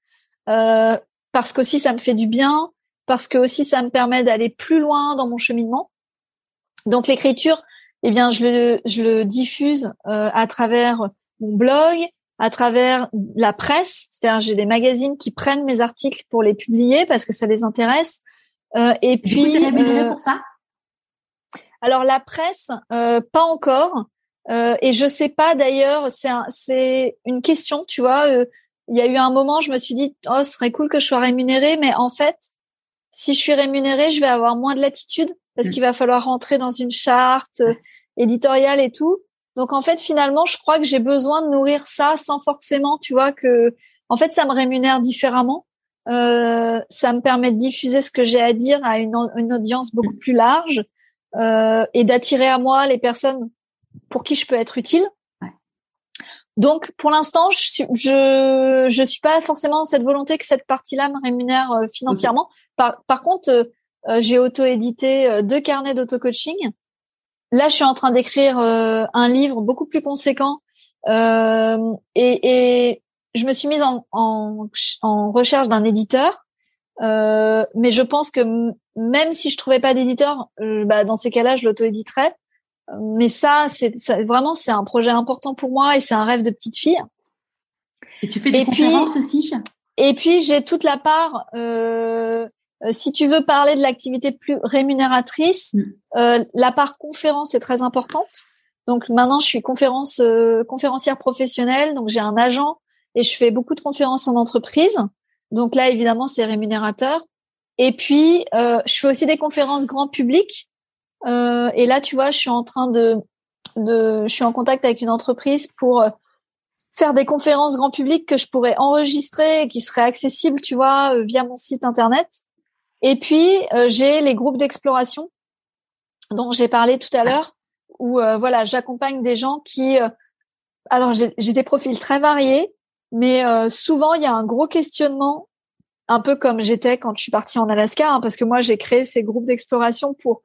euh, parce qu'aussi ça me fait du bien, parce que aussi ça me permet d'aller plus loin dans mon cheminement. Donc l'écriture, eh bien, je le, je le diffuse euh, à travers mon blog, à travers la presse, c'est-à-dire j'ai des magazines qui prennent mes articles pour les publier parce que ça les intéresse. Euh, et puis, euh, pour ça? alors la presse, euh, pas encore. Euh, et je sais pas d'ailleurs, c'est c'est une question, tu vois. Euh, il y a eu un moment, je me suis dit, oh, ce serait cool que je sois rémunérée, mais en fait, si je suis rémunérée, je vais avoir moins de latitude parce mm. qu'il va falloir rentrer dans une charte euh, éditoriale et tout. Donc en fait, finalement, je crois que j'ai besoin de nourrir ça sans forcément, tu vois, que en fait, ça me rémunère différemment. Euh, ça me permet de diffuser ce que j'ai à dire à une, une audience beaucoup mm. plus large euh, et d'attirer à moi les personnes pour qui je peux être utile. Donc, pour l'instant, je je, je suis pas forcément cette volonté que cette partie-là me rémunère euh, financièrement. Par, par contre, euh, euh, j'ai auto-édité deux carnets d'auto-coaching. Là, je suis en train d'écrire un livre beaucoup plus conséquent et, et, je me suis mise en, en, en recherche d'un éditeur. mais je pense que même si je trouvais pas d'éditeur, bah, dans ces cas-là, je l'auto-éditerais mais ça, c'est vraiment c'est un projet important pour moi et c'est un rêve de petite fille. Et tu fais des conférences aussi? Et puis j'ai toute la part. Euh, euh, si tu veux parler de l'activité plus rémunératrice, mm. euh, la part conférence est très importante. Donc maintenant, je suis conférence euh, conférencière professionnelle, donc j'ai un agent et je fais beaucoup de conférences en entreprise. Donc là, évidemment, c'est rémunérateur. Et puis, euh, je fais aussi des conférences grand public euh, et là, tu vois, je suis en train de de, je suis en contact avec une entreprise pour euh, faire des conférences grand public que je pourrais enregistrer et qui seraient accessibles, tu vois, euh, via mon site internet. Et puis j'ai les groupes d'exploration dont j'ai parlé tout à l'heure, où voilà, j'accompagne des gens qui, alors j'ai des profils très variés, mais souvent il y a un gros questionnement un peu comme j'étais quand je suis partie en Alaska, hein, parce que moi j'ai créé ces groupes d'exploration pour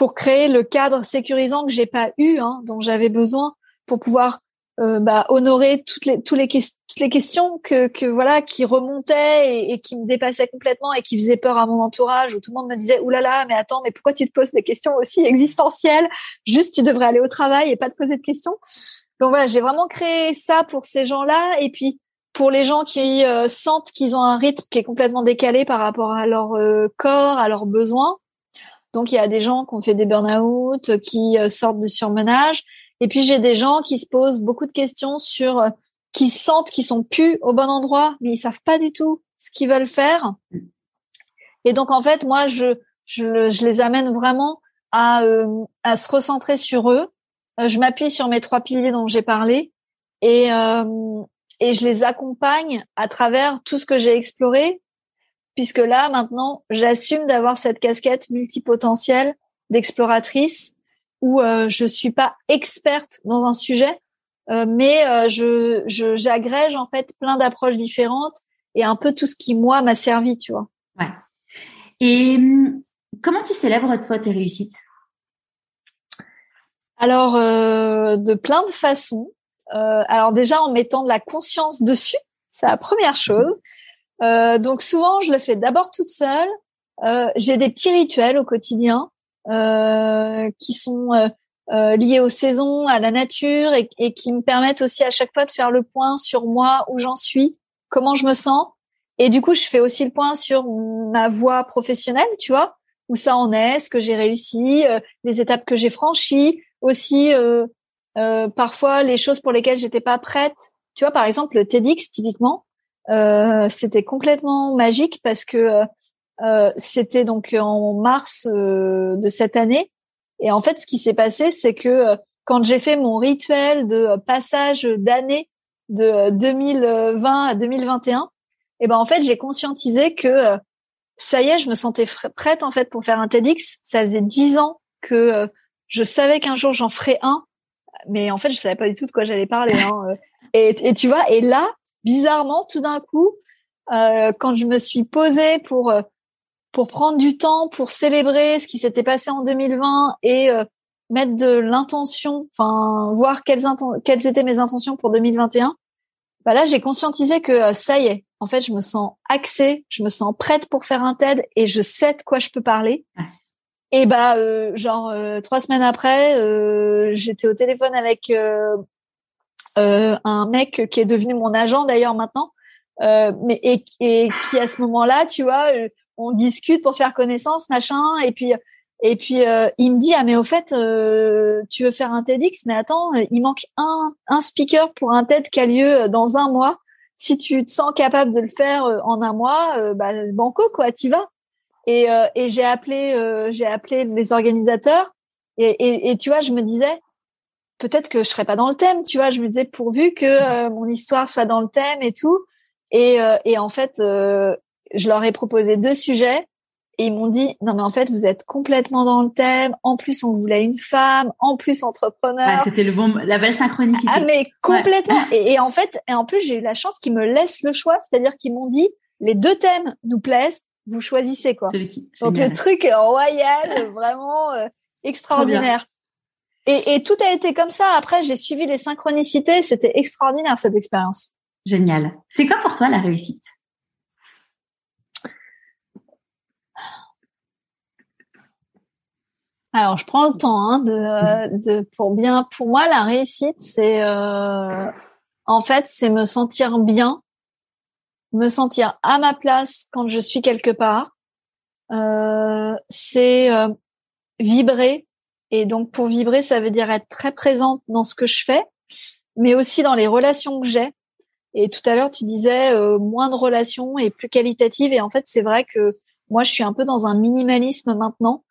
pour créer le cadre sécurisant que j'ai pas eu, hein, dont j'avais besoin pour pouvoir euh, bah, honorer toutes les tous les toutes les questions que que voilà qui remontaient et, qui me dépassaient complètement et qui faisaient peur à mon entourage où tout le monde me disait oulala mais attends mais pourquoi tu te poses des questions aussi existentielles? Juste tu devrais aller au travail et pas te poser de questions donc voilà j'ai vraiment créé ça pour ces gens là et puis pour les gens qui euh, sentent qu'ils ont un rythme qui est complètement décalé par rapport à leur euh, corps, à leurs besoins. Donc il y a des gens qui ont fait des burn-out, qui euh, sortent de surmenage, et puis j'ai des gens qui se posent beaucoup de questions sur qui sentent qu'ils sont plus au bon endroit, mais ils savent pas du tout ce qu'ils veulent faire. Et donc en fait, moi je je, je les amène vraiment à à se recentrer sur eux. je m'appuie sur mes trois piliers dont j'ai parlé et et je les accompagne à travers tout ce que j'ai exploré, puisque là, maintenant, j'assume d'avoir cette casquette multipotentielle d'exploratrice où euh, je suis pas experte dans un sujet, euh, mais euh, je, je j'agrège en fait plein d'approches différentes et un peu tout ce qui moi m'a servi, tu vois. Ouais. Et hum, comment tu célèbres toi tes réussites? Alors euh, de plein de façons. Alors déjà en mettant de la conscience dessus, c'est la première chose. Euh, donc souvent je le fais d'abord toute seule. Euh, j'ai des petits rituels au quotidien qui sont liés aux saisons, à la nature et, qui me permettent aussi à chaque fois de faire le point sur moi, où j'en suis, comment je me sens. Et du coup, je fais aussi le point sur ma voie professionnelle, tu vois, où ça en est, ce que j'ai réussi, les étapes que j'ai franchies, aussi euh, euh, parfois les choses pour lesquelles j'étais pas prête. Tu vois, par exemple, le TEDx, typiquement, euh, c'était complètement magique parce que euh, c'était donc en mars de cette année. Et en fait, ce qui s'est passé, c'est que quand j'ai fait mon rituel de passage d'année de 2020 à 2021, et eh ben en fait, j'ai conscientisé que ça y est, je me sentais prête en fait pour faire un TEDx. Ça faisait dix ans que je savais qu'un jour j'en ferais un mais en fait, je savais pas du tout de quoi j'allais parler. Hein. Euh. et, tu vois, et là, bizarrement, tout d'un coup, euh, quand je me suis posée pour euh, pour prendre du temps pour célébrer ce qui s'était passé en 2020 et euh, mettre de l'intention, enfin voir quelles, quelles étaient mes intentions pour 2021, bah là j'ai conscientisé que ça y est, en fait je me sens axée, je me sens prête pour faire un TED et je sais de quoi je peux parler. Et bah, euh, genre euh, trois semaines après, euh, j'étais au téléphone avec un mec qui est devenu mon agent d'ailleurs maintenant, mais et, et, qui à ce moment-là, tu vois, on discute pour faire connaissance, machin, et puis et puis il me dit ah mais au fait, tu veux faire un TEDx, mais attends, il manque un un speaker pour un TED qui a lieu dans un mois. Si tu te sens capable de le faire en un mois, bah banco quoi, t'y vas. Et, euh, et j'ai appelé, euh, j'ai appelé les organisateurs. Et, et, et, tu vois, je me disais, peut-être que je serais pas dans le thème. Tu vois, je me disais pourvu que euh, mon histoire soit dans le thème et tout. Et, et en fait, je leur ai proposé deux sujets. Et ils m'ont dit non mais en fait vous êtes complètement dans le thème. En plus on voulait une femme, en plus entrepreneur. C'était le bon, la belle synchronicité. Ah mais complètement. (laughs) Et, et, en fait, et en plus j'ai eu la chance qu'ils me laissent le choix, c'est-à-dire qu'ils m'ont dit les deux thèmes nous plaisent vous choisissez quoi. Donc le truc royal, vraiment euh, extraordinaire. Et, et, tout a été comme ça. Après, j'ai suivi les synchronicités. C'était extraordinaire cette expérience. Génial. C'est quoi pour toi la réussite? Alors, je prends le temps hein, de, de, pour bien. Pour moi, la réussite, c'est euh, en fait, c'est me sentir bien me sentir à ma place quand je suis quelque part. Euh, c'est euh, vibrer. Et donc pour vibrer, ça veut dire être très présente dans ce que je fais, mais aussi dans les relations que j'ai. Et tout à l'heure, tu disais euh, moins de relations et plus qualitatives. Et en fait, c'est vrai que moi, je suis un peu dans un minimalisme maintenant.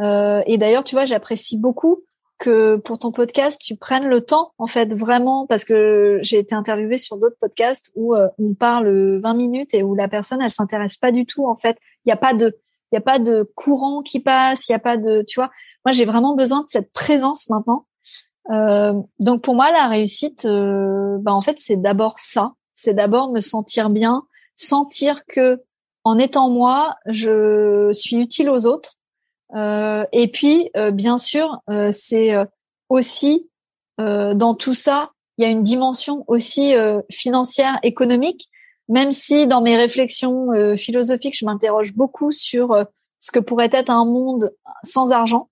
Euh, et d'ailleurs, tu vois, j'apprécie beaucoup que pour ton podcast, tu prennes le temps, en fait, vraiment, parce que j'ai été interviewée sur d'autres podcasts où euh, on parle 20 minutes et où la personne, elle s'intéresse pas du tout, en fait. Il n'y a pas de, il y a pas de courant qui passe, il y a pas de, tu vois. Moi, j'ai vraiment besoin de cette présence maintenant. Euh, donc pour moi, la réussite, euh, bah en fait, c'est d'abord ça. C'est d'abord me sentir bien, sentir que en étant moi, je suis utile aux autres euh, et puis, euh, bien sûr, euh, c'est aussi dans tout ça, il y a une dimension aussi financière, économique. Même si dans mes réflexions philosophiques, je m'interroge beaucoup sur ce que pourrait être un monde sans argent,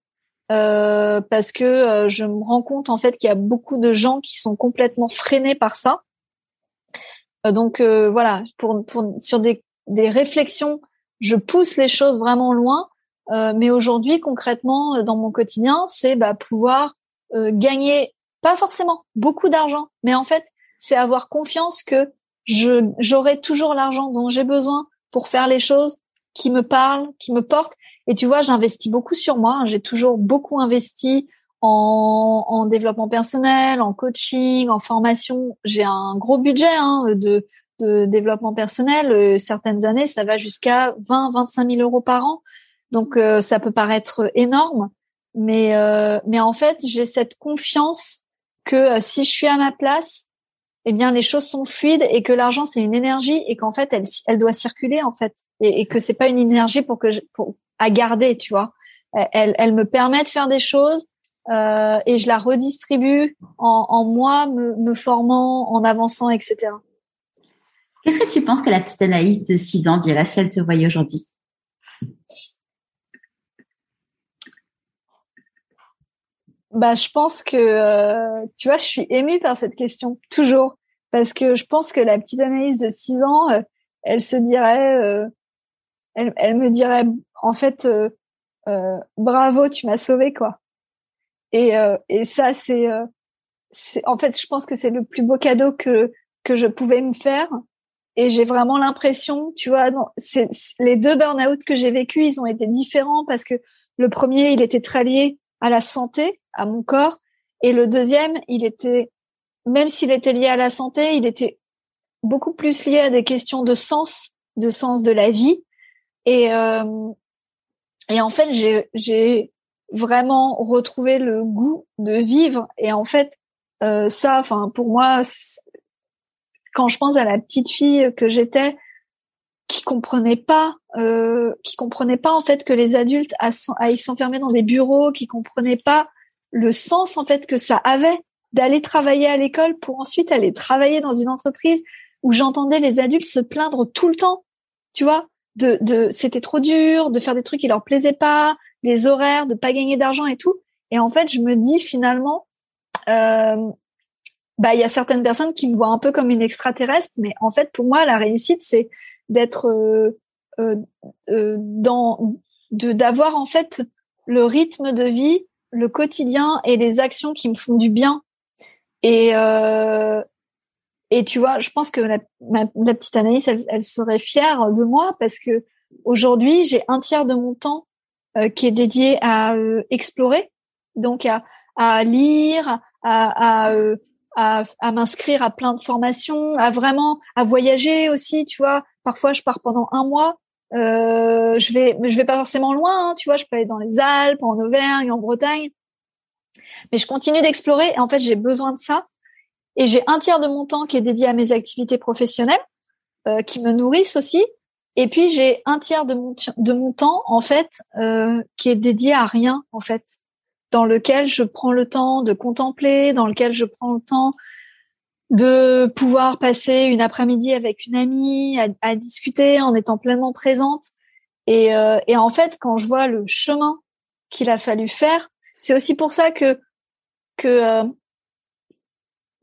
parce que je me rends compte en fait qu'il y a beaucoup de gens qui sont complètement freinés par ça. donc voilà, pour, pour sur des, des réflexions, je pousse les choses vraiment loin euh, mais aujourd'hui, concrètement, euh, dans mon quotidien, c'est bah, pouvoir euh, gagner, pas forcément beaucoup d'argent, mais en fait, c'est avoir confiance que je j'aurai toujours l'argent dont j'ai besoin pour faire les choses qui me parlent, qui me portent. Et tu vois, j'investis beaucoup sur moi. J'ai toujours beaucoup investi en, en, développement personnel, en coaching, en formation. J'ai un gros budget hein, de, de développement personnel. certaines années, ça va jusqu'à 20, 25 000 euros par an. Donc euh, ça peut paraître énorme, mais euh, mais en fait j'ai cette confiance que euh, si je suis à ma place, eh bien les choses sont fluides et que l'argent c'est une énergie et qu'en fait elle elle doit circuler en fait et, et que c'est pas une énergie pour que je, pour à garder, tu vois. Elle elle me permet de faire des choses euh, et je la redistribue en, en moi, me, me, formant, en avançant, etc. Qu'est-ce que tu penses que la petite Anaïs de 6 ans dirait si elle te voyait aujourd'hui? Bah, je pense que euh, tu vois, je suis émue par cette question toujours parce que je pense que la petite Anaïs de 6 ans, euh, elle se dirait, euh, elle, me dirait en fait, bravo, tu m'as sauvé quoi. Et et ça c'est en fait, je pense que c'est le plus beau cadeau que que je pouvais me faire. Et j'ai vraiment l'impression, tu vois, c'est les deux burn-out que j'ai vécus, ils ont été différents parce que le premier, il était très lié à la santé, à mon corps. Et le deuxième, il était, même s'il était lié à la santé, il était beaucoup plus lié à des questions de sens, de sens de la vie. Et, euh, et en fait, j'ai, vraiment retrouvé le goût de vivre. Et en fait, euh, ça, enfin, pour moi, quand je pense à la petite fille que j'étais, qui comprenait pas, euh, qui comprenait pas en fait que les adultes aillent s'enfermer dans des bureaux, qui comprenaient pas le sens en fait que ça avait d'aller travailler à l'école pour ensuite aller travailler dans une entreprise où j'entendais les adultes se plaindre tout le temps, tu vois, de, c'était trop dur, de faire des trucs qui leur plaisaient pas, les horaires, de pas gagner d'argent et tout. Et en fait, je me dis finalement, euh, bah il y a certaines personnes qui me voient un peu comme une extraterrestre, mais en fait pour moi la réussite c'est d'être euh, euh, euh dans de d'avoir en fait le rythme de vie le quotidien et les actions qui me font du bien. Et euh, et tu vois, je pense que la, la petite Anaïs, elle, serait fière de moi parce que aujourd'hui, j'ai un tiers de mon temps euh, qui est dédié à euh, explorer, donc à, à lire, euh, à, à m'inscrire à plein de formations, à vraiment à voyager aussi. Tu vois, parfois je pars pendant un mois je vais, je vais pas forcément loin, hein, tu vois. Je peux aller dans les Alpes, en Auvergne, en Bretagne, mais je continue d'explorer. Et en fait, j'ai besoin de ça. Et j'ai un tiers de mon temps qui est dédié à mes activités professionnelles, euh, qui me nourrissent aussi. Et puis j'ai un tiers de mon de mon temps en fait euh, qui est dédié à rien en fait, dans lequel je prends le temps de contempler, dans lequel je prends le temps de pouvoir passer une après-midi avec une amie, à, discuter en étant pleinement présente. Et, euh, et, en fait, quand je vois le chemin qu'il a fallu faire, c'est aussi pour ça que que euh,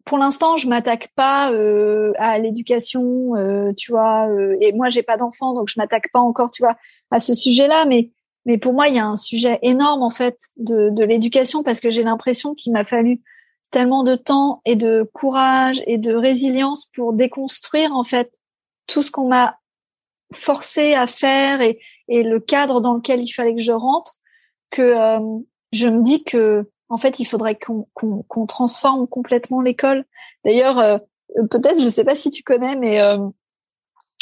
pour l'instant, je m'attaque pas euh, à l'éducation, tu vois. et moi, j'ai pas d'enfant, donc je m'attaque pas encore, tu vois, à ce sujet-là. Mais mais pour moi, il y a un sujet énorme en fait de, de l'éducation parce que j'ai l'impression qu'il m'a fallu tellement de temps et de courage et de résilience pour déconstruire en fait tout ce qu'on m'a forcé à faire et, et, le cadre dans lequel il fallait que je rentre que euh, je me dis que En fait, il faudrait qu'on transforme complètement l'école. D'ailleurs, euh, peut-être, je ne sais pas si tu connais, mais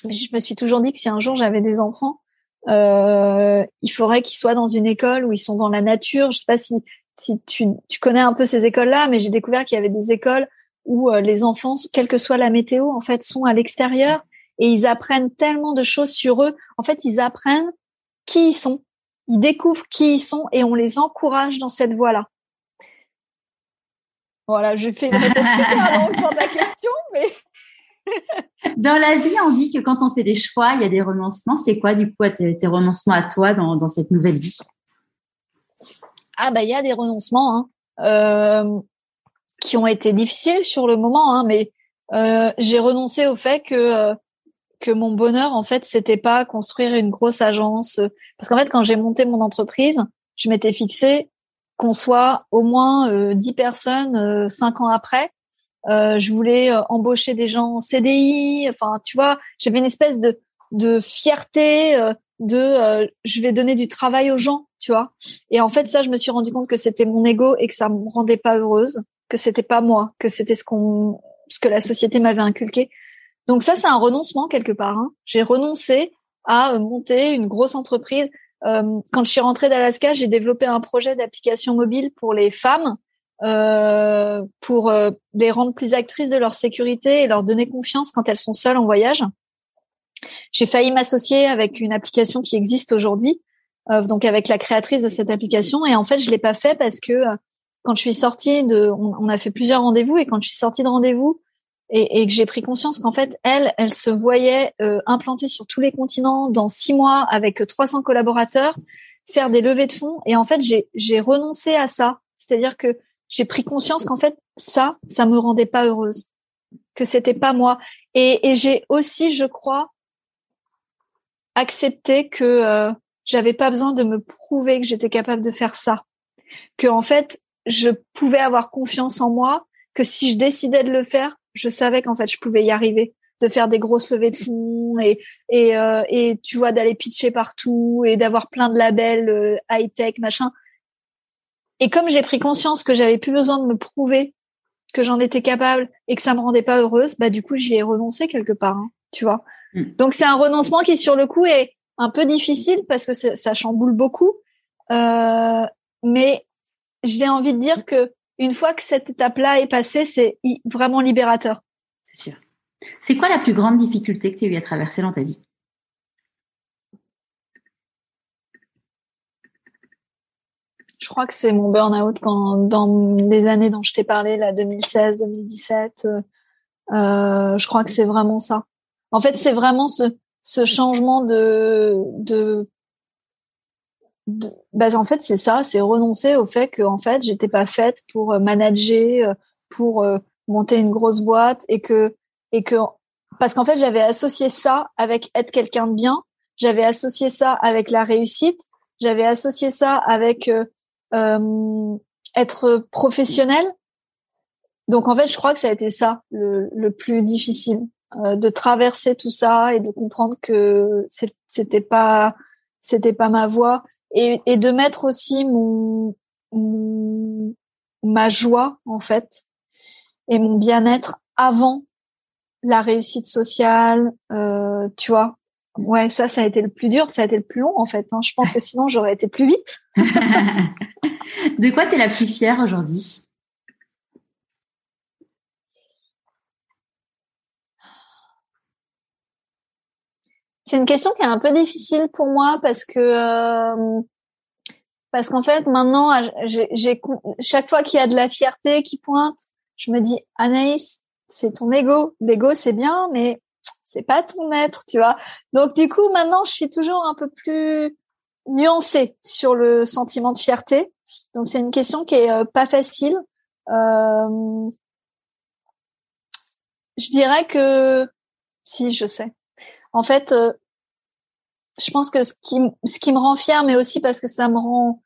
je me suis toujours dit que si un jour j'avais des enfants, il faudrait qu'ils soient dans une école où ils sont dans la nature. Je sais pas si si tu, tu connais un peu ces écoles-là, mais j'ai découvert qu'il y avait des écoles où les enfants, quelle que soit la météo, en fait, sont à l'extérieur et ils apprennent tellement de choses sur eux. En fait, ils apprennent qui ils sont, ils découvrent qui ils sont et on les encourage dans cette voie-là. Voilà, je fais une réponse (laughs) super longue pour ta question, mais (laughs) dans la vie, on dit que quand on fait des choix, il y a des renoncements. C'est quoi, du coup, tes, tes renoncements à toi dans, dans, cette nouvelle vie? Ah, bah, il y a des renoncements hein, euh, qui ont été difficiles sur le moment, hein, mais euh, j'ai renoncé au fait que euh, que mon bonheur, en fait, c'était pas construire une grosse agence. Parce qu'en fait, quand j'ai monté mon entreprise, je m'étais fixé qu'on soit au moins euh, 10 personnes euh, 5 ans après. Euh, je voulais euh, embaucher des gens en CDI. Enfin, tu vois, j'avais une espèce de, de fierté euh, de je vais donner du travail aux gens, tu vois. Et en fait, ça, je me suis rendu compte que c'était mon ego et que ça me rendait pas heureuse, que c'était pas moi, que c'était ce qu'on, ce que la société m'avait inculqué. Donc ça, c'est un renoncement quelque part. Hein. J'ai renoncé à euh, monter une grosse entreprise. Euh, quand je suis rentrée d'Alaska, j'ai développé un projet d'application mobile pour les femmes, euh, pour euh, les rendre plus actrices de leur sécurité et leur donner confiance quand elles sont seules en voyage. J'ai failli m'associer avec une application qui existe aujourd'hui, euh, donc avec la créatrice de cette application, et en fait, je l'ai pas fait parce que quand je suis sortie de, on, on a fait plusieurs rendez-vous, et quand je suis sortie de rendez-vous, et, et que j'ai pris conscience qu'en fait, elle, elle se voyait euh, implantée sur tous les continents dans six mois avec 300 collaborateurs, faire des levées de fonds. Et en fait, j'ai renoncé à ça. C'est-à-dire que j'ai pris conscience qu'en fait, ça, ça me rendait pas heureuse, que c'était pas moi. Et, et j'ai aussi, je crois, accepté que euh, j'avais pas besoin de me prouver que j'étais capable de faire ça, que en fait, je pouvais avoir confiance en moi, que si je décidais de le faire, je savais qu'en fait je pouvais y arriver de faire des grosses levées de fonds et et euh, et tu vois d'aller pitcher partout et d'avoir plein de labels euh, high tech machin et comme j'ai pris conscience que j'avais plus besoin de me prouver que j'en étais capable et que ça me rendait pas heureuse bah du coup j'y ai renoncé quelque part hein, tu vois mm. donc c'est un renoncement qui sur le coup est un peu difficile parce que ça chamboule beaucoup euh, mais j'ai envie de dire que une fois que cette étape-là est passée, c'est vraiment libérateur. C'est sûr. C'est quoi la plus grande difficulté que tu as eu à traverser dans ta vie? Je crois que c'est mon burn-out dans les années dont je t'ai parlé, là, 2016, 2017. Euh, euh, je crois que c'est vraiment ça. En fait, c'est vraiment ce, ce changement de, de bah, en fait c'est ça, c'est renoncer au fait que en fait j'étais pas faite pour euh, manager, euh, pour euh, monter une grosse boîte et que et que parce qu'en fait j'avais associé ça avec être quelqu'un de bien, j'avais associé ça avec la réussite, j'avais associé ça avec euh, être professionnel. Donc en fait je crois que ça a été ça le, le plus difficile, euh, de traverser tout ça et de comprendre que c'était pas c'était pas ma voie et, et de mettre aussi mon, ma joie en fait et mon bien-être avant la réussite sociale, euh, tu vois. Ouais, ça, ça a été le plus dur, ça a été le plus long en fait. Hein. Je pense que sinon j'aurais été plus vite. (laughs) de quoi tu es la plus fière aujourd'hui? C'est une question qui est un peu difficile pour moi parce que euh, parce qu'en fait maintenant j'ai chaque fois qu'il y a de la fierté qui pointe, je me dis Anaïs, c'est ton ego. L'ego c'est bien, mais c'est pas ton être, tu vois. Donc du coup maintenant je suis toujours un peu plus nuancée sur le sentiment de fierté. Donc c'est une question qui est euh, pas facile. Euh, je dirais que si je sais. En fait, je pense que ce qui, ce qui me rend fière, mais aussi parce que ça me rend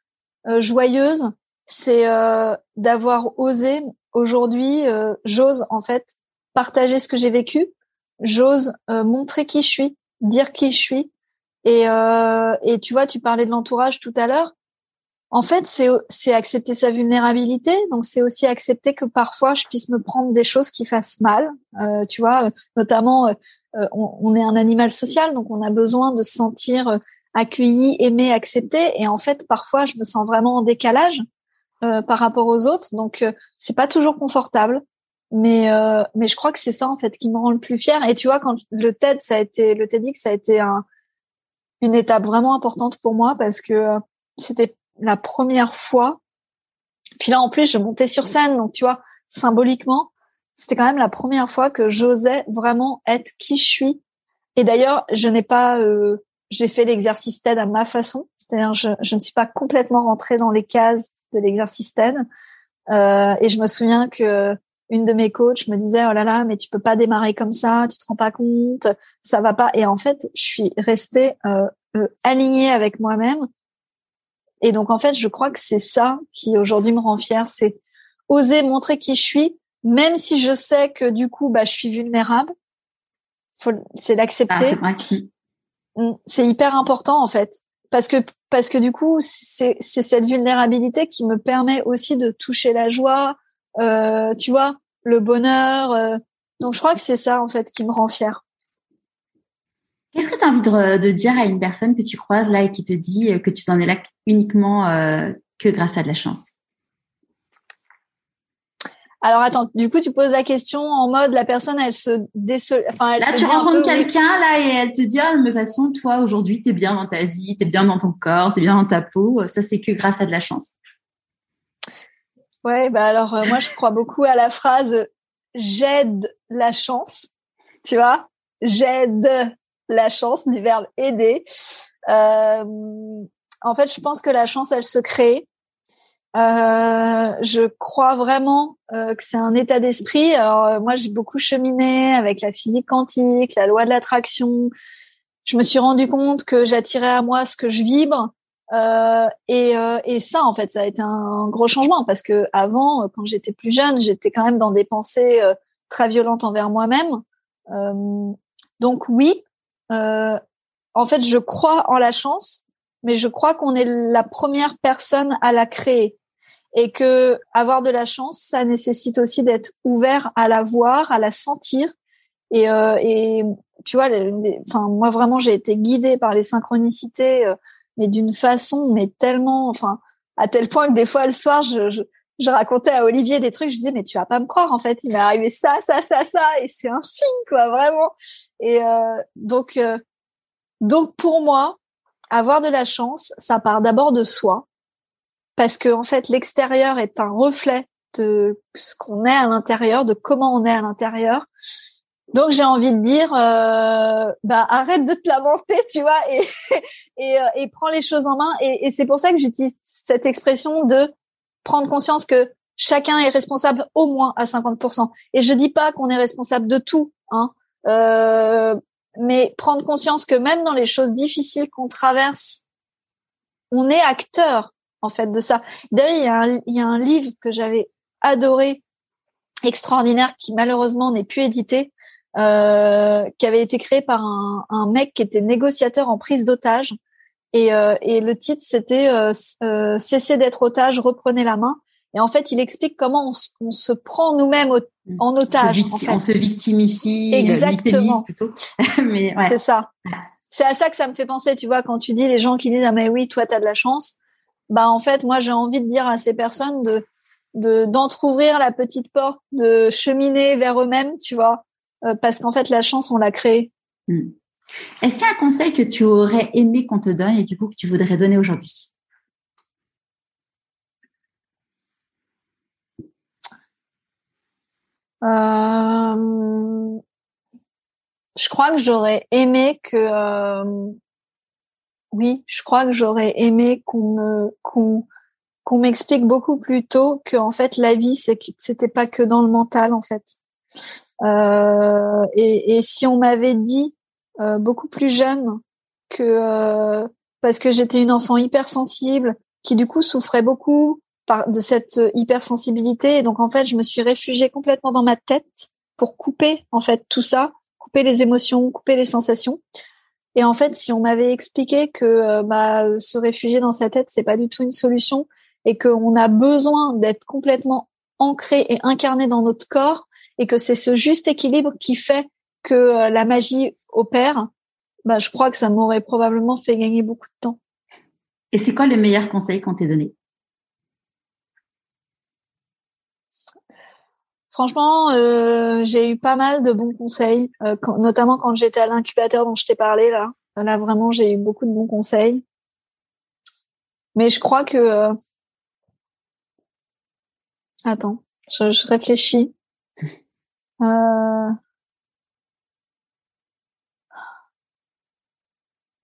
euh, joyeuse, c'est euh, d'avoir osé aujourd'hui, euh, j'ose en fait partager ce que j'ai vécu, j'ose montrer qui je suis, dire qui je suis. Et, et tu vois, tu parlais de l'entourage tout à l'heure. en fait, c'est accepter sa vulnérabilité. Donc, c'est aussi accepter que parfois je puisse me prendre des choses qui fassent mal. Euh, tu vois, notamment, euh, on, on, est un animal social, donc on a besoin de se sentir accueilli, aimé, accepté. Et en fait, parfois, je me sens vraiment en décalage euh, par rapport aux autres. Donc, euh, c'est pas toujours confortable. Mais euh, mais je crois que c'est ça en fait qui me rend le plus fier. Et tu vois, quand le TED, ça a été le TEDx, ça a été un, une étape vraiment importante pour moi parce que c'était la première fois. Puis là, en plus, je montais sur scène, donc tu vois, symboliquement, c'était quand même la première fois que j'osais vraiment être qui je suis. Et d'ailleurs, je n'ai pas, euh, j'ai fait l'exercice TED à ma façon, c'est-à-dire je, je ne suis pas complètement rentrée dans les cases de l'exercice TED. Euh, et je me souviens que une de mes coachs me disait oh là là mais tu peux pas démarrer comme ça tu te rends pas compte ça va pas et en fait je suis restée euh, euh alignée avec moi-même et donc en fait, je crois que c'est ça qui aujourd'hui me rend fière, c'est oser montrer qui je suis, même si je sais que du coup, bah, je suis vulnérable. c'est l'accepter. Ah, mm, c'est hyper important en fait, parce que parce que du coup, c'est c'est cette vulnérabilité qui me permet aussi de toucher la joie, euh, tu vois, le bonheur. Euh. donc je crois que c'est ça en fait qui me rend fière. Qu'est-ce que tu as envie de, dire à une personne que tu croises là et qui te dit euh, que tu n'en es là uniquement euh, que grâce à de la chance? Alors attends, du coup tu poses la question en mode la personne elle se décele, enfin elle là tu rencontres quelqu'un là et elle te dit ah de toute façon toi aujourd'hui t'es bien dans ta vie, t'es bien dans ton corps, t'es bien dans ta peau, ça c'est que grâce à de la chance. Ouais bah alors euh, moi je crois beaucoup à la phrase j'aide la chance, tu vois, j'aide la chance du verbe aider. Euh, en fait, je pense que la chance, elle se crée. Euh, je crois vraiment euh, que c'est un état d'esprit. Alors euh, moi, j'ai beaucoup cheminé avec la physique quantique, la loi de l'attraction. Je me suis rendu compte que j'attirais à moi ce que je vibre. Euh, et, et, ça, en fait, ça a été un gros changement parce que avant, quand j'étais plus jeune, j'étais quand même dans des pensées très violentes envers moi-même. donc oui, euh, en fait, je crois en la chance, mais je crois qu'on est la première personne à la créer et que avoir de la chance, ça nécessite aussi d'être ouvert à la voir, à la sentir. Et, euh, et tu vois, enfin moi vraiment, j'ai été guidée par les synchronicités, euh, mais d'une façon, mais tellement, enfin à tel point que des fois le soir, je, je, je racontais à Olivier des trucs, je disais mais tu vas pas me croire en fait, il m'est arrivé ça, ça, ça, ça, et c'est un signe quoi, vraiment. Et euh, donc, euh, donc pour moi, avoir de la chance, ça part d'abord de soi, parce que en fait l'extérieur est un reflet de ce qu'on est à l'intérieur, de comment on est à l'intérieur. Donc j'ai envie de dire, euh, bah arrête de te lamenter, tu vois, et (laughs) et, euh, et prends les choses en main. Et, c'est pour ça que j'utilise cette expression de prendre conscience que chacun est responsable au moins à 50%. Et je dis pas qu'on est responsable de tout, hein, euh, mais prendre conscience que même dans les choses difficiles qu'on traverse, on est acteur en fait de ça. D'ailleurs, il y, a un, livre que j'avais adoré, extraordinaire, qui malheureusement n'est plus édité, euh, qui avait été créé par un, un, mec qui était négociateur en prise d'otage et, euh, et le titre, c'était euh, euh, Cessez d'être otage, reprenez la main. Et en fait, il explique comment on, se prend nous-mêmes mm. en otage. en fait. On se victimifie, Exactement. plutôt. (laughs) Ouais. C'est ça. C'est à ça que ça me fait penser, tu vois, quand tu dis les gens qui disent ah mais oui, toi t'as de la chance. Bah en fait, moi j'ai envie de dire à ces personnes de de d'entrouvrir la petite porte, de cheminer vers eux-mêmes, tu vois, parce qu'en fait la chance on l'a créée. Mm. Est-ce qu'il y a un conseil que tu aurais aimé qu'on te donne et du coup que tu voudrais donner aujourd'hui? Euh, Je crois que j'aurais aimé que euh, oui, je crois que j'aurais aimé qu'on me qu'on qu'on m'explique beaucoup plus tôt que en fait la vie c'est c'était pas que dans le mental en fait. Euh, et, et si on m'avait dit euh, beaucoup plus jeune que euh, parce que j'étais une enfant hypersensible qui du coup souffrait beaucoup par, de cette hypersensibilité et donc en fait je me suis réfugiée complètement dans ma tête pour couper en fait tout ça, couper les émotions, couper les sensations. Et en fait, si on m'avait expliqué que bah, se réfugier dans sa tête, c'est pas du tout une solution, et qu'on a besoin d'être complètement ancré et incarné dans notre corps, et que c'est ce juste équilibre qui fait que la magie opère, bah, je crois que ça m'aurait probablement fait gagner beaucoup de temps. Et c'est quoi le meilleur conseil qu'on t'ait donné Franchement, euh, j'ai eu pas mal de bons conseils, euh, notamment quand j'étais à l'incubateur dont je t'ai parlé là. Là, vraiment, j'ai eu beaucoup de bons conseils. Mais je crois que... Euh, attends, je, je réfléchis.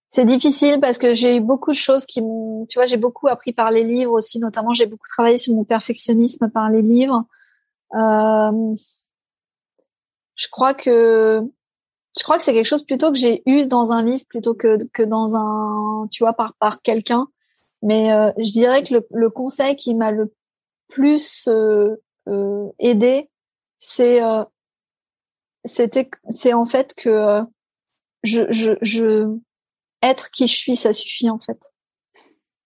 C'est difficile parce que j'ai eu beaucoup de choses qui m'ont, tu vois, j'ai beaucoup appris par les livres aussi, notamment j'ai beaucoup travaillé sur mon perfectionnisme par les livres. Euh, je crois que je crois que c'est quelque chose plutôt que j'ai eu dans un livre plutôt que que dans un, tu vois, par par quelqu'un. Mais euh, je dirais que le, le conseil qui m'a le plus euh, euh aidé, c'est euh, c'était c'est en fait que je je je être qui je suis, ça suffit en fait.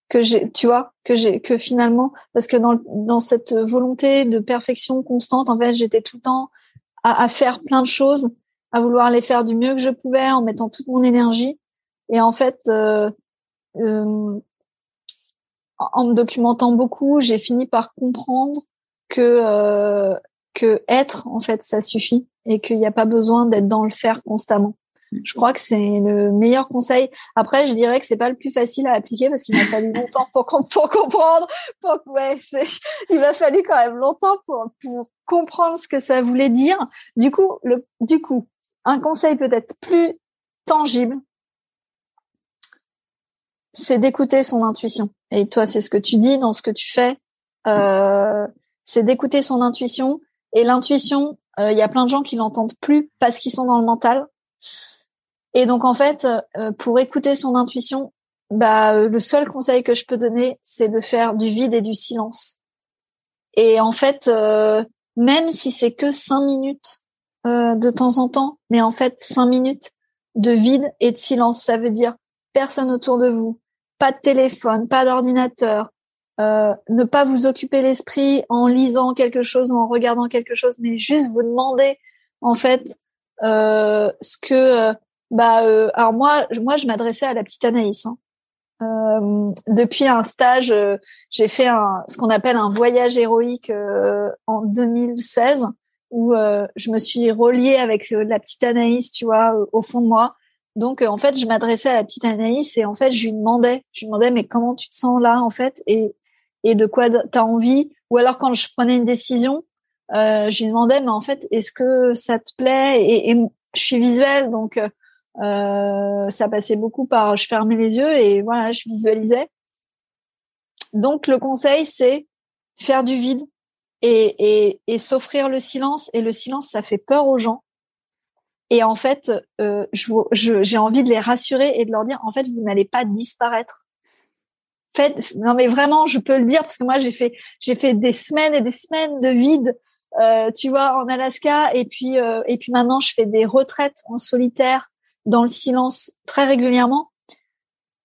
Que j'ai, tu vois, que j'ai, que finalement, parce que dans dans cette volonté de perfection constante, en fait, j'étais tout le temps à, à, faire plein de choses, à vouloir les faire du mieux que je pouvais, en mettant toute mon énergie. Et en fait, euh, euh, en me documentant beaucoup, j'ai fini par comprendre que euh, que être, en fait, ça suffit et qu'il n'y a pas besoin d'être dans le faire constamment. Je crois que c'est le meilleur conseil. Après, je dirais que c'est pas le plus facile à appliquer parce qu'il m'a fallu longtemps pour, comprendre. Ouais, (laughs) il m'a fallu quand même longtemps pour, pour comprendre ce que ça voulait dire. Du coup, le, du coup, un conseil peut-être plus tangible, c'est d'écouter son intuition. Et toi, c'est ce que tu dis dans ce que tu fais. Euh, c'est d'écouter son intuition. Et l'intuition, euh, il y a plein de gens qui l'entendent plus parce qu'ils sont dans le mental. Et donc en fait, euh, pour écouter son intuition, bah euh, le seul conseil que je peux donner, c'est de faire du vide et du silence. Et en fait, euh, même si c'est que cinq minutes de temps en temps, mais en fait cinq minutes de vide et de silence, ça veut dire personne autour de vous, pas de téléphone, pas d'ordinateur, ne pas vous occuper l'esprit en lisant quelque chose ou en regardant quelque chose, mais juste vous demander en fait ce que bah, euh, alors moi, moi, je m'adressais à la petite Anaïs. Hein. Euh, depuis un stage, euh, j'ai fait un, ce qu'on appelle un voyage héroïque euh, en 2016, où je me suis reliée avec la petite Anaïs, tu vois, au fond de moi. Donc, en fait, je m'adressais à la petite Anaïs et en fait, je lui demandais, je lui demandais, mais comment tu te sens là, en fait, et et de quoi tu as envie? Ou alors, quand je prenais une décision, je lui demandais, mais en fait, est-ce que ça te plaît? Et, et, je suis visuelle, donc euh, ça passait beaucoup par je fermais les yeux et voilà, je visualisais. Donc le conseil, c'est faire du vide et, s'offrir le silence. Et le silence, ça fait peur aux gens. Et en fait, euh, j'ai envie de les rassurer et de leur dire, en fait, vous n'allez pas disparaître. Non mais vraiment, je peux le dire parce que moi j'ai fait des semaines et des semaines de vide, euh, tu vois, en Alaska et puis euh, et puis maintenant je fais des retraites en solitaire dans le silence très régulièrement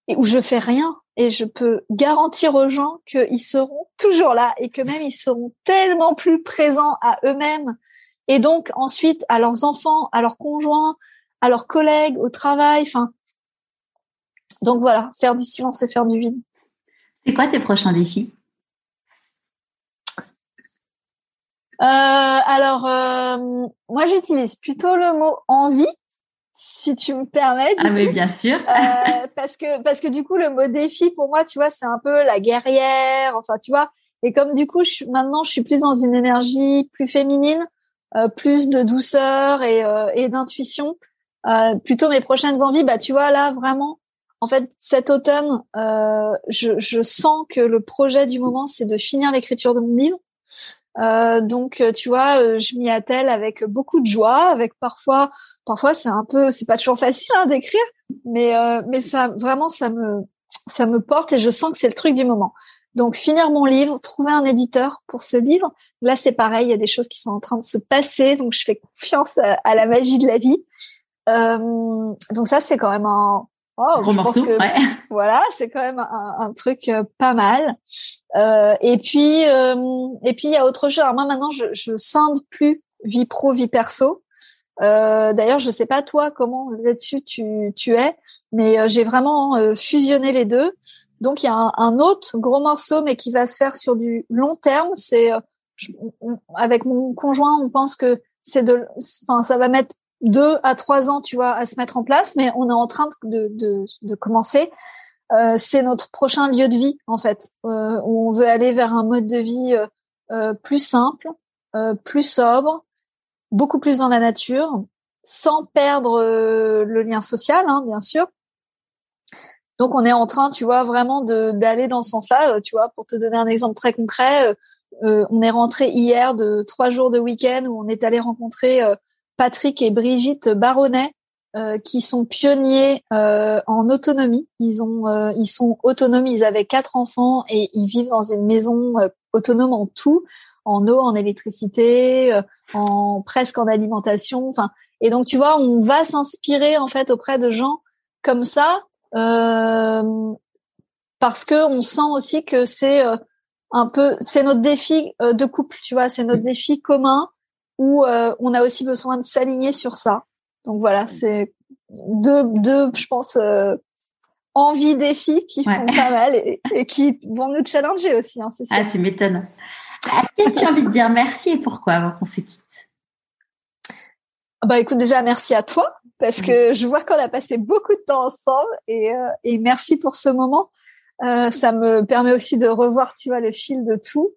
et où je fais rien et je peux garantir aux gens qu'ils seront toujours là et que même ils seront tellement plus présents à eux-mêmes et donc ensuite à leurs enfants, à leurs conjoints, à leurs collègues, au travail, enfin. Donc voilà, faire du silence et faire du vide. C'est quoi tes prochains défis? Euh, Alors, euh, moi j'utilise plutôt le mot envie si tu me permets. Ah mais bien sûr. euh, parce que parce que du coup le mot défi pour moi, tu vois, c'est un peu la guerrière. Enfin, tu vois. Et comme du coup, je, maintenant, je suis plus dans une énergie plus féminine, euh, plus de douceur et, euh, et d'intuition. Euh, plutôt mes prochaines envies, bah tu vois là vraiment. En fait, cet automne, euh, je, je sens que le projet du moment, c'est de finir l'écriture de mon livre. Euh, donc, euh, tu vois, euh, je m'y attelle avec beaucoup de joie, avec parfois, parfois c'est un peu, c'est pas toujours facile hein, d'écrire, mais mais ça vraiment ça me ça me porte et je sens que c'est le truc du moment. Donc finir mon livre, trouver un éditeur pour ce livre. Là c'est pareil, il y a des choses qui sont en train de se passer, donc je fais confiance à, la magie de la vie. donc ça c'est quand même un, Oh, Gros morceau, ouais. (laughs) Voilà, c'est quand même un, un truc euh, pas mal. Euh, et puis, euh, et puis il y a autre chose. Alors moi maintenant, je, je scinde plus vie pro, vie perso. Euh, D'ailleurs, je sais pas toi comment là-dessus tu, tu es, mais euh, j'ai vraiment fusionné les deux. Donc il y a un, un, autre gros morceau, mais qui va se faire sur du long terme. C'est avec mon conjoint, on pense que c'est de, enfin ça va mettre deux à trois ans, tu vois, à se mettre en place, mais on est en train de, de, de commencer. Euh, c'est notre prochain lieu de vie, en fait, euh, on veut aller vers un mode de vie euh, euh plus simple, euh, plus sobre, beaucoup plus dans la nature, sans perdre euh, le lien social, hein, bien sûr. Donc, on est en train, tu vois, vraiment d'aller dans ce sens-là. Tu vois, pour te donner un exemple très concret, on est rentré hier de trois jours de week-end où on est allé rencontrer Patrick et Brigitte Baronnet, euh, qui sont pionniers euh, en autonomie. Ils ont, euh, ils sont autonomes. Ils avaient quatre enfants et ils vivent dans une maison autonome en tout, en eau, en électricité, en presque en alimentation. Enfin, et donc tu vois, on va s'inspirer en fait auprès de gens comme ça parce que on sent aussi que c'est un peu, c'est notre défi de couple. Tu vois, c'est notre défi commun où euh, on a aussi besoin de s'aligner sur ça. Donc voilà, c'est deux, deux, je pense, euh, envies, défis qui sont pas mal et, qui vont nous challenger aussi, hein, c'est sûr. Ah, tu m'étonnes. À qui as-tu envie de dire merci et pourquoi avant qu'on se quitte? Bah écoute, déjà merci à toi parce que je vois qu'on a passé beaucoup de temps ensemble et, euh, et merci pour ce moment. Euh, ça me permet aussi de revoir, tu vois, le fil de tout.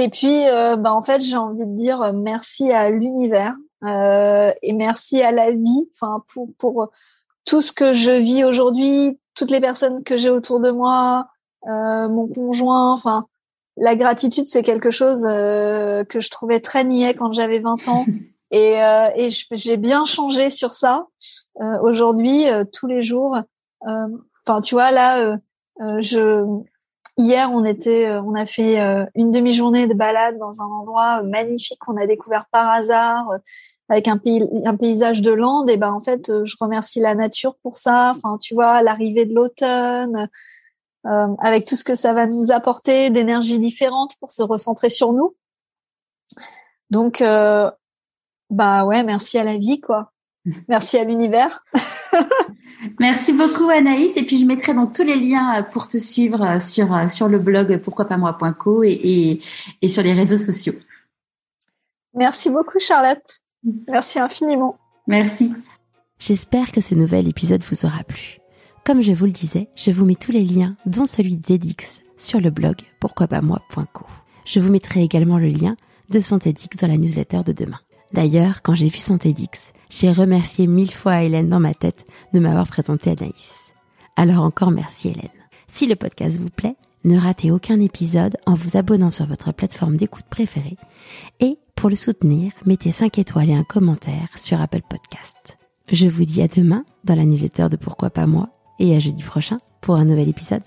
Et puis, euh, bah, en fait, j'ai envie de dire euh, merci à l'univers euh, et merci à la vie, enfin pour pour tout ce que je vis aujourd'hui, toutes les personnes que j'ai autour de moi, euh, mon conjoint, enfin la gratitude c'est quelque chose euh, que je trouvais très niais quand j'avais 20 ans (laughs) et, euh, et j'ai bien changé sur ça aujourd'hui tous les jours. Enfin tu vois là je Hier, on était, euh, on a fait euh, une demi-journée de balade dans un endroit euh, magnifique qu'on a découvert par hasard, avec un, pays, un paysage de lande. Et ben en fait, je remercie la nature pour ça. Enfin, tu vois, l'arrivée de l'automne, avec tout ce que ça va nous apporter d'énergie différente pour se recentrer sur nous. Donc, bah ouais, merci à la vie, quoi. (laughs) Merci à l'univers. (laughs) Merci beaucoup Anaïs et puis je mettrai donc tous les liens euh, pour te suivre euh, sur euh, sur le blog pourquoi et, et, et sur les réseaux sociaux. Merci beaucoup Charlotte. Merci infiniment. Merci. J'espère que ce nouvel épisode vous aura plu. Comme je vous le disais, je vous mets tous les liens, dont celui d'Edix, sur le blog pourquoipasmoi.co. Je vous mettrai également le lien de son TEDx dans la newsletter de demain. D'ailleurs, quand j'ai vu son TEDx, j'ai remercié mille fois Hélène dans ma tête de m'avoir présenté Anaïs. Alors encore merci Hélène. Si le podcast vous plaît, ne ratez aucun épisode en vous abonnant sur votre plateforme d'écoute préférée. Et pour le soutenir, mettez 5 étoiles et un commentaire sur Apple Podcast. Je vous dis à demain dans la newsletter de Pourquoi pas moi et à jeudi prochain pour un nouvel épisode.